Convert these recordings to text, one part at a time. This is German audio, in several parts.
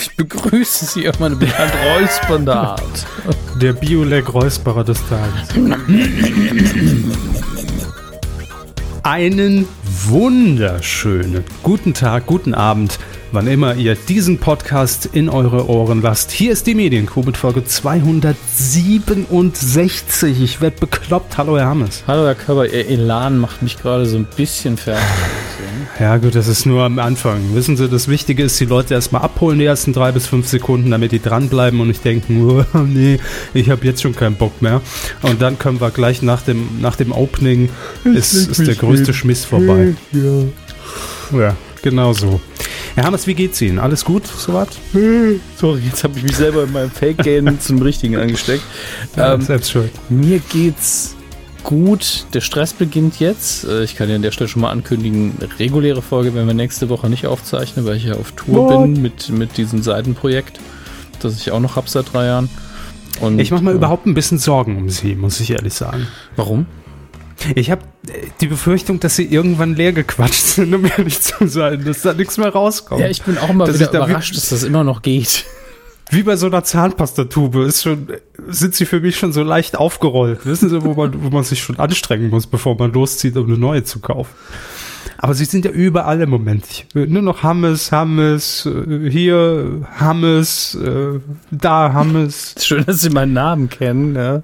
Ich begrüße Sie auf meine bekannt räuspernde Art. Der Bioleg-Räusperer des Tages. Einen wunderschönen guten Tag, guten Abend, wann immer ihr diesen Podcast in eure Ohren lasst. Hier ist die Medienkuh mit Folge 267. Ich werde bekloppt. Hallo, Herr Hammes. Hallo Herr Körber, Ihr Elan macht mich gerade so ein bisschen fertig. Ja gut, das ist nur am Anfang. Wissen Sie, das Wichtige ist, die Leute erstmal abholen, die ersten drei bis fünf Sekunden, damit die dranbleiben und nicht denken, oh, nee, ich habe jetzt schon keinen Bock mehr. Und dann können wir gleich nach dem, nach dem Opening, ist, ist der größte Schmiss vorbei. Ja. Ja, genau so. Herr Hammers, wie geht's Ihnen? Alles gut soweit? Sorry, jetzt habe ich mich selber in meinem Fake-Game zum Richtigen angesteckt. Ja, Ähm, selbst schuld. Mir geht's gut. Der Stress beginnt jetzt. Äh, Ich kann ja an der Stelle schon mal ankündigen, reguläre Folge werden wir nächste Woche nicht aufzeichnen, weil ich ja auf Tour What? bin mit, mit diesem Seitenprojekt, das ich auch noch habe seit drei Jahren. Und, Ich mache mir äh, überhaupt ein bisschen Sorgen um Sie, muss ich ehrlich sagen. Warum? Ich habe die Befürchtung, dass Sie irgendwann leer gequatscht sind, um ehrlich zu sein, dass da nichts mehr rauskommt. Ja, ich bin auch immer Dass wieder da überrascht, wie- dass das immer noch geht. Wie bei so einer Zahnpastatube ist schon, sind sie für mich schon so leicht aufgerollt. Wissen Sie, wo man, wo man sich schon anstrengen muss, bevor man loszieht, um eine neue zu kaufen. Aber sie sind ja überall im Moment. Ich, nur noch Hammes, Hammes, äh, hier Hammes, äh, da Hammes. Schön, dass Sie meinen Namen kennen. Ja,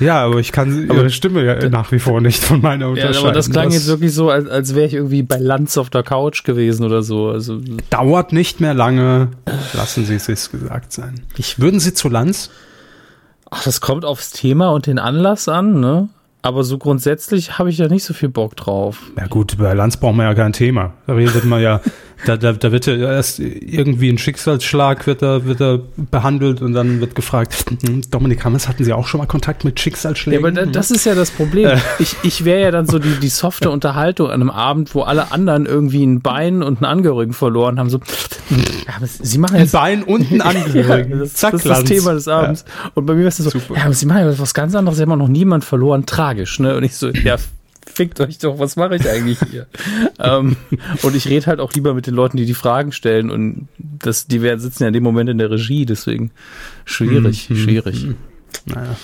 Ja, aber ich kann Aber- ihre Stimme ja nach wie vor nicht von meiner ja unterscheiden. aber das klang jetzt wirklich so, als, als wäre ich irgendwie bei Lanz auf der Couch gewesen oder so. Also dauert nicht mehr lange. Lassen Sie es sich gesagt sein. Ich- Würden Sie zu Lanz? Ach, das kommt aufs Thema und den Anlass an, ne? Aber so grundsätzlich habe ich da nicht so viel Bock drauf. Ja gut, bei Lanz brauchen wir ja kein Thema. Da redet man ja, da, da, da wird ja erst irgendwie ein Schicksalsschlag wird da, wird da behandelt und dann wird gefragt, hm, Dominik Hammers, hatten Sie auch schon mal Kontakt mit Ja, Schicksalsschlägen? aber da, das ist ja das Problem. Ich, ich wäre ja dann so die, die softe Unterhaltung an einem Abend, wo alle anderen irgendwie ein Bein und einen Angehörigen verloren haben. So, ja, Sie machen ein jetzt Bein und ein Ja, Angehörigen. das, Zack, das ist das. Thema des Abends. Und bei mir ist es so, Super. ja, aber Sie machen ja was ganz anderes, Sie haben auch noch niemand verloren, tragisch, ne? Und ich so, ja, fickt euch doch, was mache ich eigentlich hier? ähm, und ich rede halt auch lieber mit den Leuten, die die Fragen stellen und das, die werden sitzen ja in dem Moment in der Regie, deswegen schwierig, Mhm. schwierig. Naja.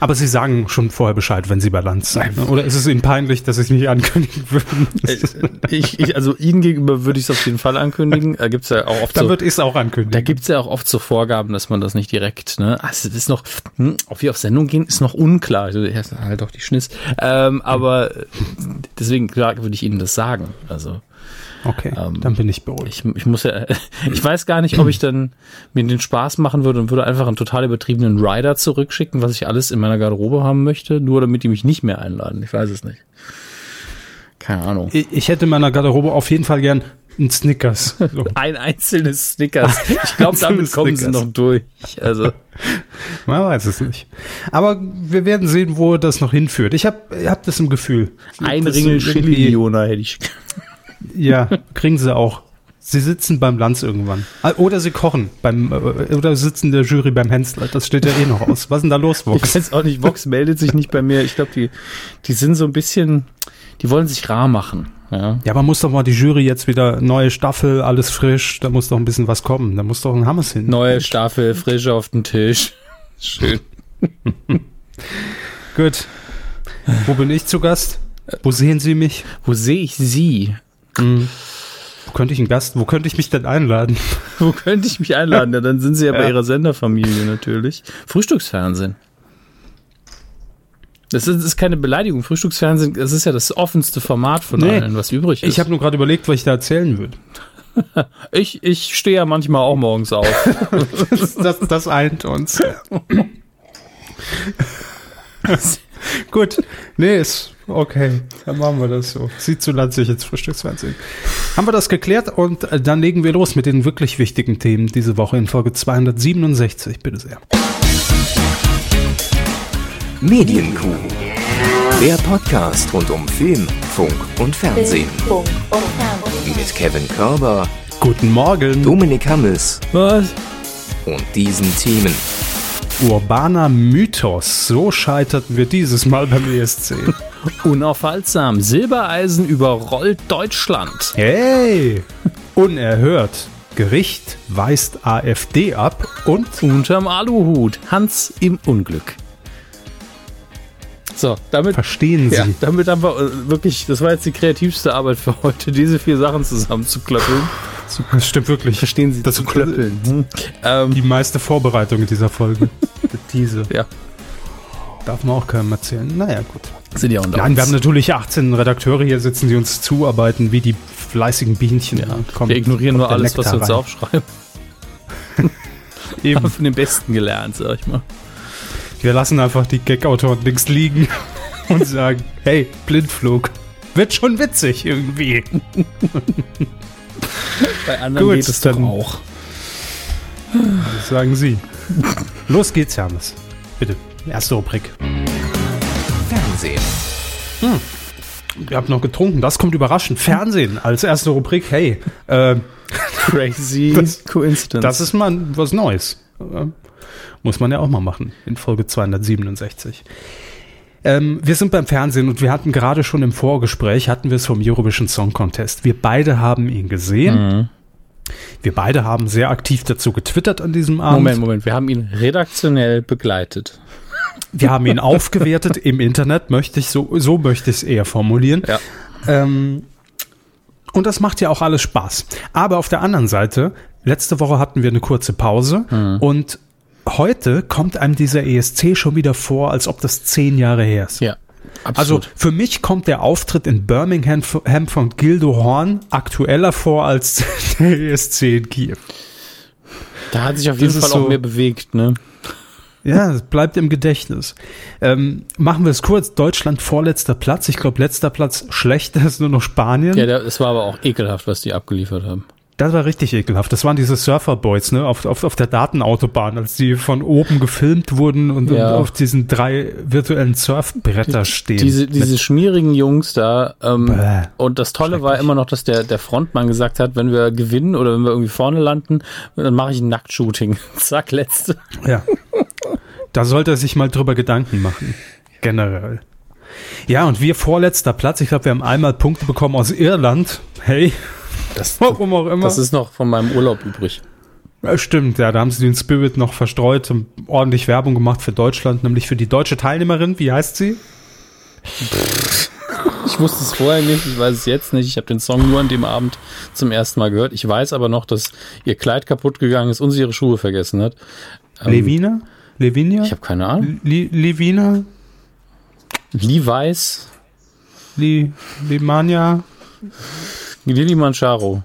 Aber Sie sagen schon vorher Bescheid, wenn Sie bei Lanz sind. ne? Oder ist es Ihnen peinlich, dass Sie es nicht ankündigen würden? Äh, Ich, ich, also Ihnen gegenüber würde ich es auf jeden Fall ankündigen. Da gibt's ja auch oft Dann so, ich es auch ankündigen. Da gibt's ja auch oft so Vorgaben, dass man das nicht direkt, ne? Also das ist noch, hm, ob wir auf Sendung gehen, ist noch unklar. Also halt auch die Schniss. Ähm, aber äh, deswegen klar würde ich Ihnen das sagen. Also okay, ähm, dann bin ich beruhigt. ich, ich muss ja, ich weiß gar nicht, ob ich dann mir den Spaß machen würde und würde einfach einen total übertriebenen Rider zurückschicken, was ich alles in meiner Garderobe haben möchte, nur damit die mich nicht mehr einladen. Ich weiß es nicht. Keine Ahnung. Ich, ich hätte in meiner Garderobe auf jeden Fall gern einen Snickers. So. Ein einzelnes Snickers. Ich glaube, damit kommen sie Snickers. noch durch. Also. Man weiß es nicht. Aber wir werden sehen, wo das noch hinführt. Ich habe hab das im Gefühl. Ein Ringel Chili-Jona hätte ich. Ja, kriegen sie auch. Sie sitzen beim Lanz irgendwann. Ah, Oder sie kochen beim, äh, oder sitzen der Jury beim Hensler. Das steht ja eh noch aus. Was ist denn da los, Ich Vox? weiß auch nicht, Vox meldet sich nicht bei mir. Ich glaube, die, die sind so ein bisschen, die wollen sich rar machen. Ja. Ja, aber muss doch mal die Jury jetzt wieder neue Staffel, alles frisch. Da muss doch ein bisschen was kommen. Da muss doch ein Hammes hin. Neue Staffel, frisch auf den Tisch. Schön. Gut. Wo bin ich zu Gast? Wo sehen Sie mich? Wo sehe ich sie? Wo könnte ich einen Gast? Wo könnte ich mich denn einladen? Wo könnte ich mich einladen? Ja, dann sind sie ja bei Ja. ihrer Senderfamilie natürlich. Frühstücksfernsehen. Das ist, das ist keine Beleidigung. Frühstücksfernsehen, das ist ja das offenste Format von Nee. allen, was übrig ist. Ich habe nur gerade überlegt, was ich da erzählen würde. ich, ich stehe ja manchmal auch morgens auf. Das, das, das eint uns. Gut. Nee, ist okay. Dann machen wir das so. Sieht zu lanzig ins Frühstücksfernsehen. Haben wir das geklärt und äh, dann legen wir los mit den wirklich wichtigen Themen diese Woche in Folge 267. Bitte sehr. Medienkuh. Der Podcast rund um Film, Funk und Fernsehen. Funk und Fernsehen. Mit Kevin Körber, Guten Morgen. Dominik Hammes was? und diesen Themen. Urbaner Mythos. So scheiterten wir dieses Mal beim ESC. Unaufhaltsam. Silbereisen überrollt Deutschland. Hey! Unerhört. Gericht weist AfD ab und Unterm Aluhut. Hans im Unglück. So, damit, verstehen Sie. ja, damit haben wir äh, wirklich, das war jetzt die kreativste Arbeit für heute, diese vier Sachen zusammenzuklöppeln. Das stimmt wirklich. Verstehen Sie, Das zu klöppeln. Hm. Ähm, Die meiste Vorbereitung in dieser Folge. Diese. ja, Darf man auch keinem erzählen. Naja, gut. sind ja unter Nein, wir haben natürlich 18 Redakteure hier sitzen, die uns zuarbeiten, wie die fleißigen Bienchen. ja, Kommt- wir ignorieren nur alles, was wir Nektar uns aufschreiben. Eben. Von den Besten gelernt, sag ich mal. Wir lassen einfach die Gag-Autoren links liegen und sagen, hey, Blindflug. Wird schon witzig irgendwie. Bei anderen Gut, geht es dann- auch. Das sagen Sie. Los geht's, Hermes. Bitte, erste Rubrik. Fernsehen. Ihr habt noch getrunken, das kommt überraschend. Fernsehen als erste Rubrik. Hey, äh, Crazy Das- Coincidence. das ist mal was Neues. Muss man ja auch mal machen in Folge 267. Ähm, wir sind beim Fernsehen und wir hatten gerade schon im Vorgespräch, hatten wir es vom Eurovision Song Contest. Wir beide haben ihn gesehen. Mhm. Wir beide haben sehr aktiv dazu getwittert an diesem Abend. Moment, Moment, wir haben ihn redaktionell begleitet. Wir haben ihn aufgewertet im Internet, möchte ich so, so möchte ich es eher formulieren. Ja. Ähm, und das macht ja auch alles Spaß. Aber auf der anderen Seite, letzte Woche hatten wir eine kurze Pause und heute kommt einem dieser ESC schon wieder vor, als ob das zehn Jahre her ist. Ja, Also absolut. für mich kommt der Auftritt in Birmingham von Gildo Horn aktueller vor als der ESC in Kiew. da hat sich auf jeden das Fall auch so- mehr bewegt, ne? Ja, es bleibt im Gedächtnis. Ähm, machen wir es kurz. Deutschland vorletzter Platz. Ich glaube, letzter Platz schlechter ist nur noch Spanien. Ja, es war aber auch ekelhaft, was die abgeliefert haben. Das war richtig ekelhaft. Das waren diese Surferboys, ne, auf, auf, auf der Datenautobahn, als die von oben gefilmt wurden und, Ja. und auf diesen drei virtuellen Surfbretter stehen. Diese, diese schmierigen Jungs da. Ähm, Bäh. und das Tolle war immer noch, dass der, der Frontmann gesagt hat, wenn wir gewinnen oder wenn wir irgendwie vorne landen, dann mache ich ein Nacktshooting. Zack, letzte. Ja. Da sollte er sich mal drüber Gedanken machen. Generell. Ja, und wir vorletzter Platz. Ich glaube, wir haben einmal Punkte bekommen aus Irland. Hey, Das, warum auch immer. das ist noch von meinem Urlaub übrig. Ja, stimmt, ja, da haben sie den Spirit noch verstreut und ordentlich Werbung gemacht für Deutschland, nämlich für die deutsche Teilnehmerin. Wie heißt sie? Ich wusste es vorher nicht, ich weiß es jetzt nicht. Ich habe den Song nur an dem Abend zum ersten Mal gehört. Ich weiß aber noch, dass ihr Kleid kaputt gegangen ist und sie ihre Schuhe vergessen hat. Ähm, Levina? Levinia? Ich habe keine Ahnung. Li Levina? Levi's, Limania? Lili Mancharo.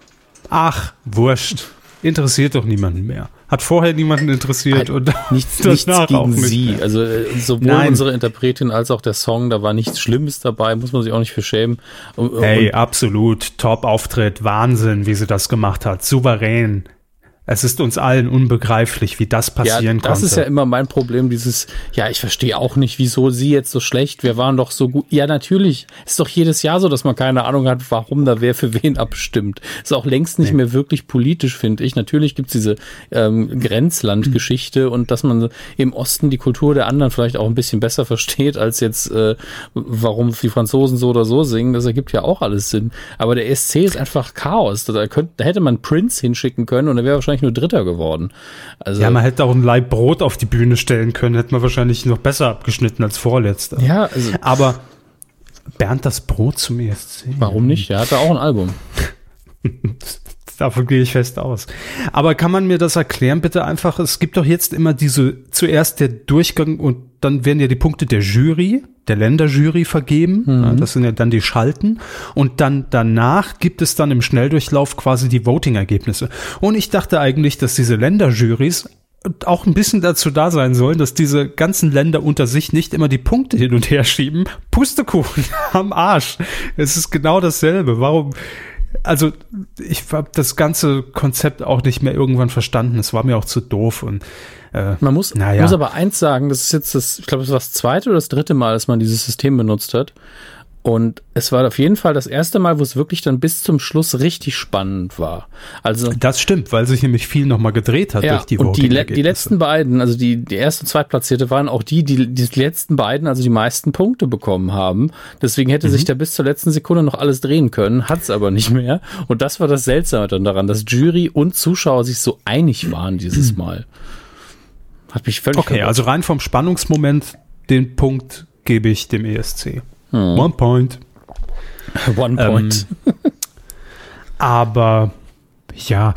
Ach, wurscht. Interessiert doch niemanden mehr. Hat vorher niemanden interessiert und Nichts, danach nichts auch gegen nicht sie. mehr. Also äh, sowohl Nein. unsere Interpretin als auch der Song, da war nichts Schlimmes dabei, muss man sich auch nicht für schämen. Und, Hey, und absolut. Top-Auftritt. Wahnsinn, wie sie das gemacht hat. Souverän. Es ist uns allen unbegreiflich, wie das ja, passieren das konnte. ist ja immer mein Problem, dieses, ja, ich verstehe auch nicht, wieso sie jetzt so schlecht, wir waren doch so gut. Ja, natürlich, ist doch jedes Jahr so, dass man keine Ahnung hat, warum da wer für wen abstimmt. Ist auch längst nicht mehr wirklich politisch, finde ich. Natürlich gibt's diese ähm, Grenzlandgeschichte und dass man im Osten die Kultur der anderen vielleicht auch ein bisschen besser versteht, als jetzt, äh, warum die Franzosen so oder so singen. Das ergibt ja auch alles Sinn. Aber der SC ist einfach Chaos. Da, könnte, da hätte man Prince hinschicken können und er wäre wahrscheinlich nur Dritter geworden. Also, ja, man hätte auch ein Leib Brot auf die Bühne stellen können, hätte man wahrscheinlich noch besser abgeschnitten als vorletzter. ja also Aber Bernd das Brot zum ESC. Warum nicht? Der hatte auch ein Album. Davon gehe ich fest aus. Aber kann man mir das erklären, bitte einfach? Es gibt doch jetzt immer diese, zuerst der Durchgang und dann werden ja die Punkte der Jury, der Länderjury vergeben. Ja, das sind ja dann die Schalten. Und dann danach gibt es dann im Schnelldurchlauf quasi die Voting-Ergebnisse. Und ich dachte eigentlich, dass diese Länderjurys auch ein bisschen dazu da sein sollen, dass diese ganzen Länder unter sich nicht immer die Punkte hin und her schieben. Pustekuchen am Arsch. Es ist genau dasselbe. Warum? Also ich habe das ganze Konzept auch nicht mehr irgendwann verstanden. Es war mir auch zu doof und äh, Man muss, Naja. muss aber eins sagen, das ist jetzt das, ich glaube, das war das zweite oder das dritte Mal, dass man dieses System benutzt hat. Und es war auf jeden Fall das erste Mal, wo es wirklich dann bis zum Schluss richtig spannend war. Also Das stimmt, weil sich nämlich viel nochmal gedreht hat ja, durch die und die, le die letzten beiden, also die, die erste und zweitplatzierte waren auch die, die die letzten beiden, also die meisten Punkte bekommen haben. Deswegen hätte Mhm. sich da bis zur letzten Sekunde noch alles drehen können, hat's aber nicht mehr. Und das war das Seltsame dann daran, dass Jury und Zuschauer sich so einig waren dieses Mal. Hat mich völlig Okay, verwirrt. also rein vom Spannungsmoment, den Punkt gebe ich dem ESC. Hm. One point. One Ähm, Point. Aber ja,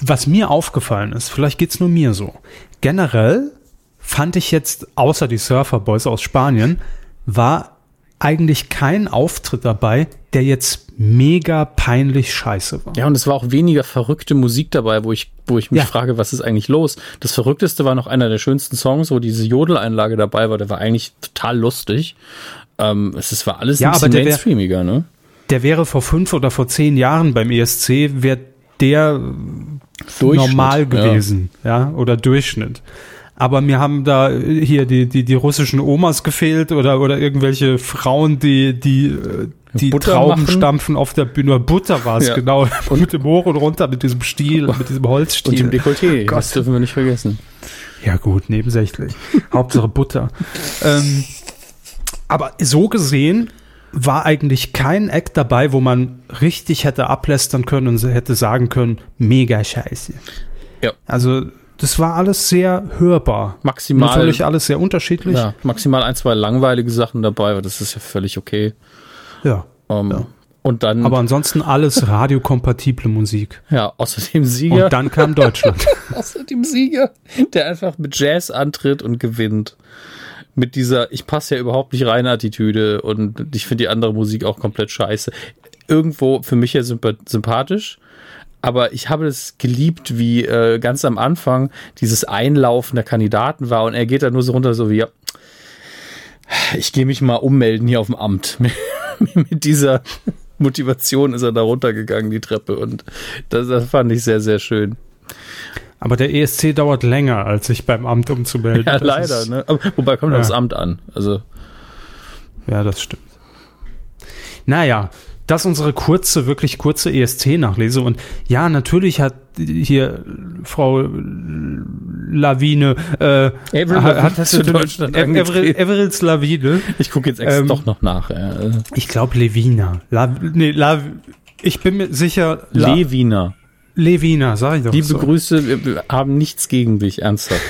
was mir aufgefallen ist, vielleicht geht's nur mir so. Generell fand ich jetzt, außer die Surfer Boys aus Spanien, war eigentlich kein Auftritt dabei, der jetzt mega peinlich scheiße war. Ja, und es war auch weniger verrückte Musik dabei, wo ich, wo ich mich Ja. frage, was ist eigentlich los? Das Verrückteste war noch einer der schönsten Songs, wo diese Jodeleinlage dabei war. Der war eigentlich total lustig. Ähm, es, war alles Ja, ein aber bisschen der wär- mainstreamiger, ne? Der wäre vor fünf oder vor zehn Jahren beim ESC, wäre der normal ja. gewesen, ja. oder Durchschnitt. Aber mir haben da äh, hier die, die, die russischen Omas gefehlt oder, oder irgendwelche Frauen, die, die, äh, die Butter Trauben machen. stampfen auf der Bühne. Butter war es, Ja. genau. Und mit dem Hoch und runter, mit diesem Stiel, mit diesem Und Holzstiel. dem Dekolleté, Gott. das dürfen wir nicht vergessen. Ja gut, nebensächlich. Hauptsache Butter. ähm, aber so gesehen war eigentlich kein Act dabei, wo man richtig hätte ablästern können und hätte sagen können, mega scheiße. Ja. Also das war alles sehr hörbar. Maximal- Natürlich alles sehr unterschiedlich. Ja, maximal ein, zwei langweilige Sachen dabei, aber das ist ja völlig okay. Ja. Ähm, Ja. Und dann, Aber ansonsten alles radiokompatible Musik. ja, außerdem Sieger, Und dann kam Deutschland. außerdem Sieger, der einfach mit Jazz antritt und gewinnt. Mit dieser, ich passe ja überhaupt nicht rein Attitüde und ich finde die andere Musik auch komplett scheiße. Irgendwo für mich ja sympa- sympathisch, aber ich habe es geliebt, wie äh, ganz am Anfang dieses Einlaufen der Kandidaten war und er geht da nur so runter, so wie, ja, ich gehe mich mal ummelden hier auf dem Amt. Mit dieser Motivation ist er da runtergegangen, die Treppe. Und das, das fand ich sehr, sehr schön. Aber der ESC dauert länger, als sich beim Amt umzumelden. Ja, Das leider. ist- Ne? Aber, wobei kommt Ja. das Amt an. Also, Ja, das stimmt. Naja, das ist unsere kurze, wirklich kurze ESC-Nachlese. Und ja, natürlich hat hier Frau Lawine, äh, Avril hat, ist für Deutschland Avril, Lawine, ich gucke jetzt extra Ähm, doch noch nach. Ja. ich glaube Levina. La, nee, La, ich bin mir sicher, La, Lewiner. Levina, sag ich doch Liebe so. Grüße, wir- haben nichts gegen dich, ernsthaft.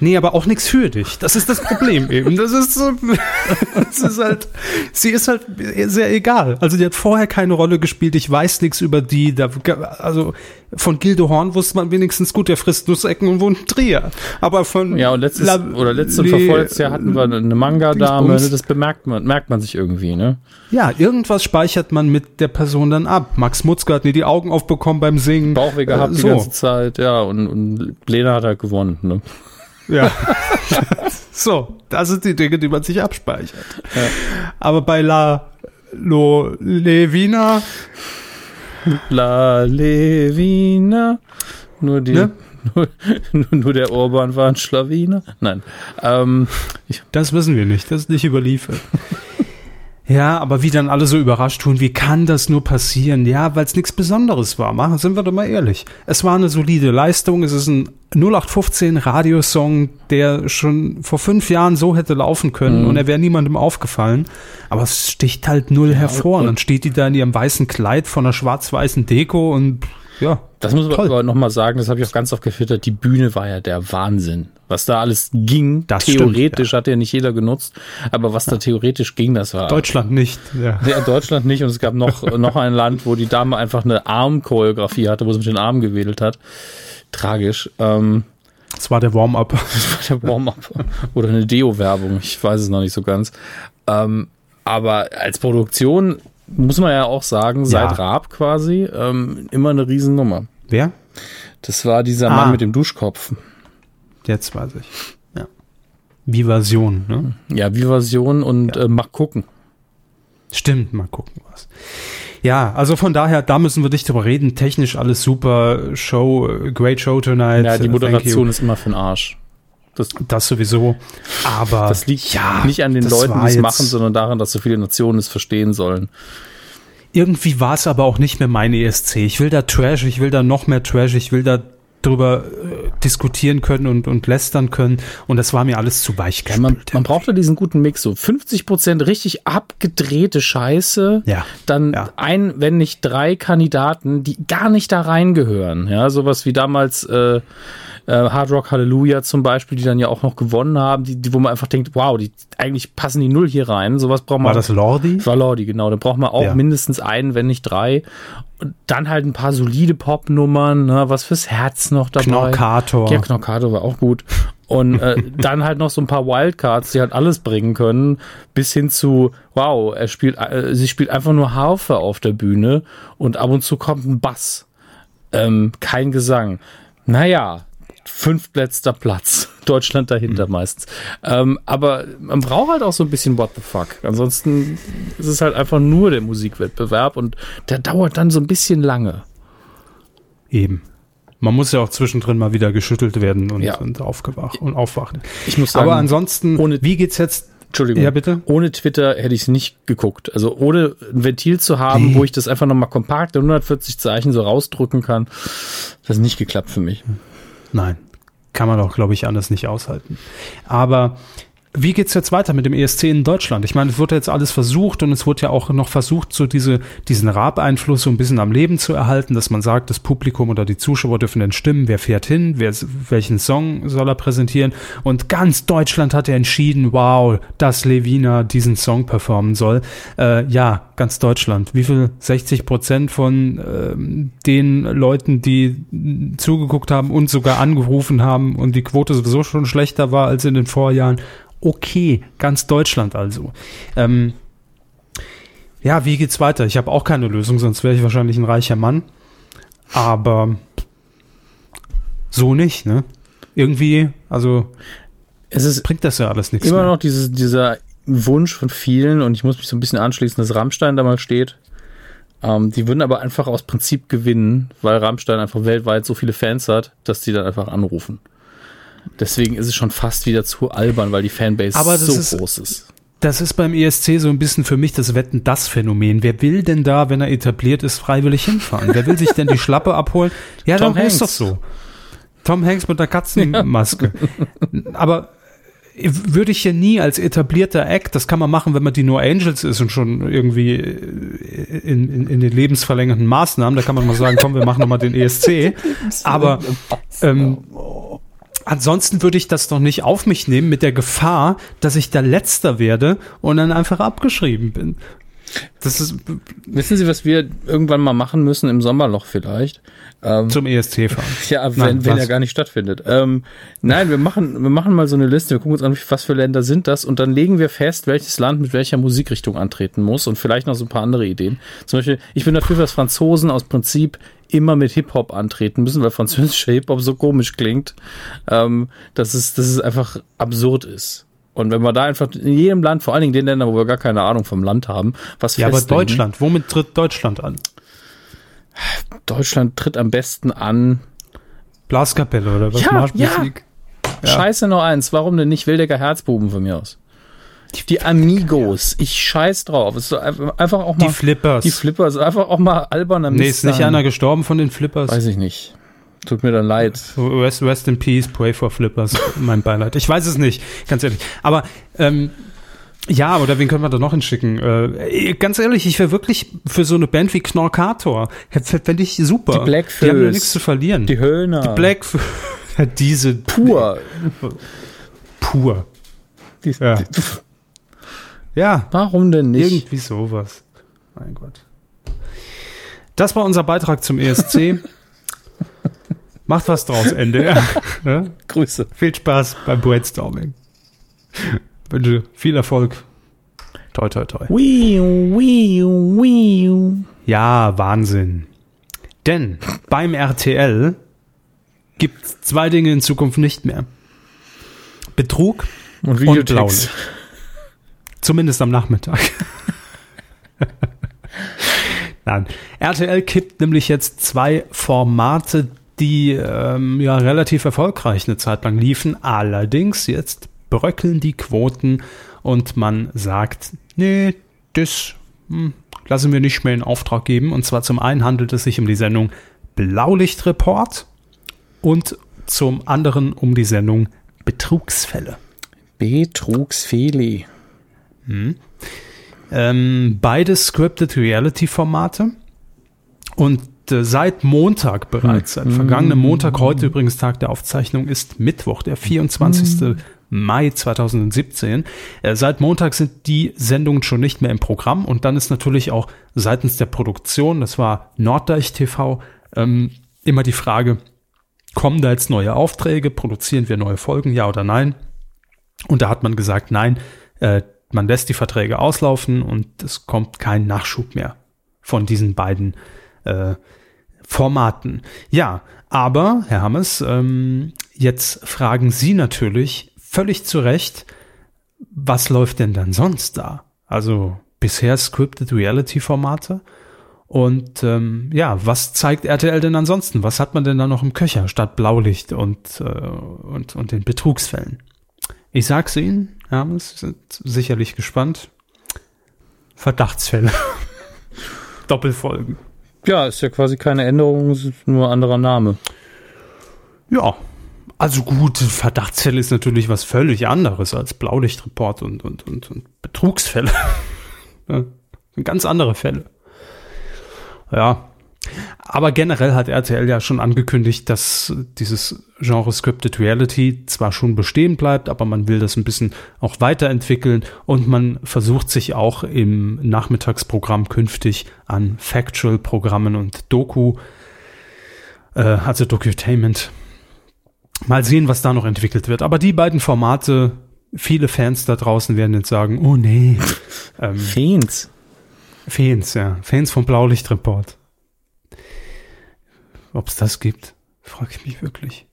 Nee, aber auch nichts für dich. Das ist das Problem eben. Das ist so, das ist halt, sie ist halt sehr egal. Also die hat vorher keine Rolle gespielt. Ich weiß nichts über die. Da, also von Gildo Horn wusste man wenigstens gut, der frisst Nussecken und wohnt in Trier. Aber von Ja, und letztes, La- oder letztes und Le- vorletztes Jahr hatten wir eine Manga-Dame, das bemerkt man, merkt man sich irgendwie, ne? Ja, irgendwas speichert man mit der Person dann ab. Max Mutzke hat mir die Augen aufbekommen beim Singen. Bauchweh gehabt Äh, die so. ganze Zeit, ja, und, und Lena hat halt gewonnen, ne? Ja. so, das sind die Dinge, die man sich abspeichert. Aber bei La Lo Levina, La Levina. Nur die, Ne? nur, nur, der Orban war ein Schlawiner. Nein. Ähm, ich, das wissen wir nicht, das ist nicht überliefert. Ja, aber wie dann alle so überrascht tun, wie kann das nur passieren? Ja, weil es nichts Besonderes war. Machen, sind wir doch mal ehrlich. Es war eine solide Leistung. Es ist ein 0815 Radiosong, der schon vor fünf Jahren so hätte laufen können und er wäre niemandem aufgefallen. Aber es sticht halt null hervor. Und dann steht die da in ihrem weißen Kleid von einer schwarz-weißen Deko und ja. Das muss man aber nochmal sagen, das habe ich auch ganz oft gefiltert. Die Bühne war ja der Wahnsinn. Was da alles ging, Das theoretisch hat ja nicht jeder genutzt, aber was da theoretisch ging, das war. Deutschland nicht. Ja. Ja, Deutschland nicht und es gab noch, noch ein Land, wo die Dame einfach eine Armchoreografie hatte, wo sie mit den Armen gewedelt hat. Tragisch. Ähm, Das war der Warm-up. das war der Warm-up oder eine Deo-Werbung, ich weiß es noch nicht so ganz. Ähm, aber als Produktion muss man ja auch sagen, seit Ja. Raab quasi, ähm, immer eine Riesennummer. Wer? Das war dieser Ah. Mann mit dem Duschkopf. Jetzt weiß ich. Ja. Vivasion, ne? Ja, Vivasion und äh, mach gucken. Stimmt, mal gucken was. Ja, also von daher, da müssen wir nicht drüber reden. Technisch alles super. Show, äh, great show tonight. Ja, die Äh, Moderation ist immer für den Arsch. Das, Das sowieso. Aber das liegt ja, nicht an den Leuten, die es machen, sondern daran, dass so viele Nationen es verstehen sollen. irgendwie war es aber auch nicht mehr mein ESC. Ich will da Trash, ich will da noch mehr Trash, ich will da drüber äh, diskutieren können und, und lästern können. Und das war mir alles zu weich Ja, man, man braucht da diesen guten Mix. So 50 Prozent richtig abgedrehte Scheiße. Ja. Dann Ja. ein, wenn nicht drei Kandidaten, die gar nicht da reingehören. Ja, sowas wie damals äh, äh, Hard Rock Hallelujah zum Beispiel, die dann ja auch noch gewonnen haben, die, die wo man einfach denkt, wow, die eigentlich passen die null hier rein. Sowas braucht man. war das Lordi? Das war Lordi, genau. Da braucht man auch Ja. mindestens einen, wenn nicht drei. Und dann halt ein paar solide Popnummern, ne, was fürs Herz noch dabei. Knorkator. Ja, Knorkator war auch gut. Und äh, dann halt noch so ein paar Wildcards, die halt alles bringen können, bis hin zu, wow, er spielt, äh, sie spielt einfach nur Harfe auf der Bühne und ab und zu kommt ein Bass. Ähm, kein Gesang. Naja, fünftletzter Platz. Deutschland dahinter meistens. Ähm, aber man braucht halt auch so ein bisschen What the fuck. Ansonsten ist es halt einfach nur der Musikwettbewerb und der dauert dann so ein bisschen lange. Eben. Man muss ja auch zwischendrin mal wieder geschüttelt werden und, Ja. und aufgewacht und aufwachen. Ich muss sagen, Aber ansonsten, ohne- wie geht's jetzt? Entschuldigung. Ja, bitte? Ohne Twitter hätte ich es nicht geguckt. Also ohne ein Ventil zu haben, wo ich das einfach nochmal kompakt in 140 Zeichen so rausdrücken kann, das ist nicht geklappt für mich. Nein, kann man doch, glaube ich, anders nicht aushalten. Aber wie geht's jetzt weiter mit dem ESC in Deutschland? Ich meine, es wurde jetzt alles versucht und es wurde ja auch noch versucht, so diese, diesen Rap-Einfluss so ein bisschen am Leben zu erhalten, dass man sagt, das Publikum oder die Zuschauer dürfen dann stimmen, wer fährt hin, wer, welchen Song soll er präsentieren. Und ganz Deutschland hat ja entschieden, wow, dass Levina diesen Song performen soll. Äh, ja, ganz Deutschland. Wie viel? 60 Prozent von ähm, den Leuten, die zugeguckt haben und sogar angerufen haben und die Quote sowieso schon schlechter war als in den Vorjahren. Okay, ganz Deutschland also. Ähm, ja, wie geht's weiter? Ich habe auch keine Lösung, sonst wäre ich wahrscheinlich ein reicher Mann. Aber so nicht, ne? Irgendwie, also Es ist bringt das ja alles nichts immer mehr. noch dieses, dieser Wunsch von vielen und ich muss mich so ein bisschen anschließen, dass Rammstein da mal steht. Ähm, die würden aber einfach aus Prinzip gewinnen, weil Rammstein einfach weltweit so viele Fans hat, dass die dann einfach anrufen. Deswegen ist es schon fast wieder zu albern, weil die Fanbase so ist- groß ist. Das ist beim ESC so ein bisschen für mich das Wetten das Phänomen. Wer will denn da, wenn er etabliert ist, freiwillig hinfahren? Wer will sich denn die Schlappe abholen? Ja, Tom doch, ist doch Hanks. so. Tom Hanks mit einer Katzenmaske. Aber würde ich ja nie als etablierter Act, das kann man machen, wenn man die No Angels ist und schon irgendwie in, in, in den lebensverlängernden Maßnahmen, da kann man mal sagen, komm, wir machen nochmal den ESC. Aber ähm, ansonsten würde ich das doch nicht auf mich nehmen mit der Gefahr, dass ich da letzter werde und dann einfach abgeschrieben bin. Das ist Wissen Sie, was wir irgendwann mal machen müssen im Sommerloch vielleicht? Ähm, zum ESC fahren. Ja, wenn, Nein, wenn er gar nicht stattfindet. Ähm, nein, wir machen, wir machen mal so eine Liste, wir gucken uns an, was für Länder sind das und dann legen wir fest, welches Land mit welcher Musikrichtung antreten muss und vielleicht noch so ein paar andere Ideen. Zum Beispiel, ich bin dafür, dass Franzosen aus Prinzip immer mit Hip-Hop antreten müssen, weil französischer Hip-Hop so komisch klingt, ähm, dass, es, dass es einfach absurd ist. Und wenn wir da einfach in jedem Land, vor allen Dingen den Ländern, wo wir gar keine Ahnung vom Land haben, was Ja, aber. Deutschland, womit tritt Deutschland an? Deutschland tritt am besten an. Blaskapelle oder was? Ja, Marschmusik? Ja. Scheiße noch eins. Warum denn nicht Wildecker Herzbuben von mir aus? Die Amigos. Ich scheiß drauf. Es ist einfach auch mal. Die Flippers. Die Flippers. Einfach auch mal alberner nee, Mist ist nicht einer gestorben von den Flippers? Weiß ich nicht. Tut mir dann leid. Rest, rest in peace, pray for Flippers. mein Beileid. Ich weiß es nicht, ganz ehrlich. Aber ähm, ja, oder wen können wir da noch hinschicken? Äh, ganz ehrlich, ich wäre wirklich für so eine Band wie Knorkator. Fände ich super. Die Blackfoes. Die haben ja nichts zu verlieren. Die Höhner. Black diese Pur. pur. Die, Ja. die, Ja, warum denn nicht? irgendwie sowas. Mein Gott. Das war unser Beitrag zum ESC. Macht was draus, Ende. Ja. Ja? Grüße. Viel Spaß beim Brainstorming. Wünsche viel Erfolg. Toi, toi, toi. Wiu, wiu, wiu. Ja, Wahnsinn. Denn beim RTL gibt es zwei Dinge in Zukunft nicht mehr. Betrug, Und Und Videotext. Laune. Zumindest am Nachmittag. Nein. RTL kippt nämlich jetzt zwei Formate die ähm, ja relativ erfolgreich eine Zeit lang liefen. Allerdings jetzt bröckeln die Quoten und man sagt, nee, das hm, lassen wir nicht mehr in Auftrag geben. Und zwar zum einen handelt es sich um die Sendung Blaulichtreport und zum anderen um die Sendung Betrugsfälle. Betrugsfeli. Ähm, beide Scripted Reality Formate. Und äh, seit Montag bereits, seit vergangenen Montag, heute übrigens Tag der Aufzeichnung, ist Mittwoch, der 24. Mai 2017. Äh, seit Montag sind die Sendungen schon nicht mehr im Programm und dann ist natürlich auch seitens der Produktion, das war Norddeich TV, ähm, immer die Frage, kommen da jetzt neue Aufträge, produzieren wir neue Folgen, ja oder nein? Und da hat man gesagt, nein, äh, man lässt die Verträge auslaufen und es kommt kein Nachschub mehr von diesen beiden äh, Formaten. Ja, aber, Herr Hammes, ähm, jetzt fragen Sie natürlich völlig zu Recht, was läuft denn dann sonst da? Also bisher Scripted Reality Formate. Und ähm, ja, was zeigt RTL denn ansonsten? Was hat man denn da noch im Köcher statt Blaulicht und, äh, und, und den Betrugsfällen? Ich sag's Ihnen, Hammes, Sie sind sicherlich gespannt. Verdachtsfälle. Doppelfolgen. Ja, ist ja quasi keine Änderung, es ist nur ein anderer Name. Ja, also gut, Verdachtsfälle ist natürlich was völlig anderes als Blaulichtreport und, und, und, und Betrugsfälle. ja, sind ganz andere Fälle. Ja. Aber generell hat RTL ja schon angekündigt, dass dieses Genre Scripted Reality zwar schon bestehen bleibt, aber man will das ein bisschen auch weiterentwickeln und man versucht sich auch im Nachmittagsprogramm künftig an Factual-Programmen und Doku, äh, also Docutainment, Mal sehen, was da noch entwickelt wird. Aber die beiden Formate, viele Fans da draußen werden jetzt sagen, oh nee. Ähm, Fans. Fans, ja. Fans vom Blaulichtreport. Ob es das gibt, frage ich mich wirklich.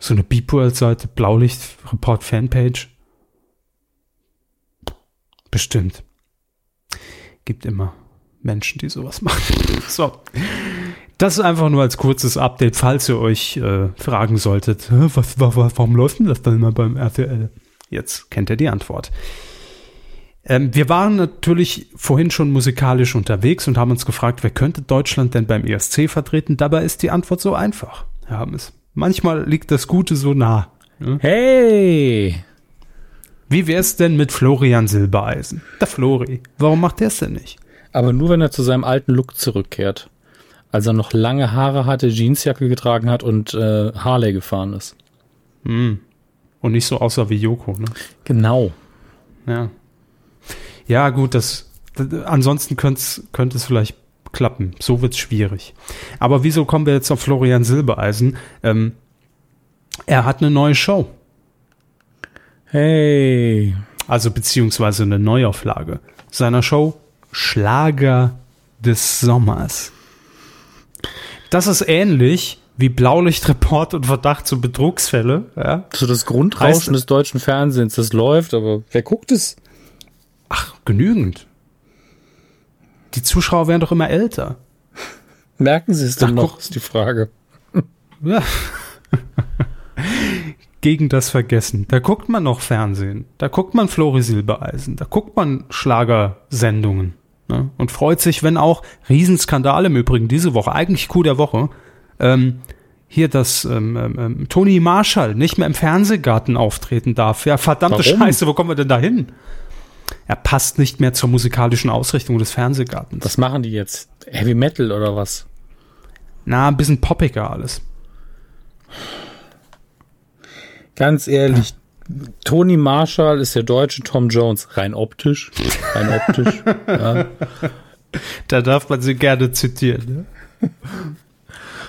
So eine Beep World-Seite, Blaulichtreport Fanpage. Bestimmt. Gibt immer Menschen, die sowas machen. So. Das ist einfach nur als kurzes Update, falls ihr euch äh, fragen solltet, "Hä, was, wa- wa- warum läuft denn das dann immer beim RTL? Jetzt kennt ihr die Antwort. Ähm, wir waren natürlich vorhin schon musikalisch unterwegs und haben uns gefragt, wer könnte Deutschland denn beim ESC vertreten? Dabei ist die Antwort so einfach. Wir haben es. Manchmal liegt das Gute so nah. Hey! Wie wär's denn mit Florian Silbereisen? Der Flori. Warum macht der es denn nicht? Aber nur, wenn er zu seinem alten Look zurückkehrt. Als er noch lange Haare hatte, Jeansjacke getragen hat und äh, Harley gefahren ist. Und nicht so aussah wie Joko, ne? Genau. Ja. Ja, gut, das, ansonsten könnte es vielleicht klappen. So wird's schwierig. Aber wieso kommen wir jetzt auf Florian Silbereisen? Ähm, er hat eine neue Show. Hey. Also beziehungsweise eine Neuauflage seiner Show Schlager des Sommers. Das ist ähnlich wie Blaulichtreport und Verdacht zu Betrugsfälle. Ja? So das Grundrauschen Heißt- des deutschen Fernsehens, das läuft, aber wer guckt es? Ach, genügend. Die Zuschauer werden doch immer älter. Merken sie es denn Ach, noch, guck. ist die Frage. Ja. Gegen das Vergessen. Da guckt man noch Fernsehen. Da guckt man Flori Silbereisen. Da guckt man Schlagersendungen. Ne? Und freut sich, wenn auch Riesenskandal im Übrigen diese Woche, eigentlich Coup der Woche, ähm, hier das ähm, ähm, ähm, Toni Marshall nicht mehr im Fernsehgarten auftreten darf. Ja, verdammte Warum? Scheiße, wo kommen wir denn da hin? Er passt nicht mehr zur musikalischen Ausrichtung des Fernsehgartens. Was machen die jetzt? Heavy Metal oder was? Na, ein bisschen poppiger alles. Ganz ehrlich, Tony Marshall ist der deutsche Tom Jones, rein optisch. Rein optisch. ja. Da darf man sie gerne zitieren. Ne?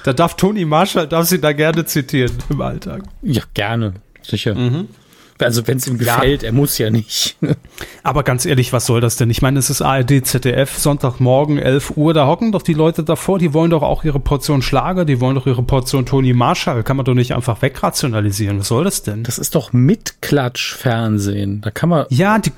Da darf Toni Marshall, darf sie da gerne zitieren im Alltag. ja, gerne. Sicher. Also wenn es ihm gefällt, er muss ja nicht. Aber ganz ehrlich, was soll das denn? Ich meine, es ist ARD, ZDF, Sonntagmorgen, 11 Uhr, da hocken doch die Leute davor, die wollen doch auch ihre Portion Schlager, die wollen doch ihre Portion Toni Marshall. Kann man doch nicht einfach wegrationalisieren. Was soll das denn? Das ist doch Mitklatsch-Fernsehen. Da kann man. ja, die,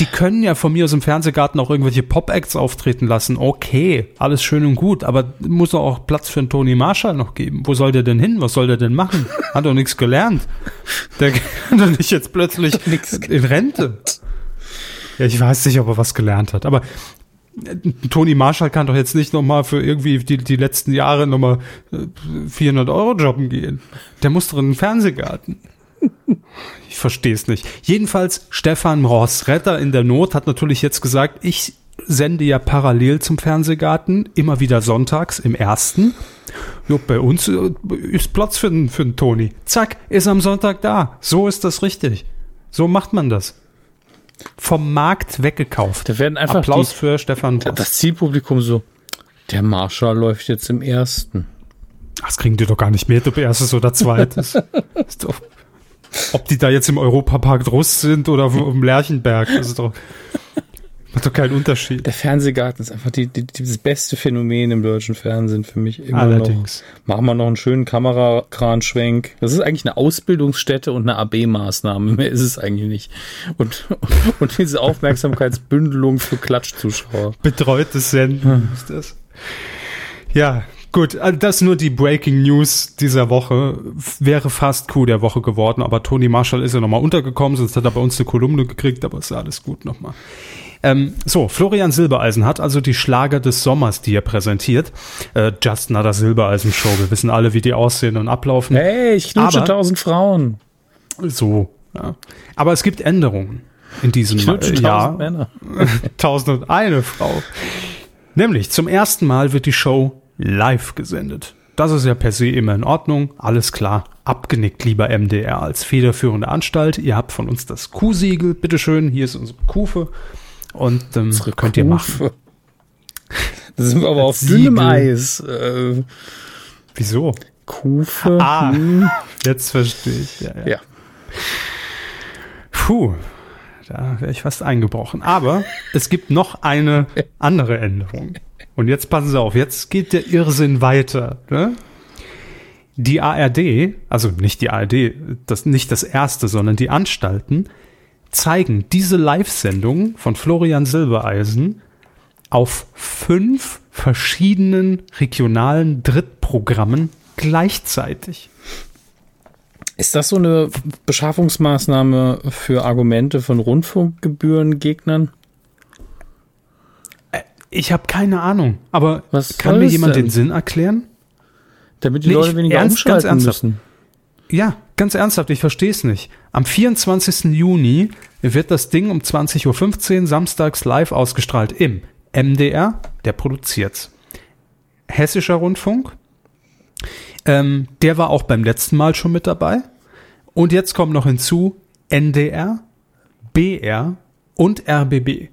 die können ja von mir aus dem Fernsehgarten auch irgendwelche Pop-Acts auftreten lassen. Okay, alles schön und gut, aber muss doch auch Platz für einen Tony Marshall noch geben. Wo soll der denn hin? Was soll der denn machen? Hat doch nichts gelernt. Der kann doch nicht jetzt plötzlich in Rente. Ja, ich weiß nicht, ob er was gelernt hat, aber äh, Tony Marshall kann doch jetzt nicht nochmal für irgendwie die, die letzten Jahre nochmal 400 Euro jobben gehen. Der muss doch in den Fernsehgarten. Ich verstehe es nicht. Jedenfalls, Stefan Ross, Retter in der Not, hat natürlich jetzt gesagt, ich sende ja parallel zum Fernsehgarten, immer wieder sonntags im ersten. Jo, bei uns äh, ist Platz für den, für den Toni. Zack, ist am Sonntag da. So ist das richtig. So macht man das. Vom Markt weggekauft. Da werden einfach Applaus die, für Stefan Ross. das Zielpublikum so. Der Marshall läuft jetzt im ersten. Das kriegen die doch gar nicht mit, ob erstes oder zweites. ist doch, ob die da jetzt im Europapark Drust sind oder im Lerchenberg, das ist doch, macht doch keinen Unterschied. Der Fernsehgarten ist einfach die, die, das beste Phänomen im deutschen Fernsehen für mich immer Allerdings. noch. Machen wir noch einen schönen Kamerakranschwenk. Das ist eigentlich eine Ausbildungsstätte und eine AB-Maßnahme. Mehr ist es eigentlich nicht. Und, und diese Aufmerksamkeitsbündelung für Klatschzuschauer. Betreutes Senden ist das. Ja, gut, also das nur die Breaking News dieser Woche. Wäre fast Coup der Woche geworden, aber Tony Marshall ist ja nochmal untergekommen, sonst hat er bei uns eine Kolumne gekriegt, aber ist alles gut nochmal. Ähm, so, Florian Silbereisen hat also die Schlager des Sommers, die er präsentiert. Äh, Just Another Silbereisen Show. Wir wissen alle, wie die aussehen und ablaufen. Hey, ich knutsche tausend Frauen. So, ja. Aber es gibt Änderungen in diesem Ich äh, tausend Jahr. Männer. Tausend und eine Frau. Nämlich zum ersten Mal wird die Show live gesendet. Das ist ja per se immer in Ordnung. Alles klar. Abgenickt, lieber MDR, als federführende Anstalt. Ihr habt von uns das Q-Siegel. Bitteschön, hier ist unsere Kufe. Und ähm, könnt ihr machen. Kufe. Da sind wir aber auf dünnem Eis. Äh, Wieso? Kufe. Ah, hm. jetzt verstehe ich. Ja, ja. Ja. Puh, da wäre ich fast eingebrochen. Aber es gibt noch eine andere Änderung. Und jetzt passen Sie auf, jetzt geht der Irrsinn weiter. Ne? Die ARD, also nicht die ARD, das nicht das erste, sondern die Anstalten, zeigen diese Live-Sendung von Florian Silbereisen auf fünf verschiedenen regionalen Drittprogrammen gleichzeitig. Ist das so eine Beschaffungsmaßnahme für Argumente von Rundfunkgebührengegnern? Ich habe keine Ahnung, aber Was kann mir jemand denn? den Sinn erklären? Damit die Nee, Leute weniger ernst- ganz umschalten ernsthaft. müssen. Ja, ganz ernsthaft, ich verstehe es nicht. Am 24. Juni wird das Ding um 20.15 Uhr samstags live ausgestrahlt im MDR, der produziert's. Hessischer Rundfunk, ähm, der war auch beim letzten Mal schon mit dabei. Und jetzt kommt noch hinzu NDR, BR und RBB.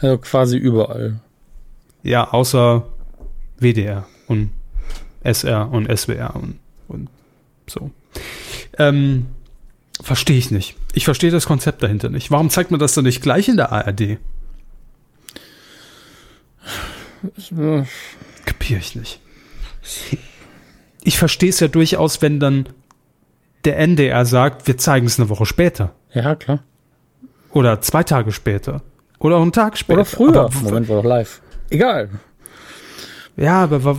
Also quasi überall. Ja, außer WDR und SR und SWR und, und so. Ähm, verstehe ich nicht. Ich verstehe das Konzept dahinter nicht. Warum zeigt man das dann nicht gleich in der ARD? Kapiere ich nicht. Ich verstehe es ja durchaus, wenn dann der NDR sagt, wir zeigen es eine Woche später. Ja, klar. Oder zwei Tage später. Oder auch einen Tag später. Oder früher. Aber Moment, war doch live. Egal. Ja, aber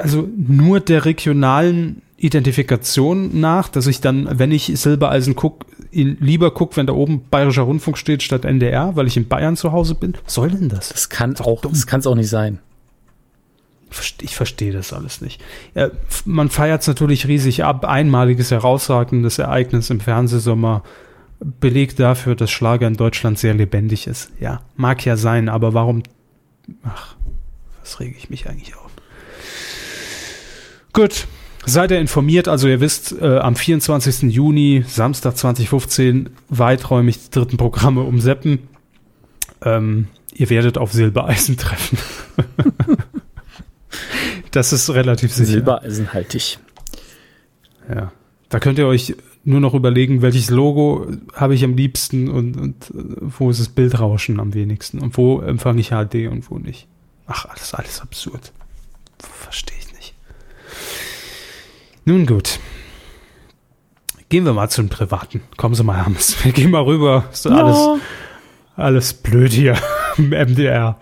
also nur der regionalen Identifikation nach, dass ich dann, wenn ich Silbereisen guck, ihn lieber guck, wenn da oben Bayerischer Rundfunk steht statt NDR, weil ich in Bayern zu Hause bin. Was soll denn das? Das kann auch, das kann es auch nicht sein. Ich verste- Ich verstehe das alles nicht. Ja, man feiert es natürlich riesig ab. Einmaliges, herausragendes Ereignis im Fernsehsommer. Beleg dafür, dass Schlager in Deutschland sehr lebendig ist. Ja, mag ja sein, aber warum? Ach, was rege ich mich eigentlich auf? Gut, seid ihr informiert. Also ihr wisst, äh, am 24. Juni, Samstag 2015, weiträumig die dritten Programme umseppen. Ähm, ihr werdet auf Silbereisen treffen. das ist relativ sicher. Silbereisenhaltig. Ja. Da könnt ihr euch nur noch überlegen, welches Logo habe ich am liebsten und, und äh, wo ist das Bildrauschen am wenigsten und wo empfange ich HD und wo nicht. Ach, alles, alles absurd. Verstehe ich nicht. Nun gut. Gehen wir mal zum Privaten. Kommen Sie mal, Hermes. Wir gehen mal rüber. Ist doch alles, alles blöd hier im MDR.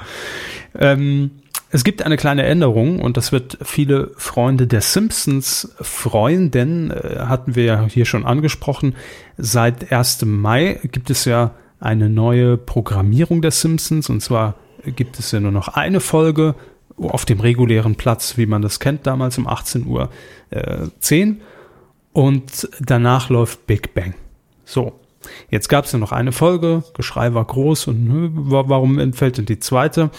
Ähm, es gibt eine kleine Änderung und das wird viele Freunde der Simpsons freuen, denn äh, hatten wir ja hier schon angesprochen, seit 1. Mai gibt es ja eine neue Programmierung der Simpsons und zwar gibt es ja nur noch eine Folge auf dem regulären Platz, wie man das kennt, damals um 18 Uhr äh, 10 und danach läuft Big Bang. So, Jetzt gab es ja noch eine Folge, Geschrei war groß und nö, warum entfällt denn die zweite?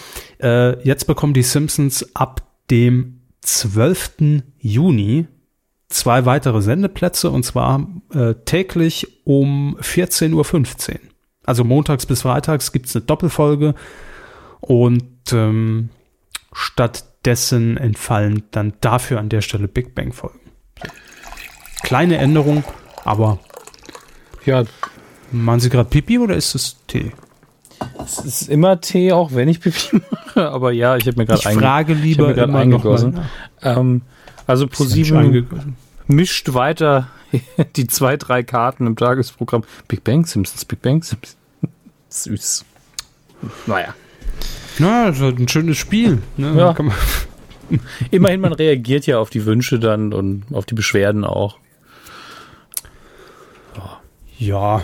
Äh, jetzt bekommen die Simpsons ab dem 12. Juni zwei weitere Sendeplätze und zwar äh, täglich um 14.15 Uhr. Also montags bis freitags gibt es eine Doppelfolge und ähm, stattdessen entfallen dann dafür an der Stelle Big Bang Folgen. Kleine Änderung, aber ja, Machen Sie gerade Pipi oder ist es Tee? Es ist immer Tee, auch wenn ich Pipi mache. Aber ja, ich habe mir gerade Ich frage lieber gerade immer eingegossen. noch Ähm, also ProSieben mischt weiter die zwei, drei Karten im Tagesprogramm. Big Bang Simpsons, Big Bang Simpsons. Süß. Naja. Na, das ist halt ein schönes Spiel. Ne? Ja. Immerhin, man reagiert ja auf die Wünsche dann und auf die Beschwerden auch. Ja,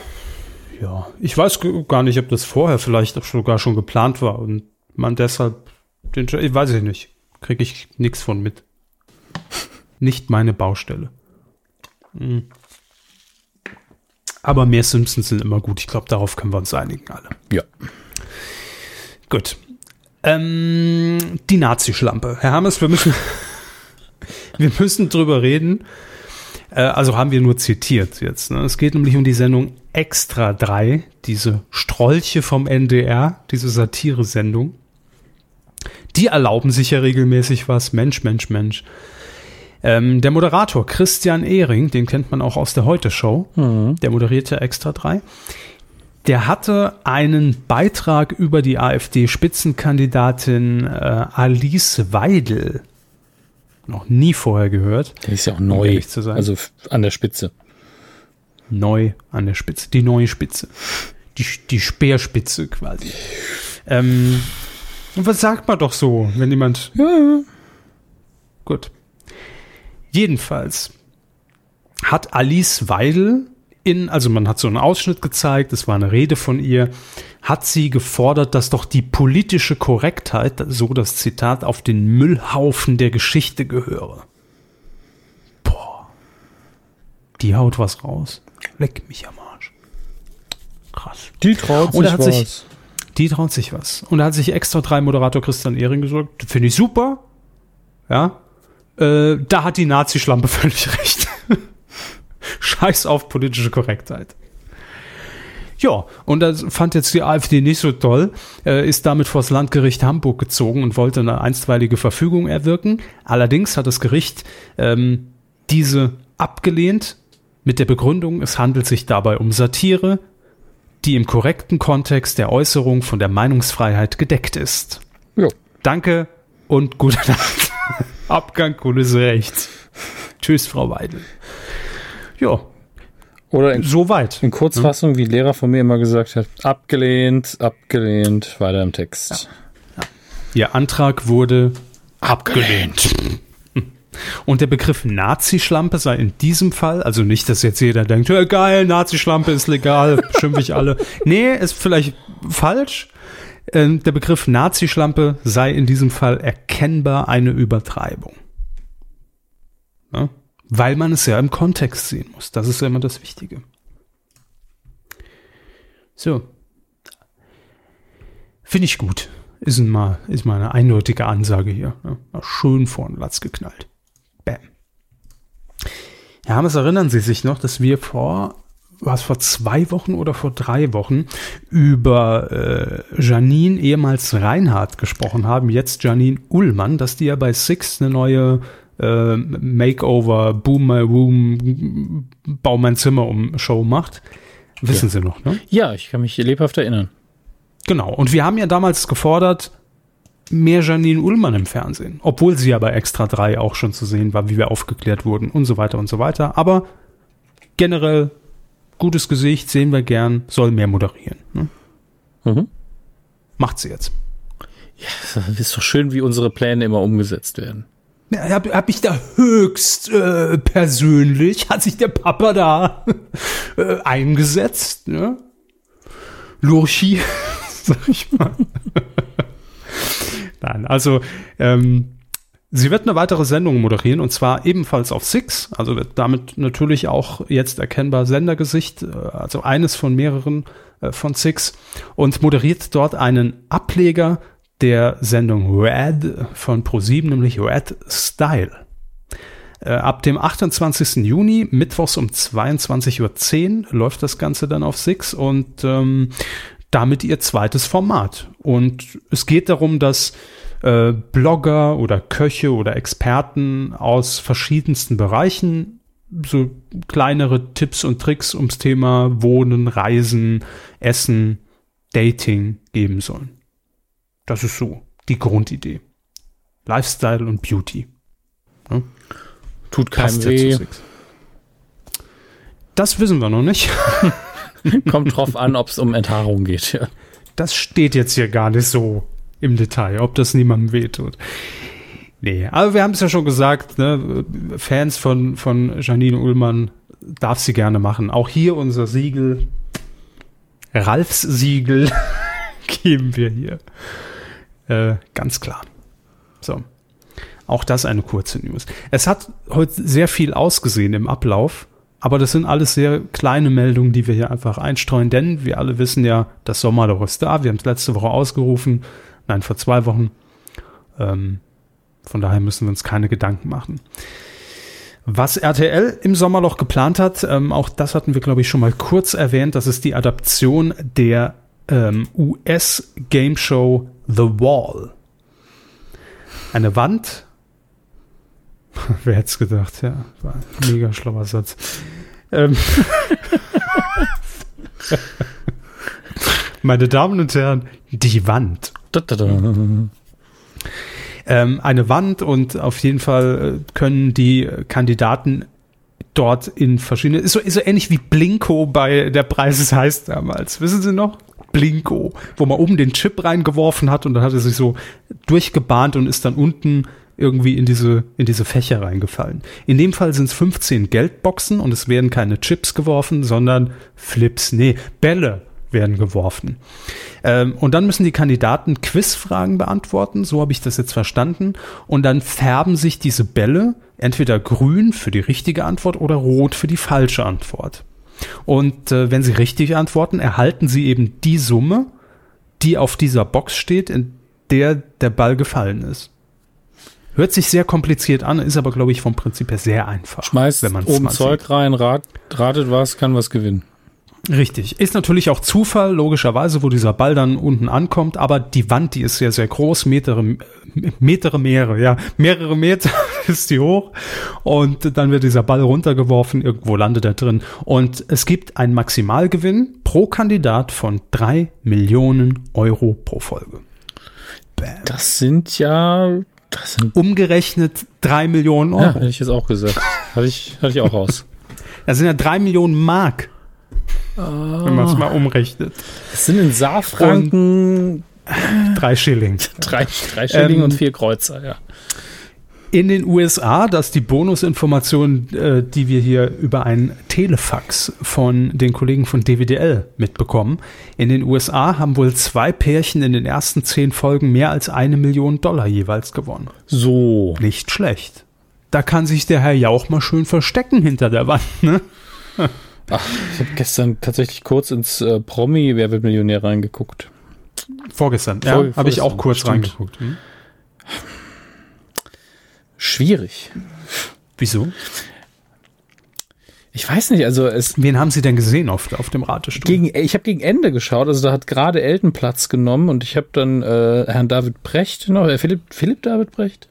ja. Ich weiß gar nicht, ob das vorher vielleicht auch sogar schon geplant war und man deshalb den, ich weiß ich nicht, kriege ich nichts von mit. Nicht meine Baustelle. Hm. Aber mehr Simpsons sind immer gut. Ich glaube, darauf können wir uns einigen alle. Ja. Gut. Ähm, die Nazi-Schlampe. Herr Hammes, wir müssen, wir müssen drüber reden. Äh, also haben wir nur zitiert jetzt. Ne? Es geht nämlich um die Sendung Extra 3, diese Strolche vom NDR, diese Satire-Sendung. Die erlauben sich ja regelmäßig was. Mensch, Mensch, Mensch. Ähm, der Moderator Christian Ehring, den kennt man auch aus der Heute-Show, der moderiert ja Extra 3. Der hatte einen Beitrag über die AfD-Spitzenkandidatin äh, Alice Weidel. Noch nie vorher gehört. Der ist ja auch Um neu. ehrlich zu sein. Also an der Spitze. Neu an der Spitze. Die neue Spitze. Die, die Speerspitze quasi. Ähm, und was sagt man doch so, wenn jemand. Gut. Jedenfalls hat Alice Weidel in, also man hat so einen Ausschnitt gezeigt, es war eine Rede von ihr, hat sie gefordert, dass doch die politische Korrektheit, so das Zitat, auf den Müllhaufen der Geschichte gehöre. Boah. Die haut was raus. Leck mich am Arsch. Krass. Die traut Und er hat sich- Die traut sich was. Und da hat sich extra drei Moderator Christian Ehring gesagt, finde ich super. Ja. Äh, da hat die Nazi-Schlampe völlig recht. Scheiß auf politische Korrektheit. Ja, und das fand jetzt die AfD nicht so toll, äh, ist damit vors Landgericht Hamburg gezogen und wollte eine einstweilige Verfügung erwirken. Allerdings hat das Gericht ähm, diese abgelehnt mit der Begründung, es handelt sich dabei um Satire, die im korrekten Kontext der Äußerung von der Meinungsfreiheit gedeckt ist. Jo. Danke und gute Nacht. Abgang Kulisse rechts. Tschüss, Frau Weidel. Ja, Oder in, soweit. in Kurzfassung, wie ein Lehrer von mir immer gesagt hat, abgelehnt, abgelehnt, weiter im Text. Ihr Antrag wurde abgelehnt. Und der Begriff Nazi-Schlampe sei in diesem Fall, also nicht, dass jetzt jeder denkt, ja, geil, Nazi-Schlampe ist legal, schimpfe ich alle. Nee, ist vielleicht falsch. Ähm, der Begriff Nazi-Schlampe sei in diesem Fall erkennbar eine Übertreibung. Ja? Weil man es ja im Kontext sehen muss. Das ist ja immer das Wichtige. So. Finde ich gut. Ist, ein mal, ist mal eine eindeutige Ansage hier. Ja, schön vor den Latz geknallt. Ja, Hammes, erinnern Sie sich noch, dass wir vor, was vor zwei Wochen oder vor drei Wochen über äh, Janine, ehemals Reinhardt, gesprochen haben, jetzt Janine Ullmann, dass die ja bei Six eine neue äh, Makeover, Boom My Room, Bau mein Zimmer um Show macht. Wissen Sie noch, ne? Ja, ich kann mich lebhaft erinnern. Genau. Und wir haben ja damals gefordert, mehr Janine Ullmann im Fernsehen. Obwohl sie ja bei Extra 3 auch schon zu sehen war, wie wir aufgeklärt wurden und so weiter und so weiter. Aber generell gutes Gesicht, sehen wir gern, soll mehr moderieren. Ne? Mhm. Macht sie jetzt. Es ist doch schön, wie unsere Pläne immer umgesetzt werden. Ja, hab, hab ich da höchst äh, persönlich, hat sich der Papa da äh, eingesetzt, ne? Lurchi, sag ich mal. Nein, also ähm, sie wird eine weitere Sendung moderieren und zwar ebenfalls auf Six, also wird damit natürlich auch jetzt erkennbar Sendergesicht, äh, also eines von mehreren äh, von Six und moderiert dort einen Ableger der Sendung Red von ProSieben, nämlich Red Style. Äh, ab dem 28. Juni, mittwochs um 22.10 Uhr, läuft das Ganze dann auf Six und ähm, damit ihr zweites Format. Und es geht darum, dass äh, Blogger oder Köche oder Experten aus verschiedensten Bereichen so kleinere Tipps und Tricks ums Thema Wohnen, Reisen, Essen, Dating geben sollen. Das ist so die Grundidee. Lifestyle und Beauty. Ja? Tut keinem weh. Das wissen wir noch nicht. Kommt drauf an, ob es um Enthaarung geht. Ja. Das steht jetzt hier gar nicht so im Detail, ob das niemandem wehtut. Nee, aber wir haben es ja schon gesagt, ne, Fans von, von Janine Ullmann darf sie gerne machen. Auch hier unser Siegel, Ralfs Siegel, geben wir hier. Äh, ganz klar. So. Auch das eine kurze News. Es hat heute sehr viel ausgesehen im Ablauf, aber das sind alles sehr kleine Meldungen, die wir hier einfach einstreuen, denn wir alle wissen ja, das Sommerloch ist da. Wir haben es letzte Woche ausgerufen, nein, vor zwei Wochen. Ähm, von daher müssen wir uns keine Gedanken machen. Was RTL im Sommerloch geplant hat, ähm, auch das hatten wir, glaube ich, schon mal kurz erwähnt, das ist die Adaption der ähm, US-Game-Show The Wall. Eine Wand. Wer hätte es gedacht, ja. War ein mega schlauer Satz. Ähm Meine Damen und Herren, die Wand. Da, da, da. Ähm, eine Wand und auf jeden Fall äh, können die Kandidaten dort in verschiedene, ist so, ist so ähnlich wie Blinko bei der Preis ist heiß damals. Wissen Sie noch? Blinko, wo man oben den Chip reingeworfen hat und dann hat er sich so durchgebahnt und ist dann unten irgendwie in diese, in diese Fächer reingefallen. In dem Fall sind es 15 Geldboxen und es werden keine Chips geworfen, sondern Flips, nee, Bälle werden geworfen. Ähm, und dann müssen die Kandidaten Quizfragen beantworten, so habe ich das jetzt verstanden. Und dann färben sich diese Bälle entweder grün für die richtige Antwort oder rot für die falsche Antwort. Und äh, wenn sie richtig antworten, erhalten sie eben die Summe, die auf dieser Box steht, in der der Ball gefallen ist. Hört sich sehr kompliziert an, ist aber, glaube ich, vom Prinzip her sehr einfach. Schmeißt wenn man's oben Zeug rein, rat, ratet was, kann was gewinnen. Richtig. Ist natürlich auch Zufall, logischerweise, wo dieser Ball dann unten ankommt, aber die Wand, die ist sehr, sehr groß, mehrere, mehrere Meere, ja, mehrere Meter ist die hoch und dann wird dieser Ball runtergeworfen, irgendwo landet er drin und es gibt einen Maximalgewinn pro Kandidat von drei Millionen Euro pro Folge. Das sind ja, Umgerechnet drei Millionen ja, Euro. hätte ich jetzt auch gesagt. Hatte ich, hatte ich auch raus. Das sind ja drei Millionen Mark, wenn man es mal umrechnet. Das sind in Saarfranken Drei Schilling. drei, drei Schilling Ähm, und vier Kreuzer, ja. In den USA, das ist die Bonusinformation, äh, die wir hier über ein Telefax von den Kollegen von DWDL mitbekommen. In den USA haben wohl zwei Pärchen in den ersten zehn Folgen mehr als eine Million Dollar jeweils gewonnen. So. Nicht schlecht. Da kann sich der Herr Jauch mal schön verstecken hinter der Wand, ne? Ach, ich habe gestern tatsächlich kurz ins äh, Promi Wer wird Millionär reingeguckt. Vorgestern, Vor- ja, habe ich auch kurz stimmt. reingeguckt. Hm? Schwierig. Wieso? Ich weiß nicht, also es Wen haben Sie denn gesehen auf, auf dem Ratestuhl? gegen ich habe gegen Ende geschaut, also da hat gerade Elton Platz genommen und ich habe dann äh, Herrn David Brecht noch, äh, Philipp Philipp David Brecht?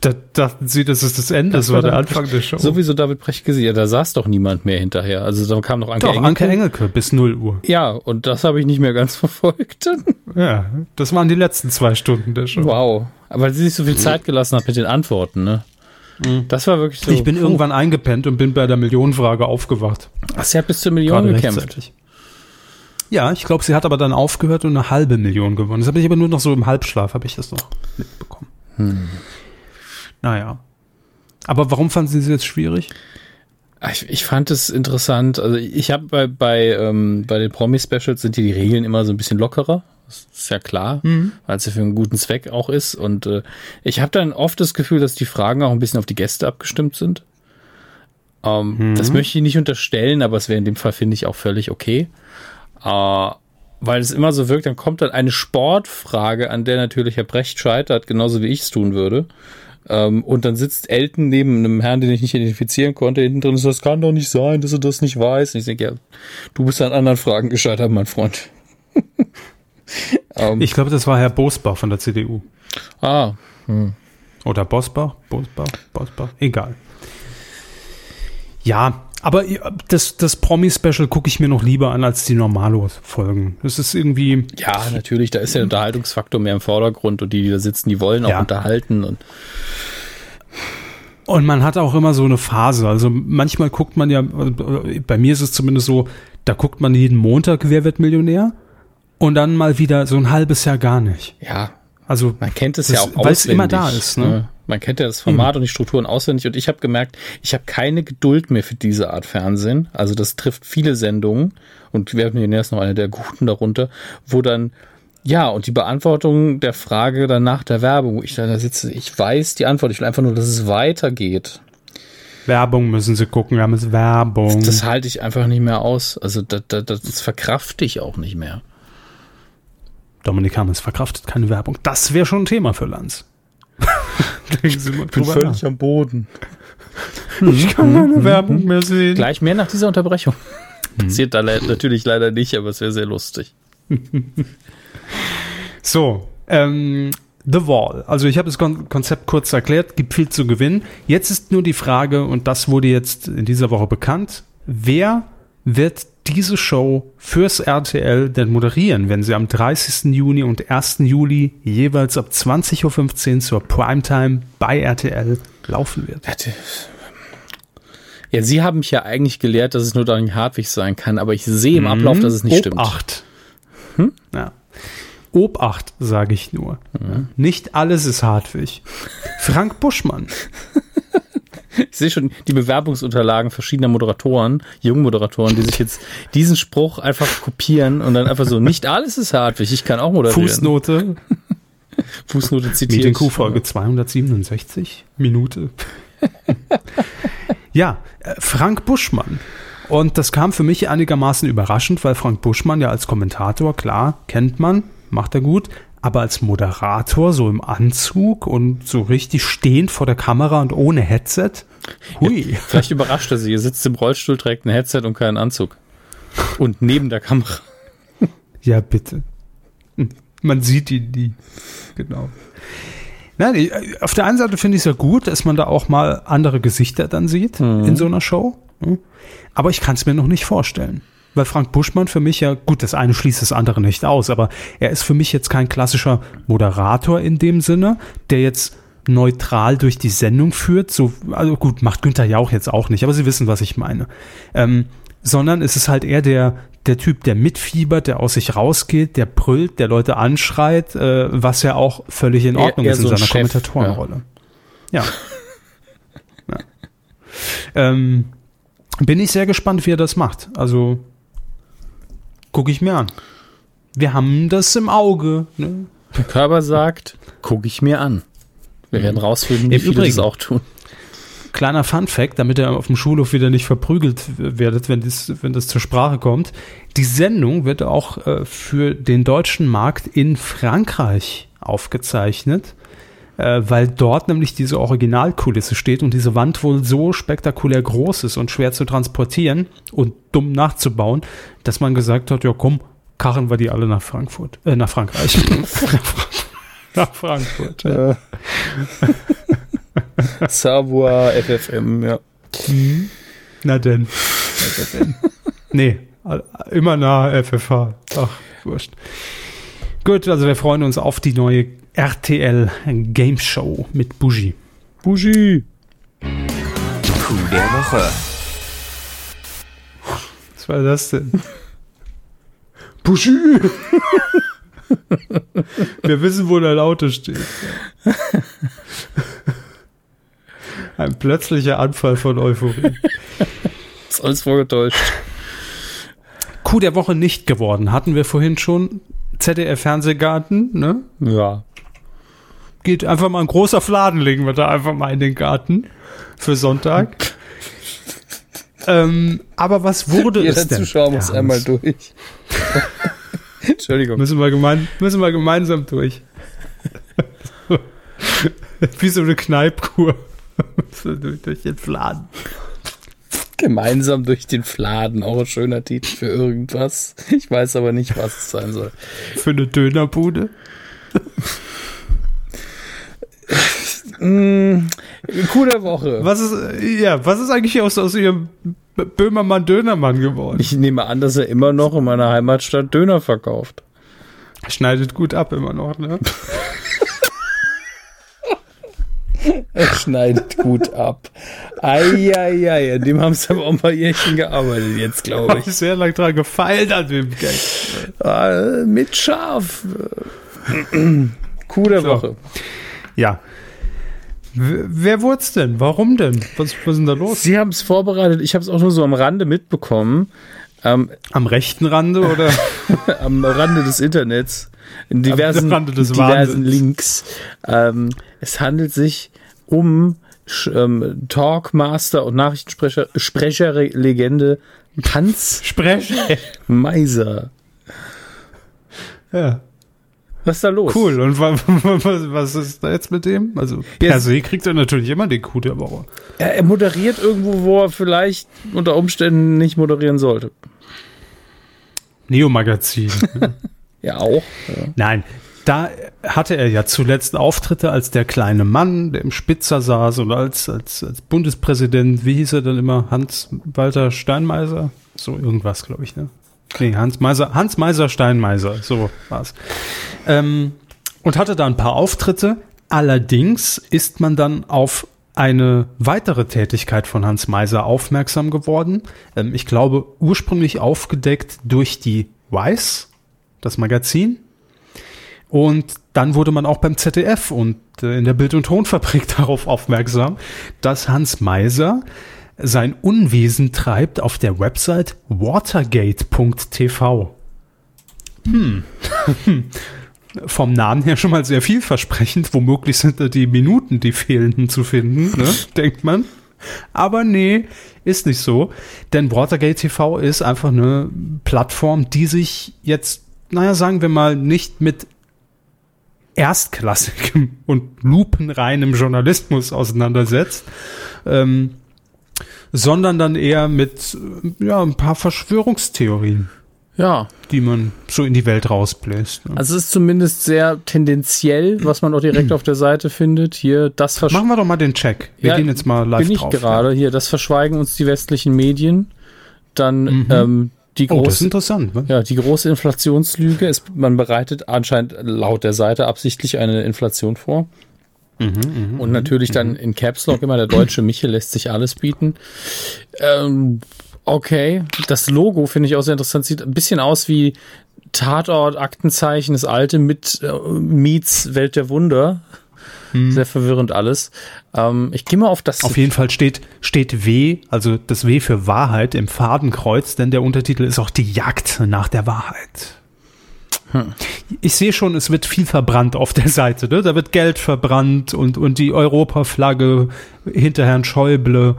Da dachten Sie, das ist das Ende, das, Das war der Anfang der Show. Sowieso David Brecht gesehen, ja, da saß doch niemand mehr hinterher. Also da kam noch Anke Doch, Engelke. Anke Engelke bis 0 Uhr. Ja, und das habe ich nicht mehr ganz verfolgt. Ja, das waren die letzten zwei Stunden der Show. Wow. Aber weil sie sich so viel Zeit gelassen hat mit den Antworten, ne? Das war wirklich so. Mhm. Ich bin irgendwann eingepennt und bin bei der Millionenfrage aufgewacht. Ach, sie hat bis zur Million Gerade gekämpft. Ja, ich glaube, sie hat aber dann aufgehört und eine halbe Million gewonnen. Das habe ich aber nur noch so im Halbschlaf, habe ich das noch mitbekommen. Hm. Naja. Aber warum fanden Sie es jetzt schwierig? Ich, ich fand es interessant. Also ich habe bei, bei, ähm, bei den Promi-Specials sind hier die Regeln immer so ein bisschen lockerer. Das ist ja klar, mhm. weil es ja für einen guten Zweck auch ist. Und äh, ich habe dann oft das Gefühl, dass die Fragen auch ein bisschen auf die Gäste abgestimmt sind. Ähm, mhm. Das möchte ich nicht unterstellen, aber es wäre in dem Fall, finde ich, auch völlig okay. Äh, weil es immer so wirkt, dann kommt dann eine Sportfrage, an der natürlich Herr Brecht scheitert, genauso wie ich es tun würde. Ähm, und dann sitzt Elton neben einem Herrn, den ich nicht identifizieren konnte, hinten drin ist, das kann doch nicht sein, dass er das nicht weiß. Und ich denke, ja, du bist an anderen Fragen gescheitert, mein Freund. um, ähm. ich glaube, das war Herr Bosbach von der CDU. Ah. Hm. Oder Bosbach, Bosbach, Bosbach, egal. Ja, aber das, das Promi-Special gucke ich mir noch lieber an als die Normalo-Folgen. Das ist irgendwie. Ja, natürlich, da ist der Unterhaltungsfaktor mehr im Vordergrund und die, die da sitzen, die wollen auch ja. unterhalten und. Und man hat auch immer so eine Phase. Also manchmal guckt man ja, bei mir ist es zumindest so, da guckt man jeden Montag, wer wird Millionär? Und dann mal wieder so ein halbes Jahr gar nicht. Ja. Also man kennt es das, ja auch weil es immer da ist. Ne? ne? Man kennt ja das Format mhm. und die Strukturen auswendig und ich habe gemerkt, ich habe keine Geduld mehr für diese Art Fernsehen. Also das trifft viele Sendungen und wir haben hier noch eine der guten darunter, wo dann ja, und die Beantwortung der Frage dann nach der Werbung, wo ich da sitze, ich weiß die Antwort, ich will einfach nur, dass es weitergeht. Werbung müssen sie gucken, wir haben es Werbung. Das, das halte ich einfach nicht mehr aus. Also das, das, das verkrafte ich auch nicht mehr. Dominik Hammes verkraftet keine Werbung. Das wäre schon ein Thema für Lanz. ich bin völlig nach. am Boden. Ich kann keine Werbung mehr sehen. Gleich mehr nach dieser Unterbrechung. Hm. Passiert da le natürlich leider nicht, aber es wäre sehr lustig. so, ähm, The Wall. Also ich habe das Kon Konzept kurz erklärt, gibt viel zu gewinnen. Jetzt ist nur die Frage, und das wurde jetzt in dieser Woche bekannt, wer wird diese Show fürs RTL denn moderieren, wenn sie am 30. Juni und 1. Juli jeweils ab 20.15 Uhr zur Primetime bei RTL laufen wird? Ja, Sie haben mich ja eigentlich gelehrt, dass es nur Daniel Hartwig sein kann, aber ich sehe im Ablauf, dass es nicht Obacht. stimmt. Hm? Ja. Obacht, sage ich nur. Mhm. Nicht alles ist Hartwig. Frank Buschmann ich sehe schon die Bewerbungsunterlagen verschiedener Moderatoren, jungen Moderatoren, die sich jetzt diesen Spruch einfach kopieren und dann einfach so, nicht alles ist Hartwig, ich kann auch moderieren. Fußnote. Fußnote zitiert. Medienkuh-Folge 267 Minute. ja, äh, Frank Buschmann. Und das kam für mich einigermaßen überraschend, weil Frank Buschmann ja als Kommentator, klar, kennt man, macht er gut, aber als Moderator so im Anzug und so richtig stehend vor der Kamera und ohne Headset. Hui. Ja, vielleicht überrascht er sie. Er sitzt im Rollstuhl, trägt ein Headset und keinen Anzug. Und neben der Kamera. Ja, bitte. Man sieht ihn nie. Genau. Nein, auf der einen Seite finde ich es ja gut, dass man da auch mal andere Gesichter dann sieht mhm. in so einer Show. Aber ich kann es mir noch nicht vorstellen weil Frank Buschmann für mich ja, gut, das eine schließt das andere nicht aus, aber er ist für mich jetzt kein klassischer Moderator in dem Sinne, der jetzt neutral durch die Sendung führt. So, also gut, macht Günther Jauch jetzt auch nicht, aber Sie wissen, was ich meine. Ähm, sondern es ist halt eher der, der Typ, der mitfiebert, der aus sich rausgeht, der brüllt, der Leute anschreit, äh, was ja auch völlig in Ordnung eher, eher ist in so seiner Chef, Kommentatorenrolle. Ja. ja. ja. Ähm, bin ich sehr gespannt, wie er das macht. Also gucke ich mir an. Wir haben das im Auge. Ne? Der Körper sagt, gucke ich mir an. Wir werden rausfinden, wie Im viele Übrigen, das auch tun. Kleiner Fun Fact, damit ihr auf dem Schulhof wieder nicht verprügelt werdet, wenn das, wenn das zur Sprache kommt. Die Sendung wird auch äh, für den deutschen Markt in Frankreich aufgezeichnet, äh, weil dort nämlich diese Originalkulisse steht und diese Wand wohl so spektakulär groß ist und schwer zu transportieren und dumm nachzubauen, dass man gesagt hat, ja komm, karren wir die alle nach Frankfurt, äh, nach Frankreich. nach Frankfurt. Ja. Savoir FFM, ja. Mhm. Na denn. denn. nee, immer nah FFH. Ach, wurscht. Gut, also wir freuen uns auf die neue RTL Game Show mit Bougie. Bougie. Coup der Woche. Was war das denn? Buschi! Wir wissen, wo dein Auto steht. Ein plötzlicher Anfall von Euphorie. Ist alles vorgetäuscht. Coup der Woche nicht geworden. Hatten wir vorhin schon. ZDF Fernsehgarten, ne? Ja. Geht einfach mal ein großer Fladen, legen wir da einfach mal in den Garten für Sonntag. ähm, aber was wurde Jeder es denn? Zuschauer muss einmal durch. Entschuldigung. Müssen wir, gemein, müssen wir gemeinsam durch. Wie so eine Kneipkur. Durch den Fladen. Gemeinsam durch den Fladen. Auch ein schöner Titel für irgendwas. Ich weiß aber nicht, was es sein soll. Für eine Dönerbude. Mm, der Woche. Was ist, ja, was ist eigentlich aus, aus ihrem B- Böhmermann-Dönermann geworden? Ich nehme an, dass er immer noch in meiner Heimatstadt Döner verkauft. Schneidet gut ab immer noch, ne? Er schneidet gut ab. Eieiei, an dem haben sie aber auch ein paar Jährchen gearbeitet jetzt, glaube ich sehr lang dran gefeilt an dem Gag. Ah, mit Schaf. So. Woche. Ja. Wer wurd's denn? Warum denn? Was, was ist denn da los? Sie haben es vorbereitet. Ich habe es auch nur so am Rande mitbekommen. Ähm, Am rechten Rande oder? am Rande des Internets, in diversen, Rande des diversen Wahnsinns. Links. Ähm, es handelt sich um ähm, Talkmaster und Nachrichtensprecher Sprecherlegende Hans Sprech. Meiser. Ja. Was ist da los? Cool. Und wa was, was ist da jetzt mit dem? Also per Jetzt- se kriegt er natürlich immer den Coup der Woche. Er, er moderiert irgendwo, wo er vielleicht unter Umständen nicht moderieren sollte. Neo-Magazin. Ja, auch. Ja. Nein, da hatte er ja zuletzt Auftritte als der kleine Mann, der im Spitzer saß und als, als, als Bundespräsident, wie hieß er dann immer? Hans-Walter Steinmeiser? So irgendwas, glaube ich, ne? Nee, Hans Meiser, Hans Meiser Steinmeiser, so war's. Ähm, und hatte da ein paar Auftritte. Allerdings ist man dann auf eine weitere Tätigkeit von Hans Meiser aufmerksam geworden. Ähm, ich glaube, ursprünglich aufgedeckt durch die Weiß, das Magazin. Und dann wurde man auch beim ZDF und äh, in der Bild- und Tonfabrik darauf aufmerksam, dass Hans Meiser sein Unwesen treibt auf der Website watergate.tv. Hm. Vom Namen her schon mal sehr vielversprechend. Womöglich sind da die Minuten, die fehlenden zu finden, ne? denkt man. Aber nee, ist nicht so. Denn Watergate TV ist einfach eine Plattform, die sich jetzt, naja, sagen wir mal, nicht mit erstklassigem und lupenreinem Journalismus auseinandersetzt, ähm, sondern dann eher mit ja, ein paar Verschwörungstheorien, ja, die man so in die Welt rausbläst. Ne? also es ist zumindest sehr tendenziell, was man auch direkt auf der Seite findet. Hier, das Versch Machen wir doch mal den Check. Wir Ja, gehen jetzt mal live bin ich drauf. gerade. Hier, das verschweigen uns die westlichen Medien. Dann ähm, die Oh, das ist große, interessant. Ne? ja, die große Inflationslüge ist, man bereitet anscheinend laut der Seite absichtlich eine Inflation vor. Mhm, Und natürlich dann in Caps Lock immer der deutsche Michel lässt sich alles bieten. Ähm, okay, das Logo finde ich auch sehr interessant. Sieht ein bisschen aus wie Tatort, Aktenzeichen, das alte mit äh, Meets Welt der Wunder. Sehr verwirrend alles. Ähm, ich gehe mal auf das. Auf jeden Fall steht, steht W, also das W für Wahrheit im Fadenkreuz, denn der Untertitel ist auch die Jagd nach der Wahrheit. Ich sehe schon, es wird viel verbrannt auf der Seite. Ne? Da wird Geld verbrannt und, und die Europaflagge hinter Herrn Schäuble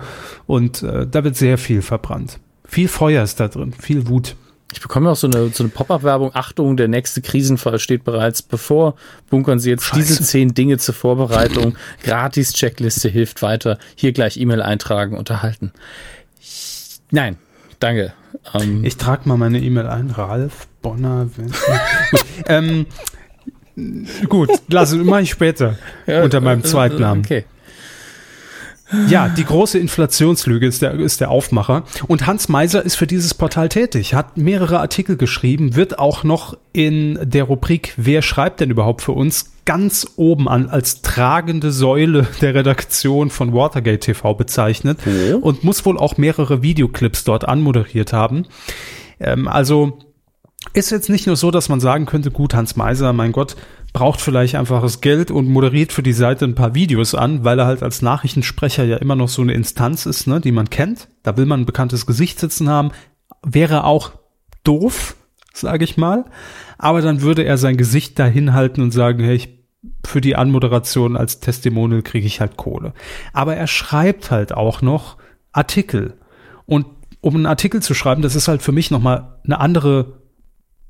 und äh, da wird sehr viel verbrannt. Viel Feuer ist da drin, viel Wut. Ich bekomme auch so eine, so eine Pop-Up-Werbung. Achtung, der nächste Krisenfall steht bereits bevor. Bunkern Sie jetzt diese Scheiße. zehn Dinge zur Vorbereitung. Gratis-Checkliste hilft weiter. Hier gleich E-Mail eintragen, unterhalten. Nein, danke. Ähm, Ich trage mal meine E-Mail ein. Ralf Bonner. gut, ähm, gut, lass mache ich später ja, unter meinem äh, Zweitnamen. Okay. Ja, die große Inflationslüge ist der, ist der Aufmacher. Und Hans Meiser ist für dieses Portal tätig, hat mehrere Artikel geschrieben, wird auch noch in der Rubrik Wer schreibt denn überhaupt für uns ganz oben an als tragende Säule der Redaktion von Watergate TV bezeichnet Oh. und muss wohl auch mehrere Videoclips dort anmoderiert haben. Ähm, also ist jetzt nicht nur so, dass man sagen könnte, gut, Hans Meiser, mein Gott, braucht vielleicht einfaches Geld und moderiert für die Seite ein paar Videos an, weil er halt als Nachrichtensprecher ja immer noch so eine Instanz ist, ne, die man kennt. Da will man ein bekanntes Gesicht sitzen haben. Wäre auch doof, sage ich mal. Aber dann würde er sein Gesicht dahin halten und sagen, hey, ich für die Anmoderation als Testimonial kriege ich halt Kohle. Aber er schreibt halt auch noch Artikel. Und um einen Artikel zu schreiben, das ist halt für mich nochmal eine andere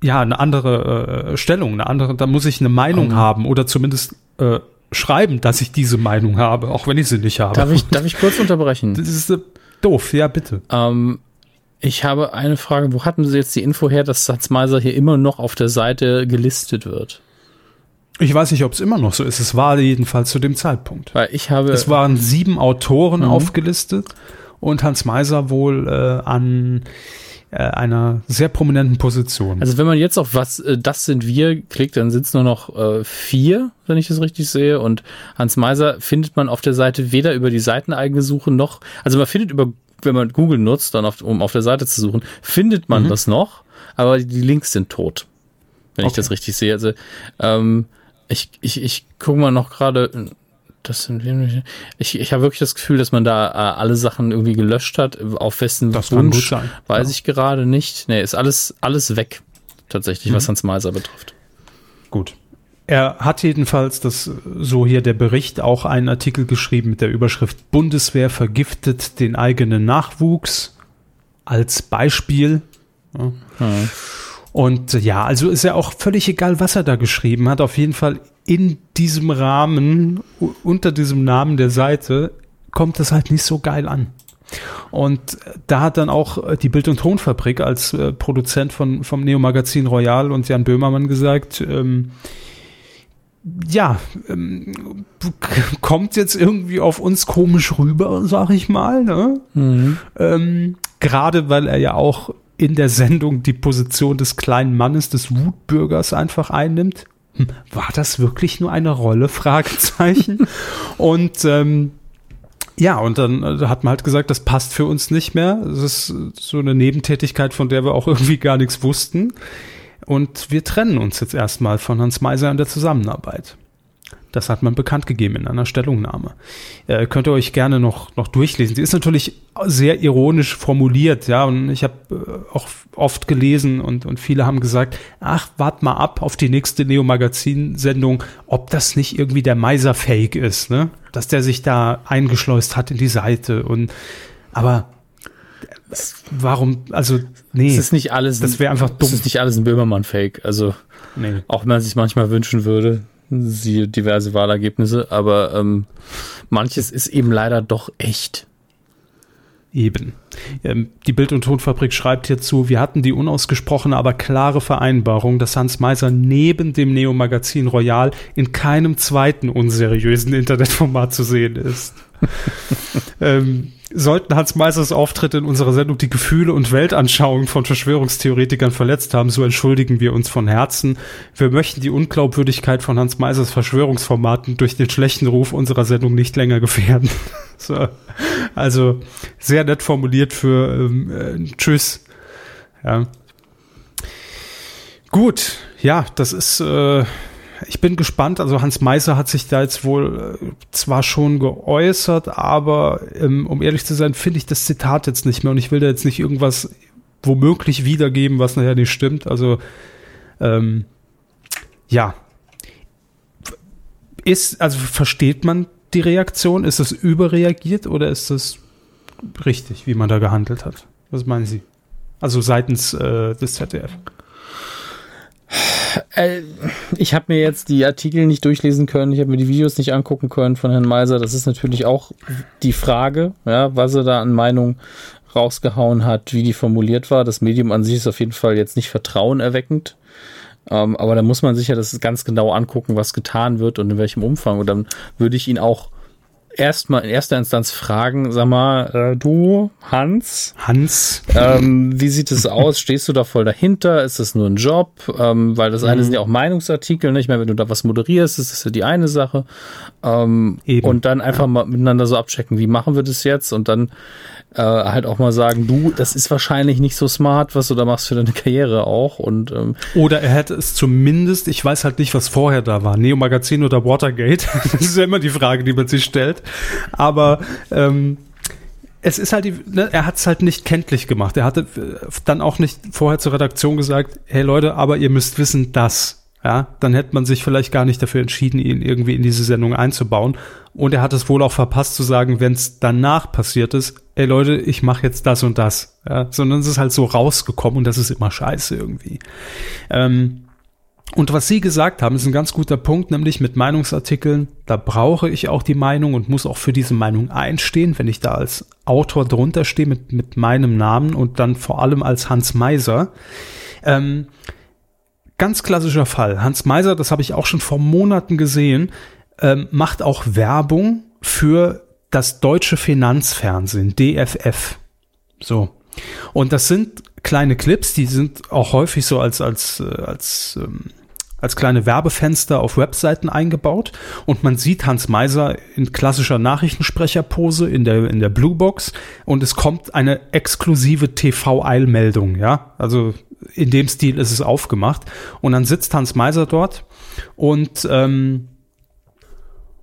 ja, eine andere äh, Stellung, eine andere, da muss ich eine Meinung um, haben oder zumindest äh, schreiben, dass ich diese Meinung habe, auch wenn ich sie nicht habe. Darf ich, darf ich kurz unterbrechen? Das ist äh, doof, ja, bitte. Ähm, ich habe eine Frage, wo hatten Sie jetzt die Info her, dass Satzmeiser hier immer noch auf der Seite gelistet wird? Ich weiß nicht, ob es immer noch so ist. Es war jedenfalls zu dem Zeitpunkt. Weil ich habe. Es waren sieben Autoren mhm. aufgelistet und Hans Meiser wohl äh, an einer sehr prominenten Position. Also wenn man jetzt auf was, äh, das sind wir klickt, dann sind es nur noch äh, vier, wenn ich das richtig sehe. Und Hans Meiser findet man auf der Seite weder über die seiteneigene Suche noch, also man findet über, wenn man Google nutzt, dann auf, um auf der Seite zu suchen, findet man mhm. das noch, aber die Links sind tot. Wenn okay. ich das richtig sehe. Also ähm, ich, ich, ich gucke mal noch gerade, das sind ich, ich habe wirklich das Gefühl, dass man da äh, alle Sachen irgendwie gelöscht hat. Auf wessen das Wunsch kann gut sein. weiß ja. ich gerade nicht. Nee, ist alles, alles weg, tatsächlich, mhm. was Hans Meiser betrifft. Gut. Er hat jedenfalls, das so hier der Bericht, auch einen Artikel geschrieben mit der Überschrift Bundeswehr vergiftet den eigenen Nachwuchs als Beispiel. Ja. Mhm. Und ja, also ist ja auch völlig egal, was er da geschrieben hat. Auf jeden Fall in diesem Rahmen, unter diesem Namen der Seite, kommt das halt nicht so geil an. Und da hat dann auch die Bild- und Tonfabrik als äh, Produzent von, vom Neo-Magazin Royal und Jan Böhmermann gesagt, ähm, ja, ähm, kommt jetzt irgendwie auf uns komisch rüber, sag ich mal. Ne? Mhm. Ähm, Gerade weil er ja auch in der Sendung die Position des kleinen Mannes, des Wutbürgers einfach einnimmt. Hm, war das wirklich nur eine Rolle? Fragezeichen. und ähm, ja, und dann äh, hat man halt gesagt, das passt für uns nicht mehr. Das ist so eine Nebentätigkeit, von der wir auch irgendwie gar nichts wussten. Und wir trennen uns jetzt erstmal von Hans Meiser in der Zusammenarbeit. Das hat man bekannt gegeben in einer Stellungnahme. Äh, könnt ihr euch gerne noch, noch durchlesen. Sie ist natürlich sehr ironisch formuliert, ja, und ich habe äh, auch oft gelesen und, und viele haben gesagt, ach, wart mal ab auf die nächste Neo-Magazin-Sendung, ob das nicht irgendwie der Meiser-Fake ist, ne? Dass der sich da eingeschleust hat in die Seite und, aber warum, also, nee. Es ist nicht alles, das wäre einfach dumm. Es ist nicht alles ein Böhmermann-Fake, also, nee. auch wenn man sich manchmal wünschen würde siehe diverse Wahlergebnisse, aber ähm, manches ist eben leider doch echt. Eben. Ähm, die Bild- und Tonfabrik schreibt hierzu, wir hatten die unausgesprochene, aber klare Vereinbarung, dass Hans Meiser neben dem Neo-Magazin Royal in keinem zweiten unseriösen Internetformat zu sehen ist. ähm, sollten Hans Meisers Auftritte in unserer Sendung die Gefühle und Weltanschauungen von Verschwörungstheoretikern verletzt haben, so entschuldigen wir uns von Herzen. Wir möchten die Unglaubwürdigkeit von Hans Meisers Verschwörungsformaten durch den schlechten Ruf unserer Sendung nicht länger gefährden. so. Also sehr nett formuliert für ähm, äh, Tschüss. Ja. Gut, ja, das ist äh, ich bin gespannt. Also Hans Meiser hat sich da jetzt wohl äh, zwar schon geäußert, aber ähm, um ehrlich zu sein, finde ich das Zitat jetzt nicht mehr und ich will da jetzt nicht irgendwas womöglich wiedergeben, was nachher nicht stimmt. Also ähm, ja. Ist, also versteht man die Reaktion? Ist es überreagiert oder ist das richtig, wie man da gehandelt hat? Was meinen Sie? Also seitens äh, des ZDF. Äh, ich habe mir jetzt die Artikel nicht durchlesen können, ich habe mir die Videos nicht angucken können von Herrn Meiser. Das ist natürlich auch die Frage, ja, was er da an Meinung rausgehauen hat, wie die formuliert war. Das Medium an sich ist auf jeden Fall jetzt nicht vertrauenerweckend. Ähm, aber da muss man sich ja das ganz genau angucken, was getan wird und in welchem Umfang. Und dann würde ich ihn auch erstmal in erster Instanz fragen, sag mal, äh, du, Hans, Hans. ähm, wie sieht es aus? Stehst du da voll dahinter? Ist das nur ein Job? Ähm, weil das eine sind ja auch Meinungsartikel, nicht? Ich meine, wenn du da was moderierst, ist das ja die eine Sache. Ähm, und dann einfach mal miteinander so abchecken, wie machen wir das jetzt? Und dann äh, halt auch mal sagen, du, das ist wahrscheinlich nicht so smart, was du da machst für deine Karriere auch. Und ähm, Oder er hätte es zumindest, ich weiß halt nicht, was vorher da war, Neo Magazin oder Watergate. Das ist ja immer die Frage, die man sich stellt. Aber ähm, es ist halt, die, ne, er hat es halt nicht kenntlich gemacht. Er hatte äh, dann auch nicht vorher zur Redaktion gesagt, hey Leute, aber ihr müsst wissen, dass. Ja, dann hätte man sich vielleicht gar nicht dafür entschieden, ihn irgendwie in diese Sendung einzubauen. Und er hat es wohl auch verpasst zu sagen, wenn es danach passiert ist, ey Leute, ich mache jetzt das und das. Ja, sondern es ist halt so rausgekommen und das ist immer scheiße irgendwie. Ähm, und was Sie gesagt haben, ist ein ganz guter Punkt, nämlich mit Meinungsartikeln, da brauche ich auch die Meinung und muss auch für diese Meinung einstehen, wenn ich da als Autor drunter stehe mit, mit meinem Namen und dann vor allem als Hans Meiser. Ähm, ganz klassischer Fall. Hans Meiser, das habe ich auch schon vor Monaten gesehen, ähm, macht auch Werbung für das deutsche Finanzfernsehen, DFF. So. Und das sind kleine Clips, die sind auch häufig so als, als, äh, als, ähm, als kleine Werbefenster auf Webseiten eingebaut. Und man sieht Hans Meiser in klassischer Nachrichtensprecherpose in der, in der Bluebox. Und es kommt eine exklusive TV-Eilmeldung, ja. Also in dem Stil ist es aufgemacht. Und dann sitzt Hans Meiser dort und, ähm,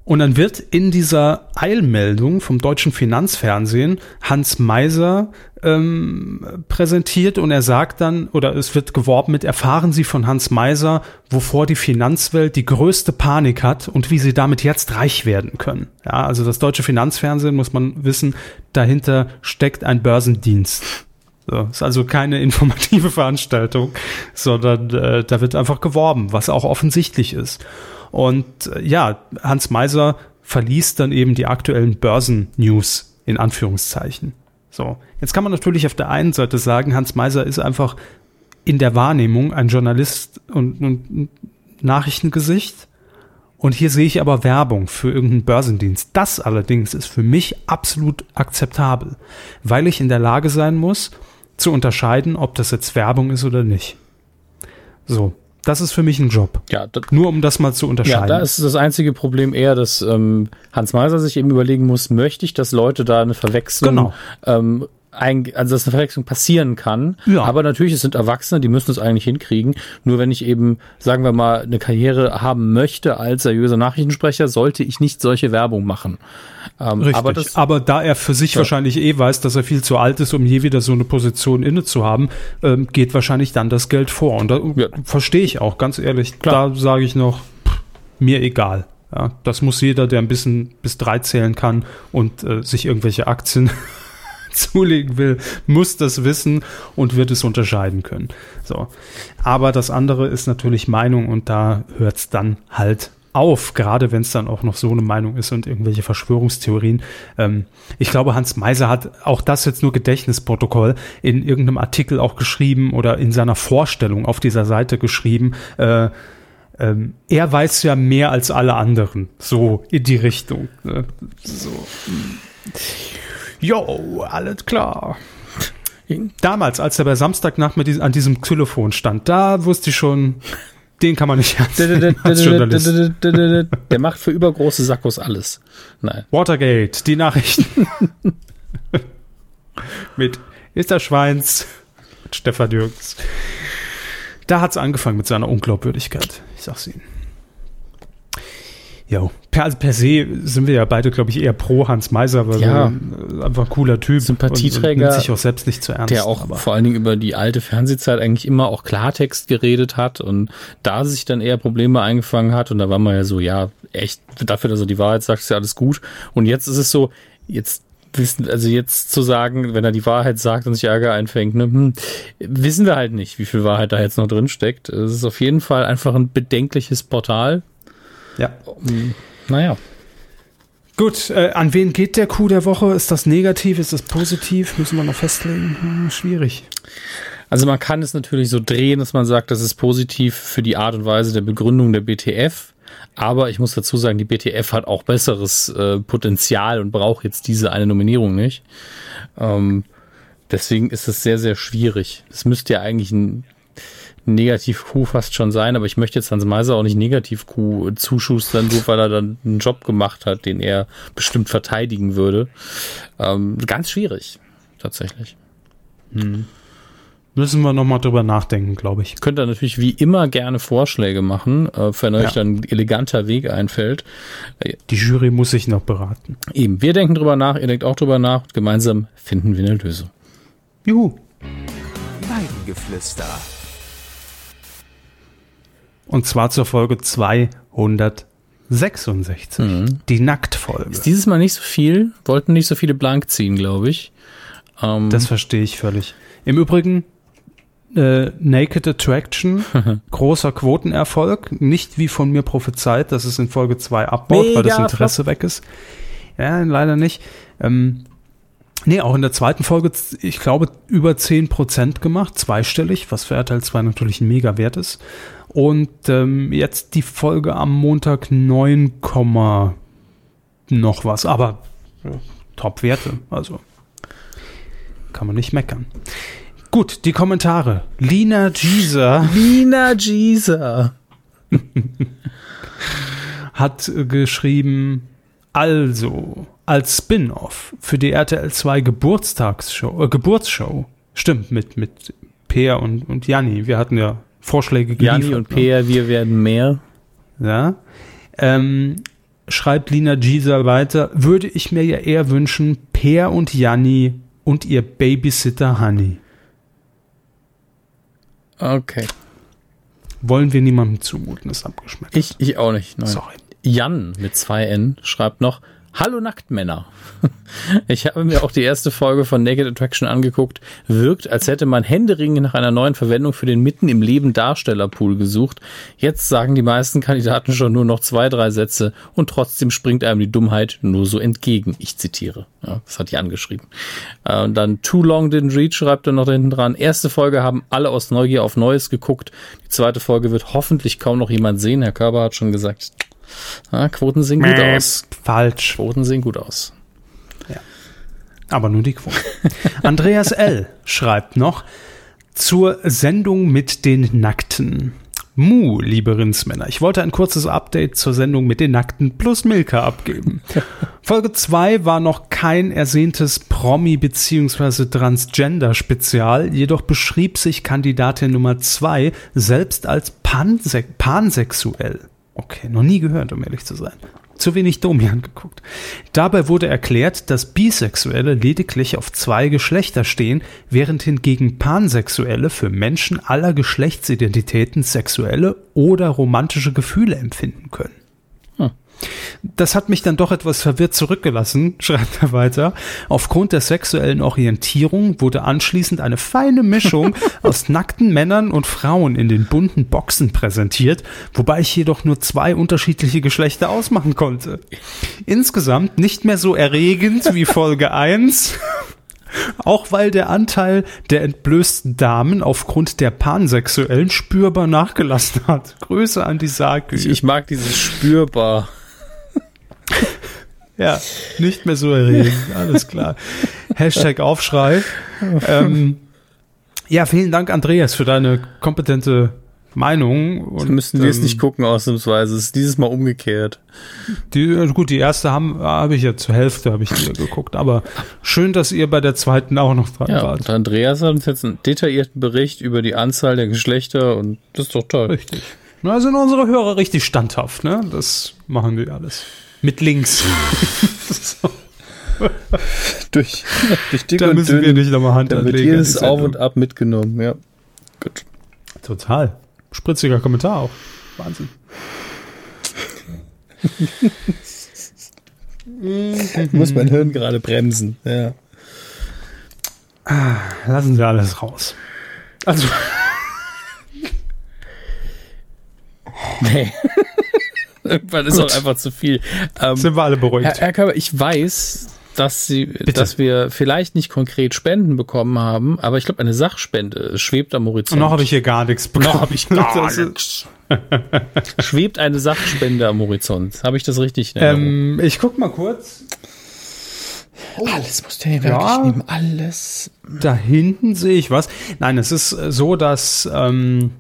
und dann wird in dieser Eilmeldung vom deutschen Finanzfernsehen Hans Meiser ähm, präsentiert und er sagt dann, oder es wird geworben mit, erfahren Sie von Hans Meiser, wovor die Finanzwelt die größte Panik hat und wie Sie damit jetzt reich werden können. Ja, also das deutsche Finanzfernsehen, muss man wissen, dahinter steckt ein Börsendienst. So, ist also keine informative Veranstaltung, sondern äh, da wird einfach geworben, was auch offensichtlich ist. Und äh, ja, Hans Meiser verließ dann eben die aktuellen Börsen-News in Anführungszeichen. So, jetzt kann man natürlich auf der einen Seite sagen, Hans Meiser ist einfach in der Wahrnehmung ein Journalist und, und Nachrichtengesicht. Und hier sehe ich aber Werbung für irgendeinen Börsendienst. Das allerdings ist für mich absolut akzeptabel, weil ich in der Lage sein muss, zu unterscheiden, ob das jetzt Werbung ist oder nicht. So, das ist für mich ein Job. ja, das, Nur um das mal zu Ja, unterscheiden. da ist das einzige Problem eher, dass ähm, Hans Meiser sich eben überlegen muss, möchte ich, dass Leute da eine Verwechslung, Genau. ähm, ein, also dass eine Verwechslung passieren kann. Ja. Aber natürlich, es sind Erwachsene, die müssen es eigentlich hinkriegen. Nur wenn ich eben, sagen wir mal, eine Karriere haben möchte als seriöser Nachrichtensprecher, sollte ich nicht solche Werbung machen. Ähm, Richtig. Aber das, Aber da er für sich Ja. wahrscheinlich eh weiß, dass er viel zu alt ist, um je wieder so eine Position inne zu haben, ähm, geht wahrscheinlich dann das Geld vor. Und da Ja. verstehe ich auch, ganz ehrlich. Klar. Da sage ich noch, pff, mir egal. Ja, das muss jeder, der ein bisschen bis drei zählen kann und äh, sich irgendwelche Aktien zulegen will, muss das wissen und wird es unterscheiden können. So. Aber das andere ist natürlich Meinung und da hört es dann halt auf, gerade wenn es dann auch noch so eine Meinung ist und irgendwelche Verschwörungstheorien. Ähm, ich glaube, Hans Meiser hat auch das jetzt nur Gedächtnisprotokoll in irgendeinem Artikel auch geschrieben oder in seiner Vorstellung auf dieser Seite geschrieben. Äh, ähm, er weiß ja mehr als alle anderen, so in die Richtung. Ne? So. Jo, alles klar. Damals, als er bei Samstagnacht mit diesem, an diesem Telefon stand, da wusste ich schon, den kann man nicht ernst nehmen der macht für übergroße Sackos alles. Nein. Watergate, die Nachrichten. mit Esther Schweins und Stefan Jürgens. Da hat's angefangen mit seiner Unglaubwürdigkeit. Ich sag's Ihnen. Jo, per, also per se sind wir ja beide, glaube ich, eher pro Hans Meiser, weil Ja. er einfach ein cooler Typ Sympathieträger, und, und nimmt sich auch selbst nicht zu ernst. der auch aber- vor allen Dingen über die alte Fernsehzeit eigentlich immer auch Klartext geredet hat und da sich dann eher Probleme eingefangen hat und da war man ja so, ja, echt, dafür, dass er die Wahrheit sagt, ist ja alles gut. Und jetzt ist es so, jetzt wissen, also jetzt zu sagen, wenn er die Wahrheit sagt und sich Ärger einfängt, ne, hm, wissen wir halt nicht, wie viel Wahrheit da jetzt noch drin steckt. Es ist auf jeden Fall einfach ein bedenkliches Portal. Ja. Naja. Gut, äh, an wen geht der Coup der Woche? Ist das negativ? Ist das positiv? Müssen wir noch festlegen? Hm, schwierig. Also man kann es natürlich so drehen, dass man sagt, das ist positiv für die Art und Weise der Begründung der BTF. Aber ich muss dazu sagen, die BTF hat auch besseres äh, Potenzial und braucht jetzt diese eine Nominierung nicht. Ähm, deswegen ist es sehr, sehr schwierig. Es müsste ja eigentlich ein Negativ-Q fast schon sein, aber ich möchte jetzt Hans Meiser auch nicht Negativ-Q zuschustern, nur weil er dann einen Job gemacht hat, den er bestimmt verteidigen würde. Ähm, ganz schwierig, tatsächlich. Müssen wir nochmal drüber nachdenken, glaube ich. Könnt ihr natürlich wie immer gerne Vorschläge machen, äh, wenn euch Ja. dann ein eleganter Weg einfällt. Die Jury muss sich noch beraten. Eben, wir denken drüber nach, ihr denkt auch drüber nach. Gemeinsam finden wir eine Lösung. Juhu. Weidengeflüster. Und zwar zur Folge 266. Die Nacktfolge. Ist dieses Mal nicht so viel, wollten nicht so viele blank ziehen, glaube ich. Ähm, Das verstehe ich völlig. Im Übrigen, äh, Naked Attraction, großer Quotenerfolg. Nicht wie von mir prophezeit, dass es in Folge 2 abbaut, weil das Mega Interesse weg ist. Ja, leider nicht. Ähm, nee, auch in der zweiten Folge, ich glaube, über 10% gemacht, zweistellig, was für RTL 2 natürlich ein mega Wert ist. Und ähm, jetzt die Folge am Montag 9, Komma noch was, aber ja, Top-Werte, also kann man nicht meckern. Gut, die Kommentare. Lina Gieser Lina Gieser. hat äh, geschrieben, also als Spin-off für die RTL 2 Geburtstagsshow, äh, Geburtsshow. Stimmt, mit, mit Peer und, und Janni. Wir hatten ja Vorschläge geliefert. Jani und ne? Peer, wir werden mehr. Ja. Ähm, schreibt Lina Gieser weiter, würde ich mir ja eher wünschen, Peer und Janni und ihr Babysitter Honey. Okay. Wollen wir niemandem zumuten, ist abgeschmeckt. Ich, ich auch nicht. Nein. Sorry. Jan mit zwei N schreibt noch, Hallo Nacktmänner. Ich habe mir auch die erste Folge von Naked Attraction angeguckt. Wirkt, als hätte man händeringend nach einer neuen Verwendung für den mitten im Leben Darstellerpool gesucht. Jetzt sagen die meisten Kandidaten schon nur noch zwei, drei Sätze und trotzdem springt einem die Dummheit nur so entgegen. Ich zitiere. Ja, das hat Jan geschrieben. Äh, Und dann Too Long Didn't Read schreibt er noch hinten dran. Erste Folge haben alle aus Neugier auf Neues geguckt. Die zweite Folge wird hoffentlich kaum noch jemand sehen. Herr Körber hat schon gesagt, ah, Quoten sehen gut Mäh. aus. Falsch. Quoten sehen gut aus. Aber nur die Quote. Andreas L. schreibt noch zur Sendung mit den Nackten. Mu, liebe Rindsmänner, ich wollte ein kurzes Update zur Sendung mit den Nackten plus Milka abgeben. Folge 2 war noch kein ersehntes Promi- bzw. Transgender-Spezial, jedoch beschrieb sich Kandidatin Nummer 2 selbst als panse pansexuell. Okay, noch nie gehört, um ehrlich zu sein. Zu wenig Domian geguckt. Dabei wurde erklärt, dass Bisexuelle lediglich auf zwei Geschlechter stehen, während hingegen Pansexuelle für Menschen aller Geschlechtsidentitäten sexuelle oder romantische Gefühle empfinden können. Das hat mich dann doch etwas verwirrt zurückgelassen, schreibt er weiter. Aufgrund der sexuellen Orientierung wurde anschließend eine feine Mischung aus nackten Männern und Frauen in den bunten Boxen präsentiert, wobei ich jedoch nur zwei unterschiedliche Geschlechter ausmachen konnte. Insgesamt nicht mehr so erregend wie Folge 1. Auch weil der Anteil der entblößten Damen aufgrund der Pansexuellen spürbar nachgelassen hat. Grüße an die Sargü. Ich, ich mag dieses spürbar. Ja, nicht mehr so erregend, alles klar. Hashtag Aufschrei. Ähm, ja, vielen Dank, Andreas, für deine kompetente Meinung. Und, Müssen wir es ähm, nicht gucken, ausnahmsweise. Es ist dieses Mal umgekehrt. Die, äh, gut, die erste habe ich ja zur Hälfte habe ich die geguckt, aber schön, dass ihr bei der zweiten auch noch dran Ja, wart. und Andreas hat uns jetzt einen detaillierten Bericht über die Anzahl der Geschlechter und das ist doch toll. Richtig. Na, sind unsere Hörer richtig standhaft, ne? Das machen die alles. Mit links. Durch, durch dick da müssen dünn. wir nicht nochmal Hand Da wird anlegen. jedes an die Auf und Ab mitgenommen, ja. Gut. Total. Spritziger Kommentar auch. Wahnsinn. Muss mein Hirn gerade bremsen, ja. Lassen Sie alles raus. Also, Nee. Irgendwann ist auch einfach zu viel. Ähm, sind wir alle beruhigt. Herr, Herr Körber, ich weiß, dass sie, dass wir vielleicht nicht konkret Spenden bekommen haben, aber ich glaube, eine Sachspende schwebt am Horizont. noch habe ich hier gar nichts bekommen. Noch habe ich gar nichts. Schwebt eine Sachspende am Horizont. Habe ich das richtig? Ähm, ich guck mal kurz. Alles muss der Ja. nehmen. Alles. Da hinten sehe ich was. Nein, es ist so, dass ähm,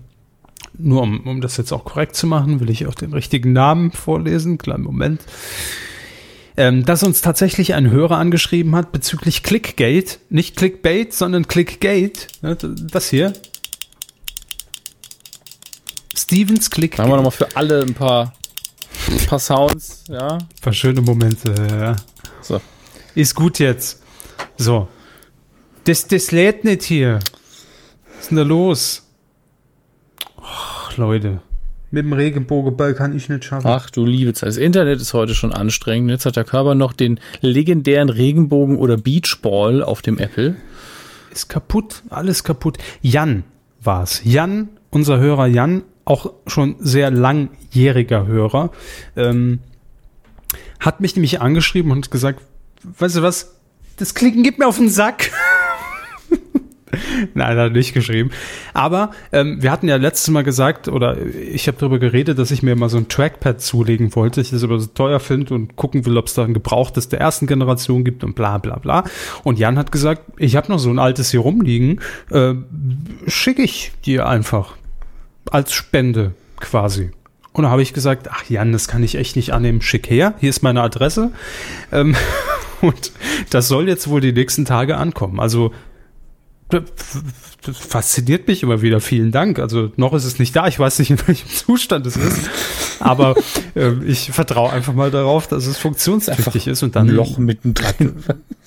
nur um, um das jetzt auch korrekt zu machen, will ich auch den richtigen Namen vorlesen. Kleinen Moment. Ähm, dass uns tatsächlich ein Hörer angeschrieben hat bezüglich Clickgate. Nicht Clickbait, sondern Clickgate. Ne, Das hier. Stevens Da haben wir Clickgate. nochmal für alle ein paar, ein paar Sounds. Ja. Ein paar schöne Momente. Ja. So. Ist gut jetzt. So. Das, das lädt nicht hier. Was ist denn da los? Ach, Leute. Mit dem Regenbogenball kann ich nicht schaffen. Ach du liebe Zeit. Das Internet ist heute schon anstrengend. Jetzt hat der Körper noch den legendären Regenbogen oder Beachball auf dem Apple. Ist kaputt. Alles kaputt. Jan war's. Jan, unser Hörer Jan, auch schon sehr langjähriger Hörer, ähm, hat mich nämlich angeschrieben und gesagt, weißt du was, das Klicken gibt mir auf den Sack. Nein, hat nicht geschrieben. Aber ähm, wir hatten ja letztes Mal gesagt, oder ich habe darüber geredet, dass ich mir mal so ein Trackpad zulegen wollte, ich das aber so teuer finde und gucken will, ob es da ein gebrauchtes der ersten Generation gibt und bla bla bla. Und Jan hat gesagt, ich habe noch so ein altes hier rumliegen, äh, schicke ich dir einfach als Spende quasi. Und da habe ich gesagt, ach Jan, das kann ich echt nicht annehmen, schick her, hier ist meine Adresse. Ähm, und das soll jetzt wohl die nächsten Tage ankommen. Also das fasziniert mich immer wieder. Vielen Dank. Also noch ist es nicht da. Ich weiß nicht, in welchem Zustand es ist. Aber ähm, ich vertraue einfach mal darauf, dass es funktionstüchtig ist und dann Ein Loch mittendrin.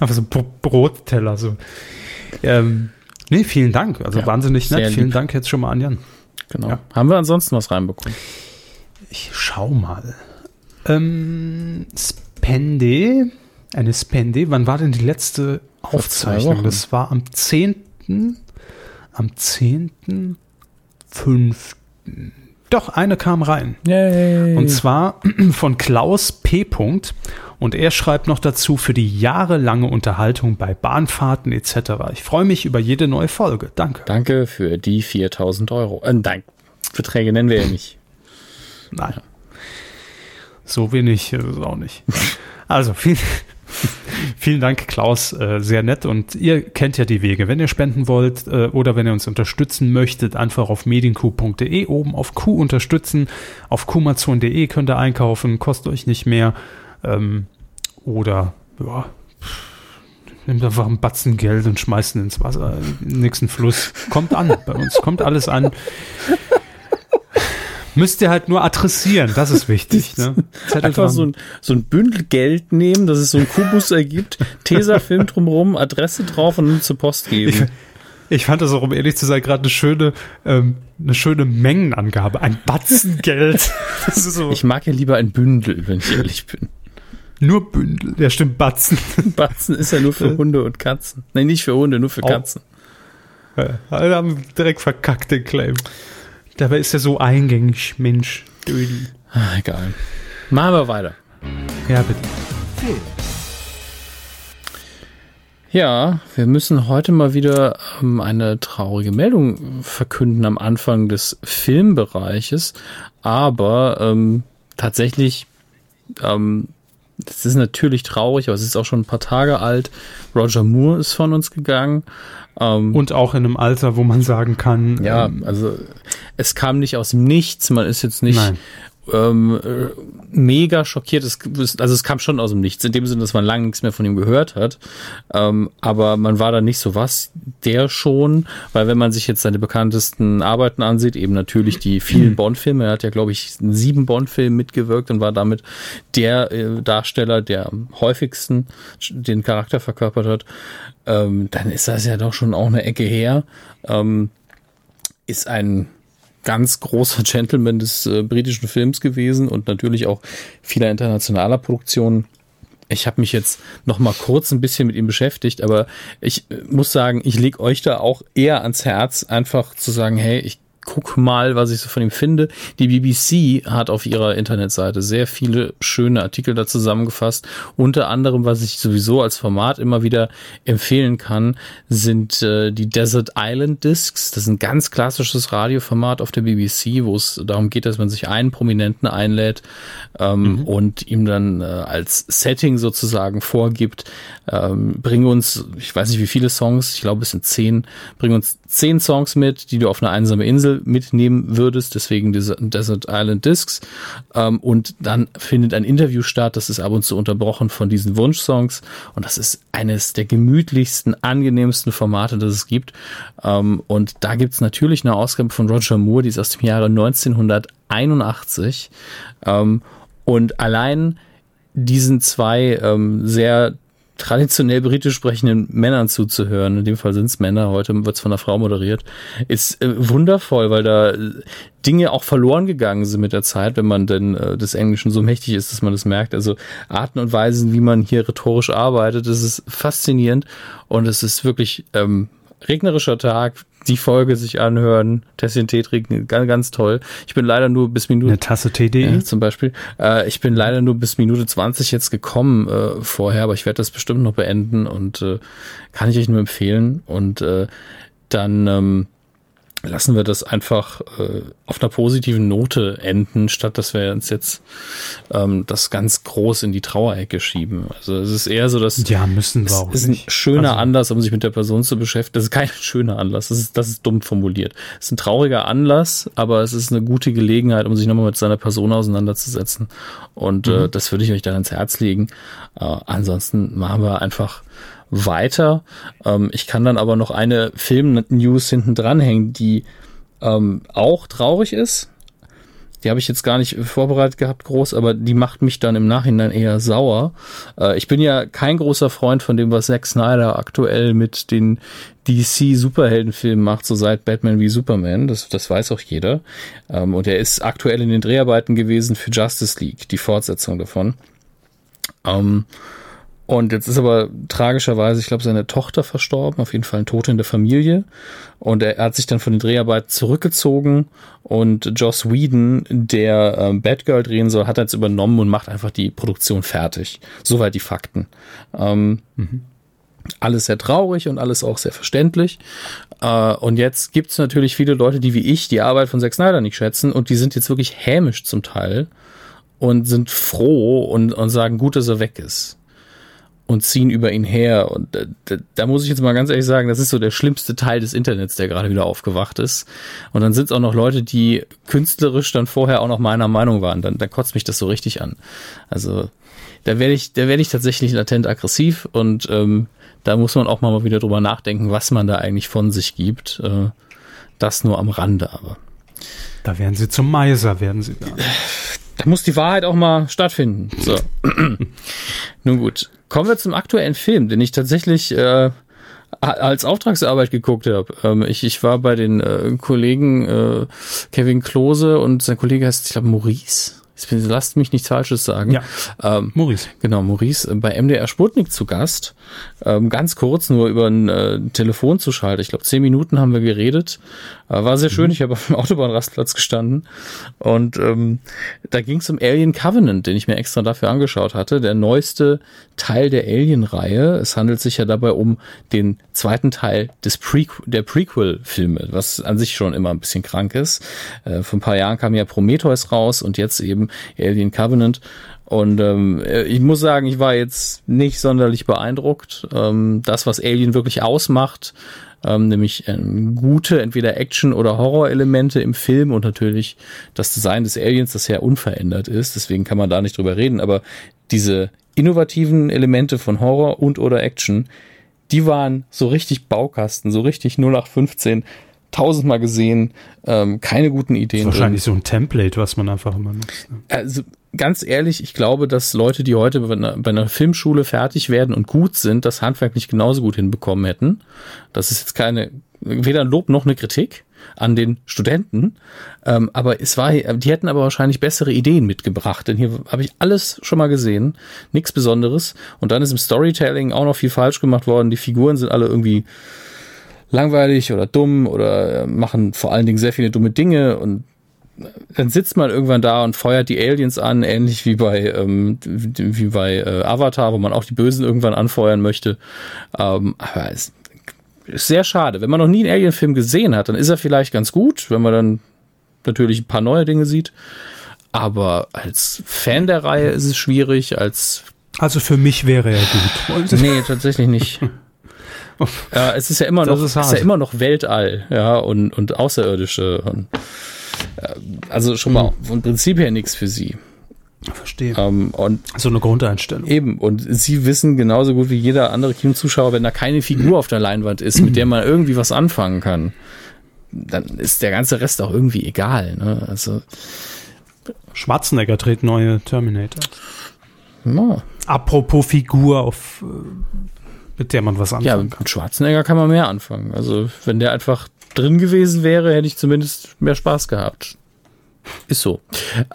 einfach so ein Bro- Brotteller. So. Ähm, nee, vielen Dank. Also Ja, wahnsinnig nett. lieb. Vielen Dank jetzt schon mal an Jan. genau. Ja. Haben wir ansonsten was reinbekommen? Ich schau mal. Ähm, Spende. Eine Spende. Wann war denn die letzte Aufzeichnung? Das war am 10. Am 10. 5. Doch, eine kam rein. Yay. Und zwar von Klaus P. Punkt. Und er schreibt noch dazu für die jahrelange Unterhaltung bei Bahnfahrten etc. Ich freue mich über jede neue Folge. Danke. Danke für die 4000 Euro. Äh, nein, Beträge nennen wir ja nicht. Nein. So wenig ist es auch nicht. Also, vielen, vielen Dank, Klaus. Äh, sehr nett. Und ihr kennt ja die Wege. Wenn ihr spenden wollt äh, oder wenn ihr uns unterstützen möchtet, einfach auf medienku.de oben auf Q unterstützen. Auf kumazon.de könnt ihr einkaufen. Kostet euch nicht mehr. Ähm, oder, ja, Nehmt einfach einen Batzen Geld und schmeißt ihn ins Wasser, in den nächsten Fluss. Kommt an bei uns, kommt alles an. Müsst ihr halt nur adressieren, das ist wichtig. Ne? Einfach so ein, so ein Bündel Geld nehmen, dass es so ein Kubus ergibt, Tesafilm drumherum, Adresse drauf und dann zur Post geben. Ich fand das auch, um ehrlich zu sein, gerade eine schöne, ähm, eine schöne Mengenangabe. Ein Batzen Geld. So. Ich mag ja lieber ein Bündel, wenn ich ehrlich bin. nur Bündel. Ja, stimmt, Batzen. Batzen ist ja nur für Hunde und Katzen. Nein, nicht für Hunde, nur für. Katzen. Ja, Alle haben direkt verkackt den Claim. Dabei ist er so eingängig, Mensch. Dödel. Ah, egal. Machen wir weiter. Ja, bitte. Ja, wir müssen heute mal wieder ähm, eine traurige Meldung verkünden am Anfang des Filmbereiches. Aber ähm, tatsächlich, ähm, das ist natürlich traurig, aber es ist auch schon ein paar Tage alt. Roger Moore ist von uns gegangen. Ähm, Und auch in einem Alter, wo man sagen kann, ja, ähm, also es kam nicht aus dem Nichts. Man ist jetzt nicht. Ähm, äh, mega schockiert. Es, also es kam schon aus dem Nichts, in dem Sinne, dass man lange nichts mehr von ihm gehört hat. Ähm, aber man war da nicht so, was, der schon, weil wenn man sich jetzt seine bekanntesten Arbeiten ansieht, eben natürlich die vielen Bond-Filme, er hat ja, glaube ich, in sieben Bond-Filmen mitgewirkt und war damit der äh, Darsteller, der am häufigsten den Charakter verkörpert hat, ähm, dann ist das ja doch schon auch eine Ecke her. Ähm, ist ein ganz großer Gentleman des äh, britischen Films gewesen und natürlich auch vieler internationaler Produktionen. Ich habe mich jetzt noch mal kurz ein bisschen mit ihm beschäftigt, aber ich äh, muss sagen, ich leg euch da auch eher ans Herz, einfach zu sagen, hey, ich guck mal, was ich so von ihm finde. Die BBC hat auf ihrer Internetseite sehr viele schöne Artikel da zusammengefasst. Unter anderem, was ich sowieso als Format immer wieder empfehlen kann, sind äh, die Desert Island Discs. Das ist ein ganz klassisches Radioformat auf der BBC, wo es darum geht, dass man sich einen Prominenten einlädt ähm, mhm. und ihm dann äh, als Setting sozusagen vorgibt, ähm, bring uns, ich weiß nicht wie viele Songs, ich glaube es sind zehn, bring uns zehn Songs mit, die du auf eine einsame Insel mitnehmen würdest, deswegen diese Desert Island Discs. Ähm, und dann findet ein Interview statt, das ist ab und zu unterbrochen von diesen Wunschsongs. Und das ist eines der gemütlichsten, angenehmsten Formate, das es gibt. Ähm, und da gibt's natürlich eine Ausgabe von Roger Moore, die ist aus dem Jahre 1981. Ähm, und allein diesen zwei ähm, sehr traditionell britisch sprechenden Männern zuzuhören, in dem Fall sind es Männer, heute wird es von einer Frau moderiert, ist äh, wundervoll, weil da Dinge auch verloren gegangen sind mit der Zeit, wenn man denn äh, des Englischen so mächtig ist, dass man das merkt. Also Arten und Weisen, wie man hier rhetorisch arbeitet, das ist faszinierend. Und es ist wirklich ähm, regnerischer Tag, die Folge sich anhören, Tässchen Tee trinken, ganz, ganz toll. Ich bin leider nur bis Minute. Eine Tasse Tee.de? Äh, zum Beispiel. Äh, ich bin leider nur bis Minute 20 jetzt gekommen äh, vorher, aber ich werde das bestimmt noch beenden und äh, kann ich euch nur empfehlen. Und äh, dann ähm, lassen wir das einfach äh, auf einer positiven Note enden, statt dass wir uns jetzt ähm, das ganz groß in die Trauerecke schieben. Also es ist eher so, dass ja müssen wir auch es ist ein schöner also, Anlass, um sich mit der Person zu beschäftigen. Das ist kein schöner Anlass. Das ist das ist dumm formuliert. Es ist ein trauriger Anlass, aber es ist eine gute Gelegenheit, um sich nochmal mit seiner Person auseinanderzusetzen. Und äh, mhm. äh, das würde ich euch dann ans Herz legen. Äh, ansonsten machen wir einfach weiter. Ähm, ich kann dann aber noch eine Film-News hinten dranhängen, die ähm, auch traurig ist. Die habe ich jetzt gar nicht vorbereitet gehabt, groß, aber die macht mich dann im Nachhinein eher sauer. Äh, ich bin ja kein großer Freund von dem, was Zack Snyder aktuell mit den DC-Superheldenfilmen macht, so seit Batman wie Superman. Das, das weiß auch jeder. Ähm, und er ist aktuell in den Dreharbeiten gewesen für Justice League, die Fortsetzung davon. Ähm, und jetzt ist aber tragischerweise, ich glaube, seine Tochter verstorben, auf jeden Fall ein Tod in der Familie. Und er, hat sich dann von den Dreharbeiten zurückgezogen und Joss Whedon, der ähm, Batgirl drehen soll, hat jetzt übernommen und macht einfach die Produktion fertig. Soweit die Fakten. Ähm, mhm. Alles sehr traurig und alles auch sehr verständlich. Äh, und jetzt gibt es natürlich viele Leute, die wie ich die Arbeit von Zack Snyder nicht schätzen und die sind jetzt wirklich hämisch zum Teil und sind froh und, und sagen, gut, dass er weg ist und ziehen über ihn her. Und da, da, da, muss ich jetzt mal ganz ehrlich sagen, das ist so der schlimmste Teil des Internets, der gerade wieder aufgewacht ist. Und dann sind es auch noch Leute, die künstlerisch dann vorher auch noch meiner Meinung waren. Dann, dann kotzt mich das so richtig an. Also da werde ich, da werde ich tatsächlich latent aggressiv und ähm, da muss man auch mal wieder drüber nachdenken, was man da eigentlich von sich gibt. Äh, das nur am Rande aber. Da werden sie zum Meiser, werden sie da. Da muss die Wahrheit auch mal stattfinden. So. Nun gut. Kommen wir zum aktuellen Film, den ich tatsächlich äh, als Auftragsarbeit geguckt habe. Ähm, ich, ich war bei den äh, Kollegen äh, Kevin Klose und sein Kollege heißt, ich glaube, Maurice. Lasst mich nichts Falsches sagen. Ja. Ähm, Maurice. Genau, Maurice äh, bei MDR Sputnik zu Gast. Ähm, ganz kurz nur über ein äh, Telefon zu schalten. Ich glaube, zehn Minuten haben wir geredet. Äh, war sehr schön. Mhm. Ich habe auf dem Autobahnrastplatz gestanden. Und ähm, da ging es um Alien Covenant, den ich mir extra dafür angeschaut hatte. Der neueste Teil der Alien-Reihe. Es handelt sich ja dabei um den zweiten Teil des Pre der Prequel-Filme, was an sich schon immer ein bisschen krank ist. Äh, vor ein paar Jahren kam ja Prometheus raus und jetzt eben Alien Covenant. Und ähm, ich muss sagen, ich war jetzt nicht sonderlich beeindruckt. Ähm, das, was Alien wirklich ausmacht, ähm, nämlich ähm, gute entweder Action- oder Horror-Elemente im Film und natürlich das Design des Aliens, das ja unverändert ist. Deswegen kann man da nicht drüber reden. Aber diese innovativen Elemente von Horror und oder Action, die waren so richtig Baukasten, so richtig 0815 tausendmal gesehen, ähm, keine guten Ideen. wahrscheinlich drin. so ein Template, was man einfach immer nutzt. Ne? Also ganz ehrlich, ich glaube, dass Leute, die heute bei einer, bei einer, Filmschule fertig werden und gut sind, das handwerklich genauso gut hinbekommen hätten. Das ist jetzt keine, weder ein Lob noch eine Kritik an den Studenten. Ähm, aber es war, die hätten aber wahrscheinlich bessere Ideen mitgebracht, denn hier habe ich alles schon mal gesehen, nichts Besonderes. Und dann ist im Storytelling auch noch viel falsch gemacht worden. Die Figuren sind alle irgendwie langweilig oder dumm oder äh, machen vor allen Dingen sehr viele dumme Dinge und dann sitzt man irgendwann da und feuert die Aliens an, ähnlich wie bei ähm, wie bei äh, Avatar, wo man auch die Bösen irgendwann anfeuern möchte. Ähm, aber es ist sehr schade. Wenn man noch nie einen Alien-Film gesehen hat, dann ist er vielleicht ganz gut, wenn man dann natürlich ein paar neue Dinge sieht. Aber als Fan der Reihe ist es schwierig, als Also für mich wäre er gut. Nee, tatsächlich nicht. ja, es ist ja immer Das noch, ist ist, ja immer noch Weltall, ja, und, und Außerirdische. Und, äh, also schon mal vom Prinzip her nichts für sie. Verstehe. Ähm, und So eine Grundeinstellung. eben, und sie wissen genauso gut wie jeder andere Kinozuschauer, wenn da keine Figur auf der Leinwand ist, mit der man irgendwie was anfangen kann, dann ist der ganze Rest auch irgendwie egal. Ne? Also, Schwarzenegger dreht neue Terminator. ja, Apropos Figur, auf, äh, mit der man was ja, anfangen kann. mit Schwarzenegger kann man mehr anfangen. Also, wenn der einfach drin gewesen wäre, hätte ich zumindest mehr Spaß gehabt. Ist so.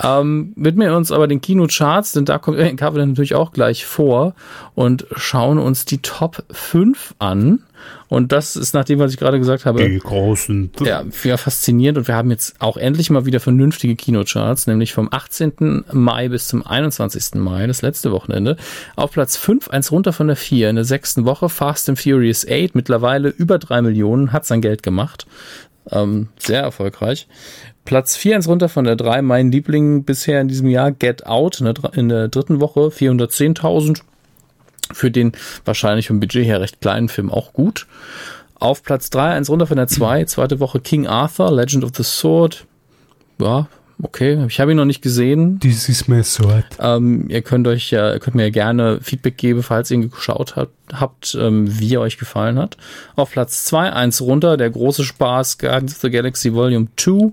Ähm, widmen wir uns aber den Kinocharts, denn da kommt Alien Covenant natürlich auch gleich vor und schauen uns die Top 5 an. Und das ist nach dem, was ich gerade gesagt habe, Die großen. ja, sehr faszinierend. Und wir haben jetzt auch endlich mal wieder vernünftige Kinocharts, nämlich vom 18. Mai bis zum 21. Mai, das letzte Wochenende. Auf Platz 5, eins runter von der 4 in der sechsten Woche, Fast and Furious 8, mittlerweile über drei Millionen, hat sein Geld gemacht. Ähm, sehr erfolgreich. Platz 4, eins runter von der 3, mein Liebling bisher in diesem Jahr, Get Out, in der, dr- in der dritten Woche, 410.000. Für den wahrscheinlich vom Budget her recht kleinen Film auch gut. Auf Platz 3, eins runter von der 2, zweite Woche King Arthur, Legend of the Sword. Ja, okay, ich habe ihn noch nicht gesehen. This is my sword. Ähm, ihr könnt euch ja, ihr könnt mir ja gerne Feedback geben, falls ihr ihn geschaut habt, habt ähm, wie er euch gefallen hat. Auf Platz 2, eins runter, der große Spaß, Guardians of the Galaxy Volume 2.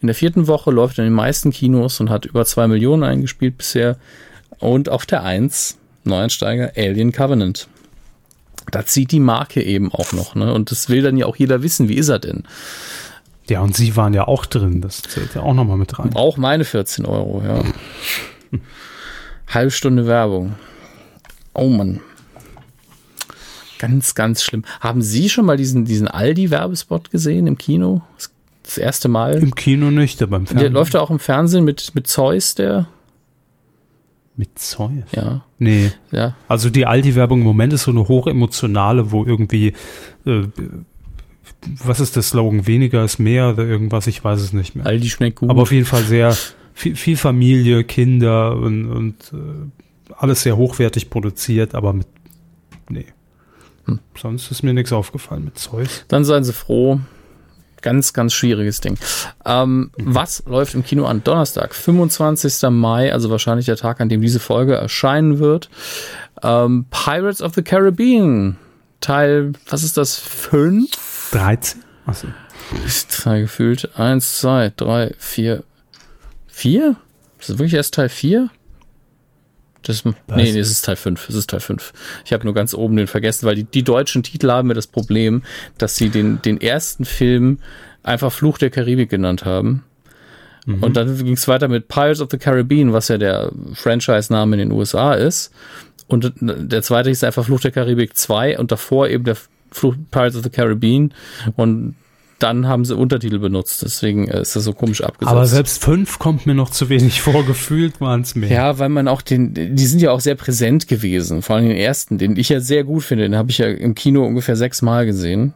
In der vierten Woche läuft er in den meisten Kinos und hat über zwei Millionen eingespielt bisher. Und auf der 1, Neueinsteiger, Alien Covenant. Da zieht die Marke eben auch noch, ne? Und das will dann ja auch jeder wissen, wie ist er denn? Ja, und sie waren ja auch drin. Das zählt ja auch nochmal mit rein. Auch meine 14 Euro, ja. Halbe Stunde Werbung. Oh Mann. Ganz, ganz schlimm. Haben Sie schon mal diesen, diesen Aldi-Werbespot gesehen im Kino? Das, erste Mal. Im Kino nicht, aber im Der Fernsehen. läuft ja auch im Fernsehen mit, mit Zeus, der. Mit Zeus? Ja, Nee. ja. Also die Aldi-Werbung im Moment ist so eine hochemotionale, wo irgendwie, äh, was ist der Slogan? Weniger ist mehr oder irgendwas, ich weiß es nicht mehr. Aldi schmeckt gut. Aber auf jeden Fall sehr viel, viel Familie, Kinder und, und äh, alles sehr hochwertig produziert, aber mit, nee. Hm. Sonst ist mir nichts aufgefallen mit Zeus. Dann seien Sie froh. Ganz, ganz schwieriges Ding. Ähm, Was läuft im Kino an? Donnerstag, 25. Mai, also wahrscheinlich der Tag, an dem diese Folge erscheinen wird. Ähm, Pirates of the Caribbean. Teil, was ist das? Fünf? 13? Achso. Ist da gefühlt. Eins, zwei, drei, vier. Vier? Ist das wirklich erst Teil vier? Das, nee, nee, es ist Teil 5. Es ist Teil 5. Ich habe nur ganz oben den vergessen, weil die, die deutschen Titel haben mir das Problem, dass sie den, den ersten Film einfach Fluch der Karibik genannt haben. Und dann ging es weiter mit Pirates of the Caribbean, was ja der Franchise-Name in den USA ist. Und der zweite ist einfach Fluch der Karibik 2 und davor eben der Fluch Pirates of the Caribbean. Und dann haben sie Untertitel benutzt. Deswegen äh, ist das so komisch abgesetzt. Aber selbst fünf kommt mir noch zu wenig vor. Gefühlt waren es mehr. Ja, weil man auch den, die sind ja auch sehr präsent gewesen. Vor allem den ersten, den ich ja sehr gut finde. Den habe ich ja im Kino ungefähr sechsmal gesehen,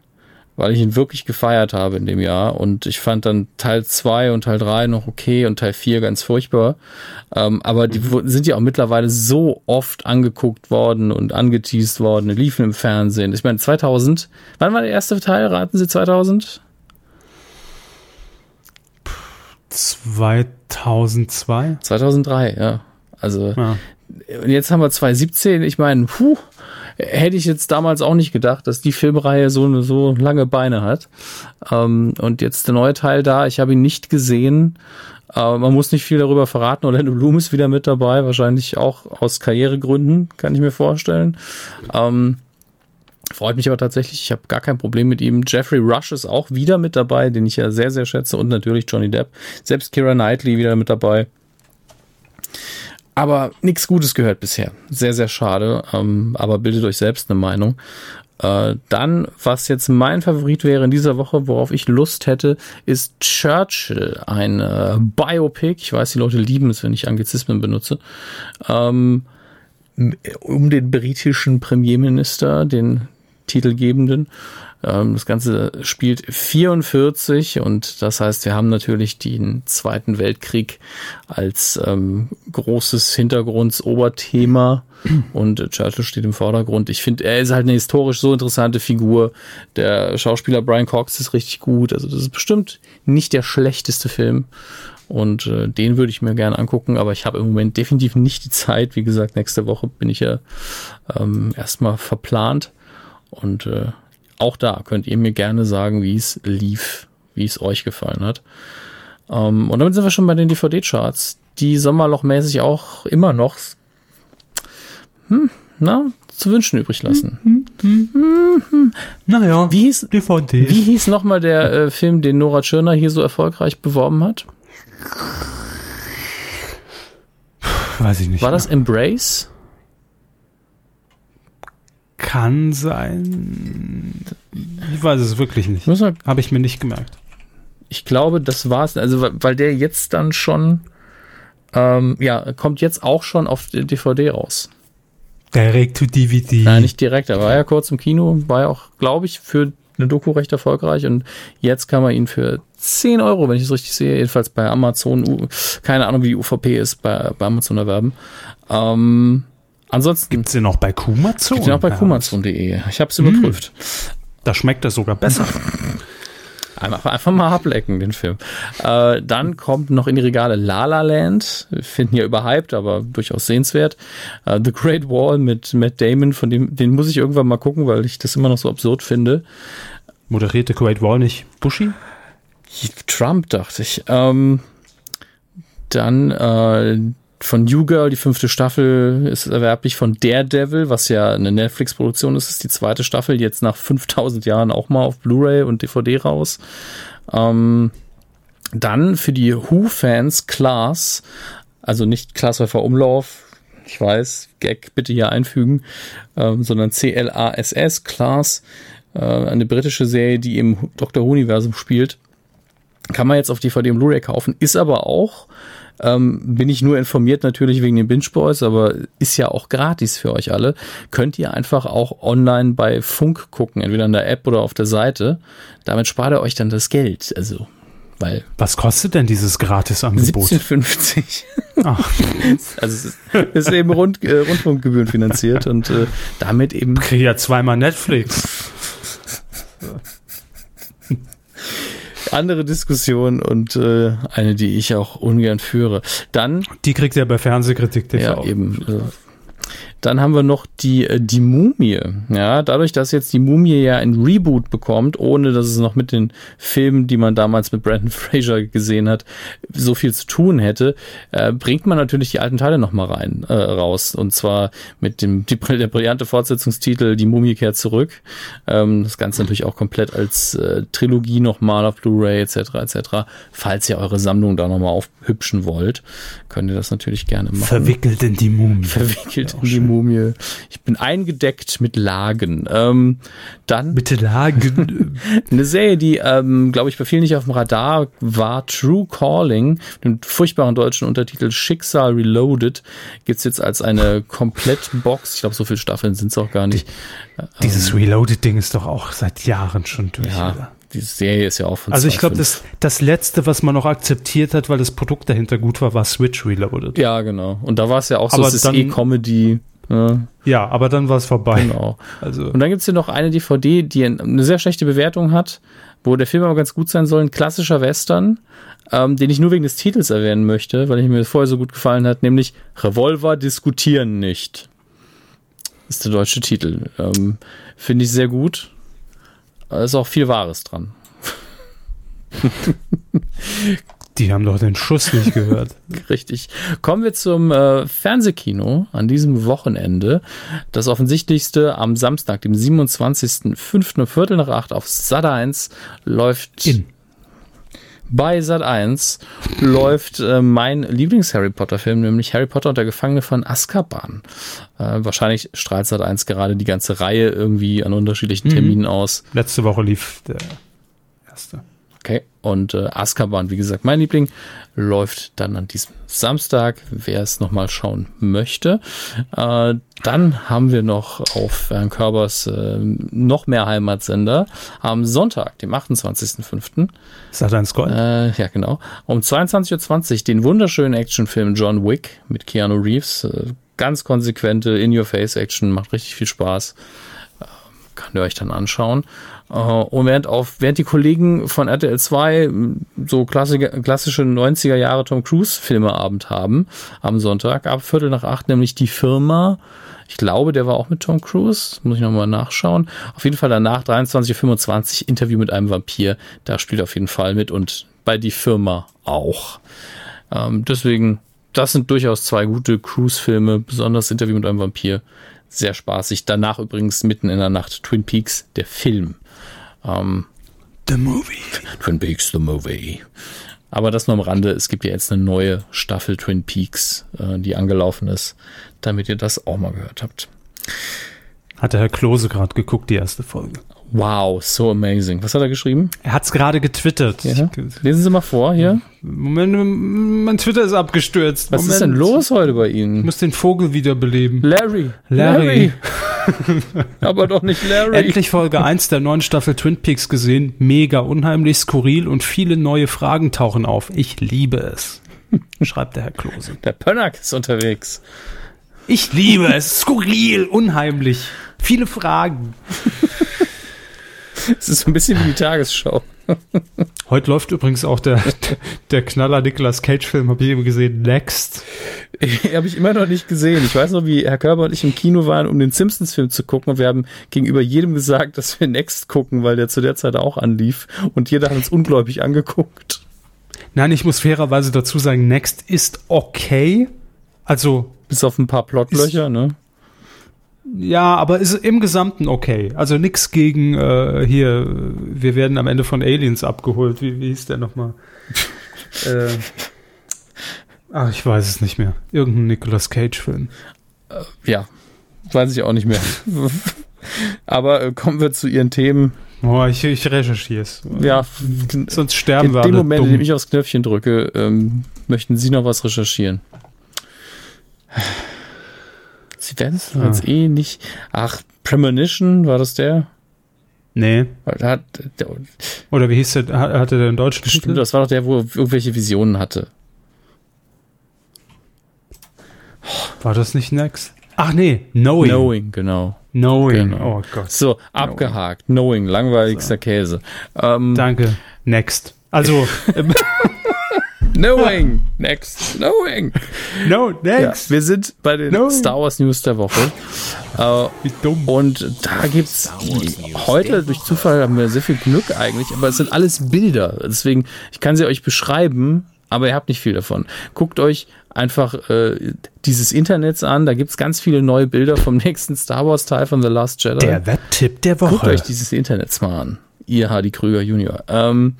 weil ich ihn wirklich gefeiert habe in dem Jahr. Und ich fand dann Teil zwei und Teil drei noch okay und Teil vier ganz furchtbar. Ähm, aber die wurden- sind ja auch mittlerweile so oft angeguckt worden und angeteased worden, liefen im Fernsehen. Ich meine, 2000, wann war der erste Teil? Raten Sie 2000? 2002? 2003, ja. Also Ja. Und jetzt haben wir 2017. Ich meine, puh, hätte ich jetzt damals auch nicht gedacht, dass die Filmreihe so eine so lange Beine hat. Ähm, und jetzt der neue Teil da. Ich habe ihn nicht gesehen. Äh, man muss nicht viel darüber verraten. Orlando Bloom ist wieder mit dabei, wahrscheinlich auch aus Karrieregründen, kann ich mir vorstellen. Ähm, freut mich aber tatsächlich. Ich habe gar kein Problem mit ihm. Jeffrey Rush ist auch wieder mit dabei, den ich ja sehr, sehr schätze. Und natürlich Johnny Depp. Selbst Kira Knightley wieder mit dabei. Aber nichts Gutes gehört bisher. Sehr, sehr schade. Ähm, aber bildet euch selbst eine Meinung. Äh, dann, was jetzt mein Favorit wäre in dieser Woche, worauf ich Lust hätte, ist Churchill, ein äh, Biopic. Ich weiß, die Leute lieben es, wenn ich Anglizismen benutze. Ähm, um den britischen Premierminister, den titelgebenden. Ähm, das Ganze spielt 44 und das heißt, wir haben natürlich den Zweiten Weltkrieg als ähm, großes Hintergrundsoberthema und Churchill steht im Vordergrund. Ich finde, er ist halt eine historisch so interessante Figur. Der Schauspieler Brian Cox ist richtig gut. Also das ist bestimmt nicht der schlechteste Film. Und äh, den würde ich mir gerne angucken, aber ich habe im Moment definitiv nicht die Zeit. Wie gesagt, nächste Woche bin ich ja ähm, erstmal verplant. Und äh, auch da könnt ihr mir gerne sagen, wie es lief, wie es euch gefallen hat. Ähm, und damit sind wir schon bei den DVD-Charts, die sommerlochmäßig auch immer noch hm, na, zu wünschen übrig lassen. Hm, hm, hm, naja, wie hieß, DVD. Wie hieß nochmal der äh, Film, den Nora Tschirner hier so erfolgreich beworben hat? Weiß ich nicht. War das Embrace? Kann sein. Ich weiß es wirklich nicht. Habe ich mir nicht gemerkt. Ich glaube, das war es. Also, weil der jetzt dann schon, ähm, ja, kommt jetzt auch schon auf DVD raus. Direct to DVD. Nein, nicht direkt. Er war ja kurz im Kino, war ja auch, glaube ich, für eine Doku recht erfolgreich und jetzt kann man ihn für 10 Euro, wenn ich es richtig sehe, jedenfalls bei Amazon, keine Ahnung, wie die UVP ist, bei, bei Amazon erwerben. Ähm, Ansonsten gibt es den auch bei Kumazon. Gibt den auch bei kumazon.de. Ich habe es hm. überprüft. Da schmeckt er sogar besser. Einfach, einfach mal ablecken, den Film. Äh, dann kommt noch in die Regale La La Land. Wir finden ja überhyped, aber durchaus sehenswert. Äh, The Great Wall mit Matt Damon, von dem, den muss ich irgendwann mal gucken, weil ich das immer noch so absurd finde. Moderierte Great Wall nicht Bushi? Trump, dachte ich. Ähm, dann äh, von New Girl, die fünfte Staffel ist erwerblich von Daredevil, was ja eine Netflix-Produktion ist, ist die zweite Staffel jetzt nach 5000 Jahren auch mal auf Blu-ray und DVD raus. Ähm, dann für die Who-Fans Class, also nicht Klasshäufer Umlauf, ich weiß, Gag bitte hier einfügen, ähm, sondern C-L-A-S-S, Class, äh, eine britische Serie, die im Doctor Who-Universum spielt. Kann man jetzt auf DVD und Blu-ray kaufen, ist aber auch ähm, bin ich nur informiert natürlich wegen den Binge Boys, aber ist ja auch gratis für euch alle. Könnt ihr einfach auch online bei Funk gucken, entweder in der App oder auf der Seite. Damit spart ihr euch dann das Geld. Also weil Was kostet denn dieses Gratisangebot? 17,50. also es ist, ist eben Rund, äh, Rundfunkgebühren finanziert und äh, damit eben. Krieg ja zweimal Netflix andere Diskussion und äh, eine, die ich auch ungern führe. Dann. Die kriegt er bei Fernsehkritik TV. Ja, eben. Dann haben wir noch die, äh, die Mumie. Ja, dadurch, dass jetzt die Mumie ja ein Reboot bekommt, ohne dass es noch mit den Filmen, die man damals mit Brandon Fraser gesehen hat, so viel zu tun hätte, äh, bringt man natürlich die alten Teile nochmal rein, äh, raus. Und zwar mit dem, die, der brillante Fortsetzungstitel Die Mumie kehrt zurück. Ähm, das Ganze natürlich auch komplett als äh, Trilogie nochmal auf Blu-ray etc. etc. Falls ihr eure Sammlung da nochmal aufhübschen wollt, könnt ihr das natürlich gerne machen. Verwickelt in die Mumie. Verwickelt ja, in die Mumie. Mumie. Ich bin eingedeckt mit Lagen. Ähm, dann mit Lagen. eine Serie, die, ähm, glaube ich, bei vielen nicht auf dem Radar war, True Calling, mit dem furchtbaren deutschen Untertitel Schicksal Reloaded, gibt's jetzt als eine Komplettbox. Ich glaube, so viele Staffeln sind's auch gar nicht. Dieses ähm, Reloaded-Ding ist doch auch seit Jahren schon durch. Ja, oder? die Serie ist ja auch von Also ich glaube, das, das letzte, was man noch akzeptiert hat, weil das Produkt dahinter gut war, war Switch Reloaded. Ja, genau. Und da war es ja auch so, Aber es ist eh Comedy. Ja, ja aber dann war es vorbei. Genau. Also. Und dann gibt es hier noch eine DVD, die eine sehr schlechte Bewertung hat, wo der Film aber ganz gut sein soll. Ein klassischer Western, ähm, den ich nur wegen des Titels erwähnen möchte, weil ich mir vorher so gut gefallen hat, nämlich Revolver diskutieren nicht. Ist der deutsche Titel. Ähm, Finde ich sehr gut. Da ist auch viel Wahres dran. Die haben doch den Schuss nicht gehört. Richtig. Kommen wir zum äh, Fernsehkino an diesem Wochenende. Das offensichtlichste am Samstag, dem 27.05. Viertel nach acht auf Sat 1 läuft in Bei Sat 1 läuft äh, mein Lieblings-Harry Potter-Film, nämlich Harry Potter und der Gefangene von Azkaban. Äh, wahrscheinlich strahlt Sat 1 gerade die ganze Reihe irgendwie an unterschiedlichen Terminen aus. Letzte Woche lief der erste. Okay. Und äh, Azkaban, wie gesagt, mein Liebling, läuft dann an diesem Samstag, wer es nochmal schauen möchte. Äh, dann haben wir noch auf Herrn Körbers äh, noch mehr Heimatsender am Sonntag, dem 28.05. Sat 1 Gold. Äh, ja, genau. Um 22.20 Uhr den wunderschönen Actionfilm John Wick mit Keanu Reeves. Äh, ganz konsequente In-Your-Face-Action, macht richtig viel Spaß. Kann ihr euch dann anschauen. Äh, Und während, auf, während die Kollegen von RTL 2 so klassische, klassische 90er Jahre Tom Cruise Filmeabend haben am Sonntag ab Viertel nach acht, nämlich die Firma. Ich glaube, der war auch mit Tom Cruise. Muss ich nochmal nachschauen. Auf jeden Fall danach 23.25 Uhr Interview mit einem Vampir. Da spielt auf jeden Fall mit und bei die Firma auch. Ähm, deswegen, das sind durchaus zwei gute Cruise-Filme, besonders Interview mit einem Vampir. Sehr spaßig. Danach übrigens mitten in der Nacht Twin Peaks, der Film. Ähm, The Movie. Twin Peaks, the movie. Aber das nur am Rande. Es gibt ja jetzt eine neue Staffel Twin Peaks, äh, die angelaufen ist, damit ihr das auch mal gehört habt. Hat der Herr Klose gerade geguckt, die erste Folge. Wow, so amazing. Was hat er geschrieben? Er hat es gerade getwittert. Ja. Lesen Sie mal vor hier. Moment, mein Twitter ist abgestürzt. Was Moment. ist denn los heute bei Ich Ihnen? muss den Vogel wiederbeleben. Larry. Larry. Aber doch nicht Larry. Endlich Folge 1 der neuen Staffel Twin Peaks gesehen. Mega, unheimlich, skurril und viele neue Fragen tauchen auf. Ich liebe es. Schreibt der Herr Klose. Der Pönnack ist unterwegs. Ich liebe es. Skurril, unheimlich. Viele Fragen. Es ist so ein bisschen wie die Tagesschau. Heute läuft übrigens auch der, der Knaller Nicolas Cage Film, habe ich eben gesehen, Next. Habe ich immer noch nicht gesehen. Ich weiß noch, wie Herr Körber und ich im Kino waren, um den Simpsons-Film zu gucken. Und wir haben gegenüber jedem gesagt, dass wir Next gucken, weil der zu der Zeit auch anlief. Und jeder hat uns ungläubig angeguckt. Nein, ich muss fairerweise dazu sagen, Next ist okay. Also, Bis auf ein paar Plotlöcher, ne? Ja, aber ist im Gesamten okay. Also nix gegen äh, hier, wir werden am Ende von Aliens abgeholt. Wie, wie hieß der nochmal? äh, ach, ich weiß es nicht mehr. Irgendein Nicolas Cage-Film. Ja, weiß ich auch nicht mehr. Aber äh, kommen wir zu Ihren Themen. Oh, ich, ich recherchiere es. Ja, Sonst sterben in wir dem alle Moment, in dumm. dem ich aufs Knöpfchen drücke, ähm, möchten Sie noch was recherchieren? Sie werden es Ah. jetzt eh nicht. Ach, Premonition, war das der? Nee. Hat, der Oder wie hieß der? Hat- Hatte der einen deutschen Stimmt, Titel? das war doch der, wo er irgendwelche Visionen hatte. War das nicht Next? Ach nee, Knowing. Knowing, genau. Knowing. Genau. Oh Gott. So, abgehakt. Knowing, langweiligster Käse. Ähm, Danke. Next. Also, knowing, next, Knowing. no, Ja, next. wir sind bei den Knowing. Star Wars News der Woche. Äh, Wie dumm. Und da gibt's heute durch Zufall haben wir sehr viel Glück eigentlich, aber es sind alles Bilder. Deswegen, ich kann sie euch beschreiben, aber ihr habt nicht viel davon. Guckt euch einfach äh, dieses Internets an, da gibt's ganz viele neue Bilder vom nächsten Star Wars Teil von The Last Jedi. Der Wetttipp der Guckt Woche. euch dieses Internets mal an. Ihr Hardy Krüger Junior. Ähm,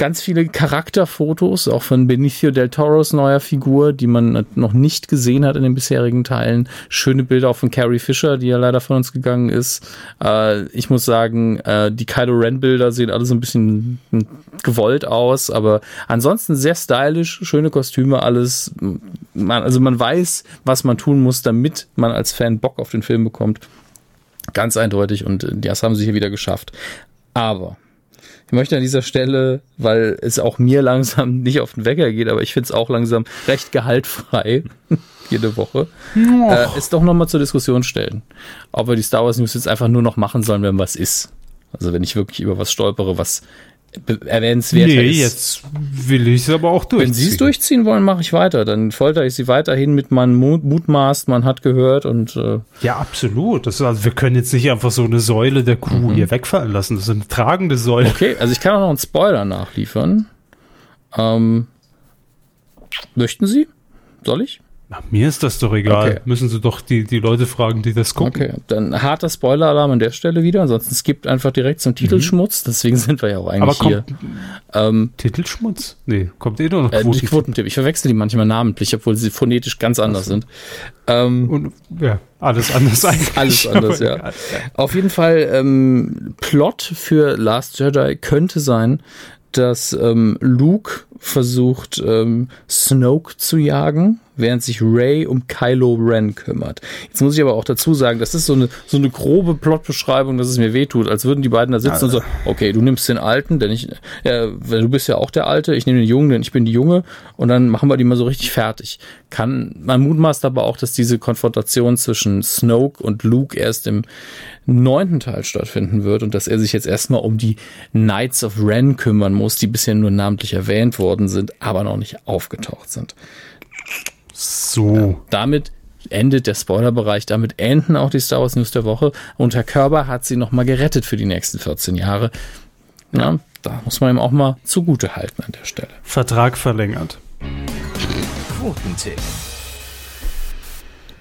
ganz viele Charakterfotos, auch von Benicio del Toros neuer Figur, die man noch nicht gesehen hat in den bisherigen Teilen. Schöne Bilder auch von Carrie Fisher, die ja leider von uns gegangen ist. Äh, ich muss sagen, äh, die Kylo Ren Bilder sehen alle so ein bisschen gewollt aus, aber ansonsten sehr stylisch, schöne Kostüme, alles. Man, also man weiß, was man tun muss, damit man als Fan Bock auf den Film bekommt. Ganz eindeutig und das haben sie hier wieder geschafft. Aber ich möchte an dieser Stelle, weil es auch mir langsam nicht auf den Wecker geht, aber ich finde es auch langsam recht gehaltfrei, jede Woche, äh, es doch nochmal zur Diskussion stellen. Ob wir die Star Wars News jetzt einfach nur noch machen sollen, wenn was ist. Also wenn ich wirklich über was stolpere, was erwähnenswerter nee, ist. jetzt will ich es aber auch durchziehen. Wenn Sie es durchziehen wollen, mache ich weiter. Dann folter ich Sie weiterhin mit man Mut- mutmaßt, man hat gehört und äh, Ja, absolut. Das also wir können jetzt nicht einfach so eine Säule der Kuh Mhm. hier wegfallen lassen. Das ist eine tragende Säule. Okay, also ich kann auch noch einen Spoiler nachliefern. Ähm, möchten Sie? Soll ich? Na, mir ist das doch egal. Okay. Müssen sie doch die, die Leute fragen, die das gucken. Okay, dann harter Spoiler-Alarm an der Stelle wieder. Ansonsten skippt einfach direkt zum Titelschmutz. Deswegen sind wir ja auch Mhm. Eigentlich hier. kommt Ähm, Titelschmutz? Nee, kommt eh nur noch äh, die Quotentipp. Quotentipp. Ich verwechsel die manchmal namentlich, obwohl sie phonetisch ganz anders sind. Ähm, Und ja, alles anders eigentlich. Alles anders, ja. egal. Auf jeden Fall, ähm, Plot für Last Jedi könnte sein, dass ähm, Luke versucht, ähm, Snoke zu jagen, während sich Ray um Kylo Ren kümmert. Jetzt muss ich aber auch dazu sagen, das ist so eine, so eine grobe Plotbeschreibung, dass es mir wehtut, als würden die beiden da sitzen und so, okay, du nimmst den Alten, denn ich, äh, du bist ja auch der Alte, ich nehme den Jungen, denn ich bin die Junge und dann machen wir die mal so richtig fertig. Kann, man mutmaßt aber auch, dass diese Konfrontation zwischen Snoke und Luke erst im neunten Teil stattfinden wird und dass er sich jetzt erstmal um die Knights of Ren kümmern muss, die bisher nur namentlich erwähnt worden sind, aber noch nicht aufgetaucht sind. So. Damit endet der Spoilerbereich, damit enden auch die Star Wars News der Woche und Herr Körber hat sie nochmal gerettet für die nächsten 14 Jahre. Na, da muss man ihm auch mal zugute halten an der Stelle. Vertrag verlängert. Quotentipp.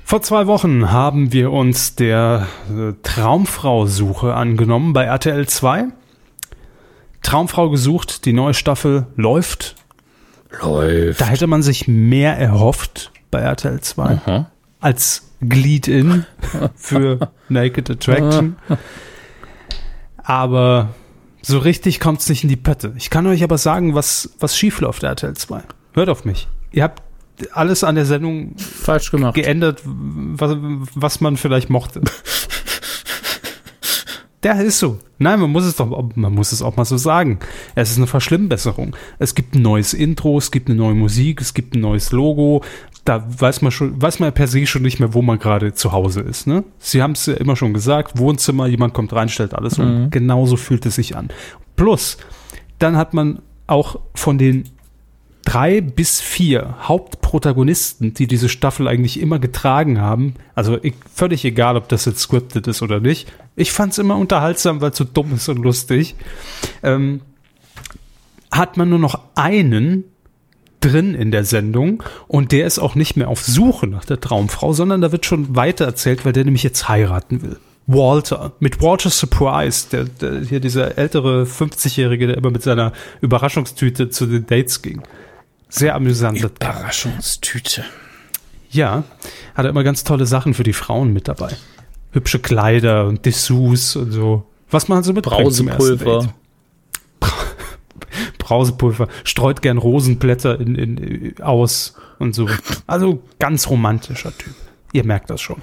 Vor zwei Wochen haben wir uns der äh, Traumfrau-Suche angenommen bei RTL 2. Traumfrau gesucht, die neue Staffel läuft. Läuft. Da hätte man sich mehr erhofft bei RTL 2 Aha. als Glied-In für Naked Attraction. Aber so richtig kommt es nicht in die Pötte. Ich kann euch aber sagen, was, was schief läuft, RTL 2. Hört auf mich. Ihr habt alles an der Sendung Falsch gemacht. geändert, was, was man vielleicht mochte. Der ist so. Nein, man muss es doch, man muss es auch mal so sagen. Es ist eine Verschlimmbesserung. Es gibt ein neues Intro, es gibt eine neue Musik, es gibt ein neues Logo. Da weiß man schon, weiß man per se schon nicht mehr, wo man gerade zu Hause ist. Ne? Sie haben es ja immer schon gesagt, Wohnzimmer, jemand kommt rein, stellt alles um. Genauso fühlt es sich an. Plus, dann hat man auch von den drei bis vier Hauptprotagonisten, die diese Staffel eigentlich immer getragen haben, also ich, völlig egal, ob das jetzt scripted ist oder nicht, ich fand es immer unterhaltsam, weil es so dumm ist und lustig, ähm, hat man nur noch einen drin in der Sendung und der ist auch nicht mehr auf Suche nach der Traumfrau, sondern da wird schon weiter erzählt, weil der nämlich jetzt heiraten will. Walter, mit Walter Surprise, der, der hier dieser ältere 50-Jährige, der immer mit seiner Überraschungstüte zu den Dates ging. Sehr amüsant. Überraschungstüte. Ja, hat er immer ganz tolle Sachen für die Frauen mit dabei. Hübsche Kleider und Dessous und so. Was man so mitbringt zum ersten Brausepulver. Brausepulver, streut gern Rosenblätter in, in, aus und so. Also ganz romantischer Typ. Ihr merkt das schon.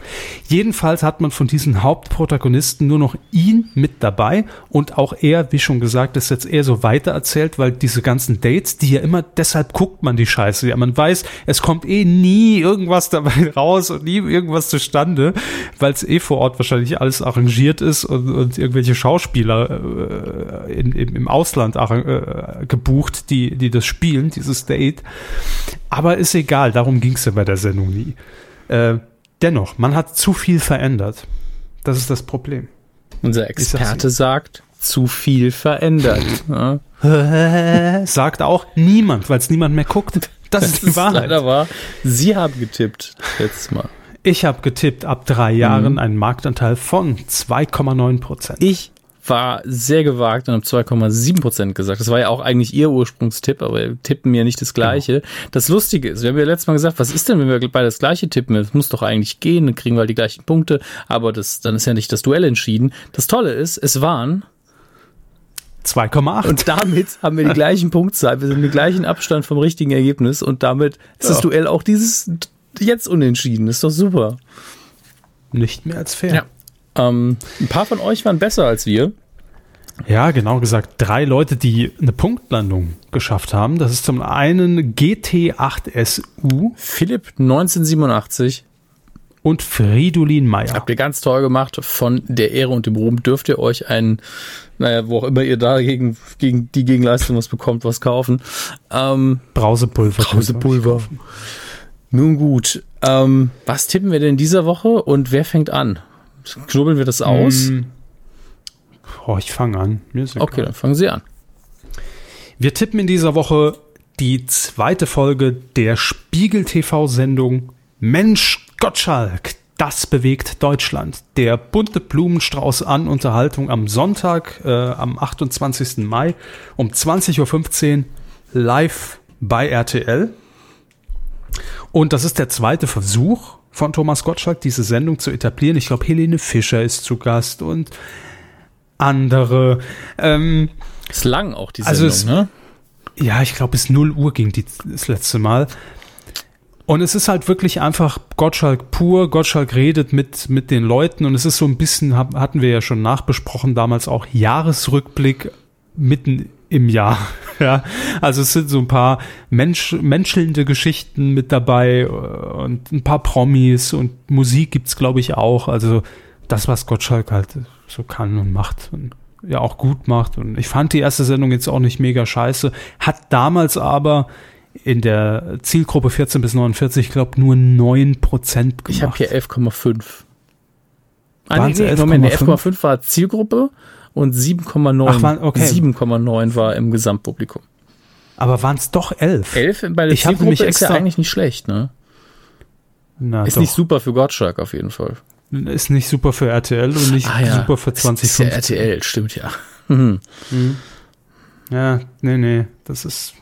Jedenfalls hat man von diesen Hauptprotagonisten nur noch ihn mit dabei und auch er, wie schon gesagt, ist jetzt eher so weitererzählt, weil diese ganzen Dates, die ja immer, deshalb guckt man die Scheiße. Ja, man weiß, es kommt eh nie irgendwas dabei raus und nie irgendwas zustande, weil es eh vor Ort wahrscheinlich alles arrangiert ist und, und irgendwelche Schauspieler äh, in, im, im Ausland äh, gebucht, die, die das spielen, dieses Date. Aber ist egal, darum ging es ja bei der Sendung nie. Äh, dennoch, man hat zu viel verändert. Das ist das Problem. Unser Experte sagt, zu viel verändert. Ja. Sagt auch niemand, weil es niemand mehr guckt. Das ist die ist Wahrheit. leider wahr. Sie haben getippt. Letztes Mal. Ich habe getippt, ab drei Jahren einen Marktanteil von 2,9 Prozent. Ich war sehr gewagt und habe 2,7 Prozent gesagt. Das war ja auch eigentlich ihr Ursprungstipp, aber wir tippen ja nicht das Gleiche. Das Lustige ist, wir haben ja letztes Mal gesagt, was ist denn, wenn wir beide das Gleiche tippen? Das muss doch eigentlich gehen, dann kriegen wir halt die gleichen Punkte, aber das, dann ist ja nicht das Duell entschieden. Das Tolle ist, es waren 2,8. und damit haben wir die gleichen Punktzahl, wir sind im gleichen Abstand vom richtigen Ergebnis und damit ist das Ja. Duell auch dieses jetzt unentschieden. ist doch super. Nicht mehr als fair. Ähm, ein paar von euch waren besser als wir. Ja, genau gesagt, drei Leute, die eine Punktlandung geschafft haben. Das ist zum einen GT8SU Philipp 1987 und Fridolin Meyer. Habt ihr ganz toll gemacht. Von der Ehre und dem Ruhm dürft ihr euch einen, naja, wo auch immer ihr da gegen, gegen die Gegenleistung was bekommt, was kaufen. Ähm, Brausepulver. Brausepulver. nun gut. Ähm, was tippen wir denn in dieser Woche und wer fängt an? Knubbeln wir das aus? Mm, Oh, ich fange an. Okay, dann fangen Sie an. Wir tippen in dieser Woche die zweite Folge der Spiegel TV-Sendung Mensch Gottschalk, das bewegt Deutschland. Der bunte Blumenstrauß an Unterhaltung am Sonntag, äh, am 28. Mai um 20.15 Uhr live bei RTL. Und das ist der zweite Versuch von Thomas Gottschalk, diese Sendung zu etablieren. Ich glaube, Helene Fischer ist zu Gast und andere. Ähm, Ist lang auch die Also Sendung, es- ne? ja, ich glaube, bis 0 Uhr ging die das letzte Mal. Und es ist halt wirklich einfach Gottschalk pur. Gottschalk redet mit, mit den Leuten und es ist so ein bisschen, hatten wir ja schon nachbesprochen, damals auch Jahresrückblick mitten im Jahr. Ja, also es sind so ein paar Mensch, menschelnde Geschichten mit dabei äh, und ein paar Promis und Musik gibt's glaube ich, auch. Also das, was Gottschalk halt so kann und macht und ja auch gut macht. Und ich fand die erste Sendung jetzt auch nicht mega scheiße. Hat damals aber in der Zielgruppe 14 bis 49, ich glaube, nur 9% gemacht. Ich habe hier 11,5. Ah, nee, nee, Moment, nee, 11,5? 11,5 war Zielgruppe und 7,9 Ach, war- okay. 7,9 war im Gesamtpublikum. aber waren es doch 11? 11 bei der Ich Zielgruppe nämlich ist ja eigentlich nicht schlecht, ne? Na, Ist doch. nicht super für Gottschalk auf jeden Fall. ist nicht super für RTL und nicht super für Ah, Es ist ja 2015. RTL, stimmt ja. Mhm. Ja, nee, nee, das ist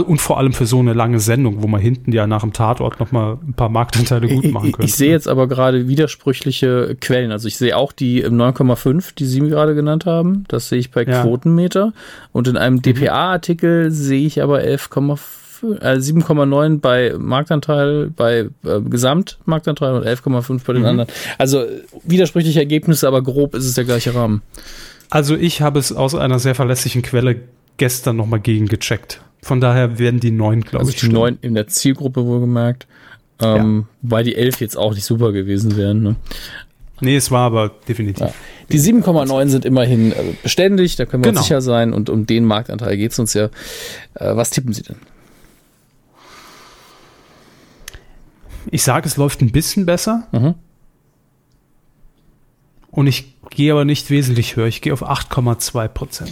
und vor allem für so eine lange Sendung, wo man hinten ja nach dem Tatort noch mal ein paar Marktanteile gut machen könnte. ich sehe jetzt aber gerade widersprüchliche Quellen. Also ich sehe auch die im 9,5, die Sie gerade genannt haben. Das sehe ich bei Ja. Quotenmeter. Und in einem DPA-Artikel sehe ich aber 11,5, äh, 7,9 bei Marktanteil, bei äh, Gesamtmarktanteil und 11,5 bei den anderen. Also widersprüchliche Ergebnisse, aber grob ist es der gleiche Rahmen. Also ich habe es aus einer sehr verlässlichen Quelle gestern noch mal gegengecheckt. Von daher werden die neun, glaube Also ich, die stimmen. 9 in der Zielgruppe wohlgemerkt. Ähm, Weil die 11 jetzt auch nicht super gewesen wären. Ne? Nee, es war aber definitiv. Ja. Die 7,9 sind immerhin äh, beständig, da können wir Genau. uns sicher sein. Und um den Marktanteil geht es uns ja. Äh, was tippen Sie denn? Ich sage, es läuft ein bisschen besser. Mhm. Und ich gehe aber nicht wesentlich höher. Ich gehe auf 8,2 Prozent.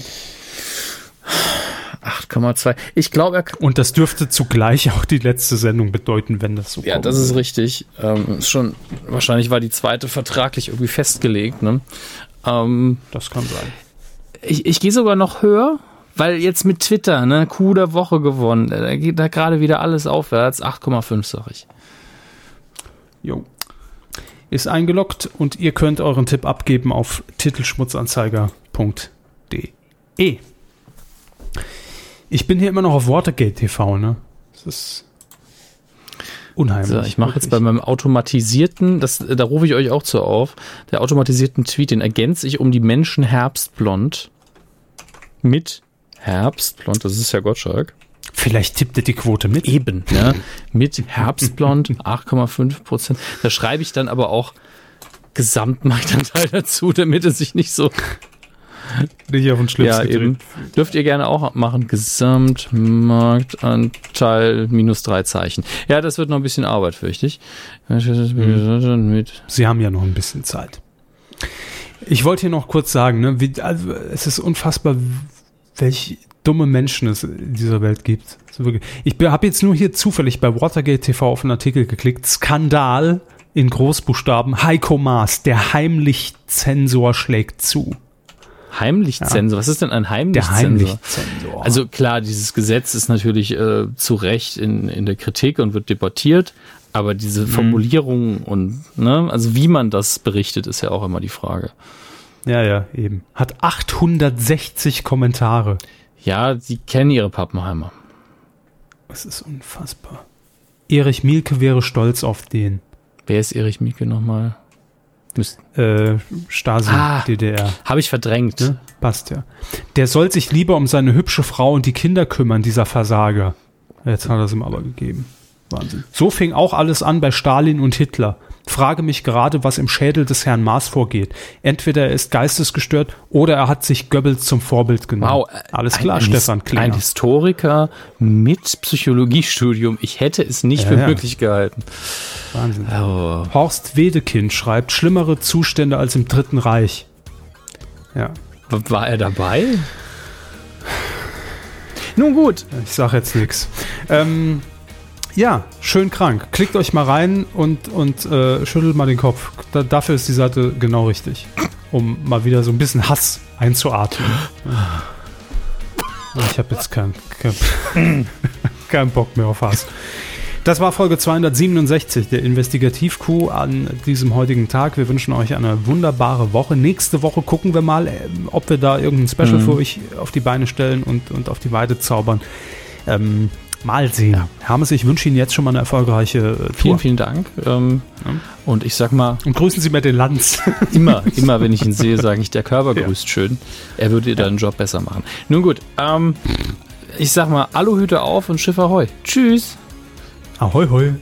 8,2. Ich glaube, er Und das dürfte zugleich auch die letzte Sendung bedeuten, wenn das so Ja, kommt. das ist richtig. Ähm, ist schon, wahrscheinlich war die zweite vertraglich irgendwie festgelegt. Ne? Ähm, Das kann sein. ich ich gehe sogar noch höher, weil jetzt mit Twitter, ne, Coup der Woche gewonnen. äh, Da geht da gerade wieder alles aufwärts. 8,5 sag ich. Jo. Ist eingeloggt und ihr könnt euren Tipp abgeben auf titelschmutzanzeiger.de. Ich bin hier immer noch auf Watergate TV, ne? Das ist unheimlich. So, ich mache jetzt bei meinem automatisierten, das, da rufe ich euch auch zu auf, der automatisierten Tweet, den ergänze ich um die Menschen herbstblond mit Herbstblond, das ist ja Gottschalk. Vielleicht tippt ihr die Quote mit. Eben, ja, mit Herbstblond 8,5 Prozent. Da schreibe ich dann aber auch Gesamtmarktanteil dazu, damit es sich nicht so Nicht auf den Schlips ja, gedreht. eben. Dürft ihr gerne auch machen. Gesamtmarktanteil minus drei Zeichen. Ja, das wird noch ein bisschen Arbeit, fürchte ich. Mit. Sie haben ja noch ein bisschen Zeit. Ich wollte hier noch kurz sagen, ne, wie, also, es ist unfassbar, welche dumme Menschen es in dieser Welt gibt. Ich habe jetzt nur hier zufällig bei Watergate TV auf einen Artikel geklickt. Skandal in Großbuchstaben. Heiko Maas, der Heimlichzensor schlägt zu. Heimlichzensor. Was ist denn ein Der Heimlichzensor? Heimlichzensor. Also klar, dieses Gesetz ist natürlich äh, zu Recht in, in der Kritik und wird debattiert, aber diese Formulierung und ne, also wie man das berichtet, ist ja auch immer die Frage. ja, ja, eben. Hat 860 Kommentare. Ja, sie kennen ihre Pappenheimer. Das ist unfassbar. Erich Mielke wäre stolz auf den. Wer ist Erich Mieke nochmal? Äh, Stasi, Ah. DDR. Habe ich verdrängt. Ne? Passt ja. Der soll sich lieber um seine hübsche Frau und die Kinder kümmern, dieser Versager. Jetzt hat er es ihm aber gegeben. Wahnsinn. So fing auch alles an bei Stalin und Hitler. Frage mich gerade, was im Schädel des Herrn Maas vorgeht. Entweder er ist geistesgestört oder er hat sich Goebbels zum Vorbild genommen. Wow, Alles ein- klar, ein, Stefan Ein Klinger. Historiker mit Psychologiestudium. Ich hätte es nicht Ja, für ja. möglich gehalten. Wahnsinn. Oh. Horst Wedekind schreibt, schlimmere Zustände als im Dritten Reich. Ja, War er dabei? Nun gut. ich sag jetzt nichts. Ähm, Ja, schön krank. Klickt euch mal rein und, und äh, schüttelt mal den Kopf. Da, dafür ist die Seite genau richtig. Um mal wieder so ein bisschen Hass einzuatmen. Ich habe jetzt keinen kein, kein Bock mehr auf Hass. Das war Folge 267 der Investigativ-Coup an diesem heutigen Tag. Wir wünschen euch eine wunderbare Woche. Nächste Woche gucken wir mal, äh, ob wir da irgendein Special Mhm. für euch auf die Beine stellen und, und auf die Weide zaubern. Ähm, mal sehen. Hermes, ich wünsche Ihnen jetzt schon mal eine erfolgreiche äh, Tour. Vielen, vielen Dank. Ähm, Und ich sag mal, Und grüßen Sie mir den Lanz. immer, immer, wenn ich ihn sehe, sage ich, der Körper grüßt schön. Er würde deinen Job besser machen. Nun gut, ähm, ich sag mal, Aluhüte auf und Schiff ahoi. Tschüss. Ahoi, hoi.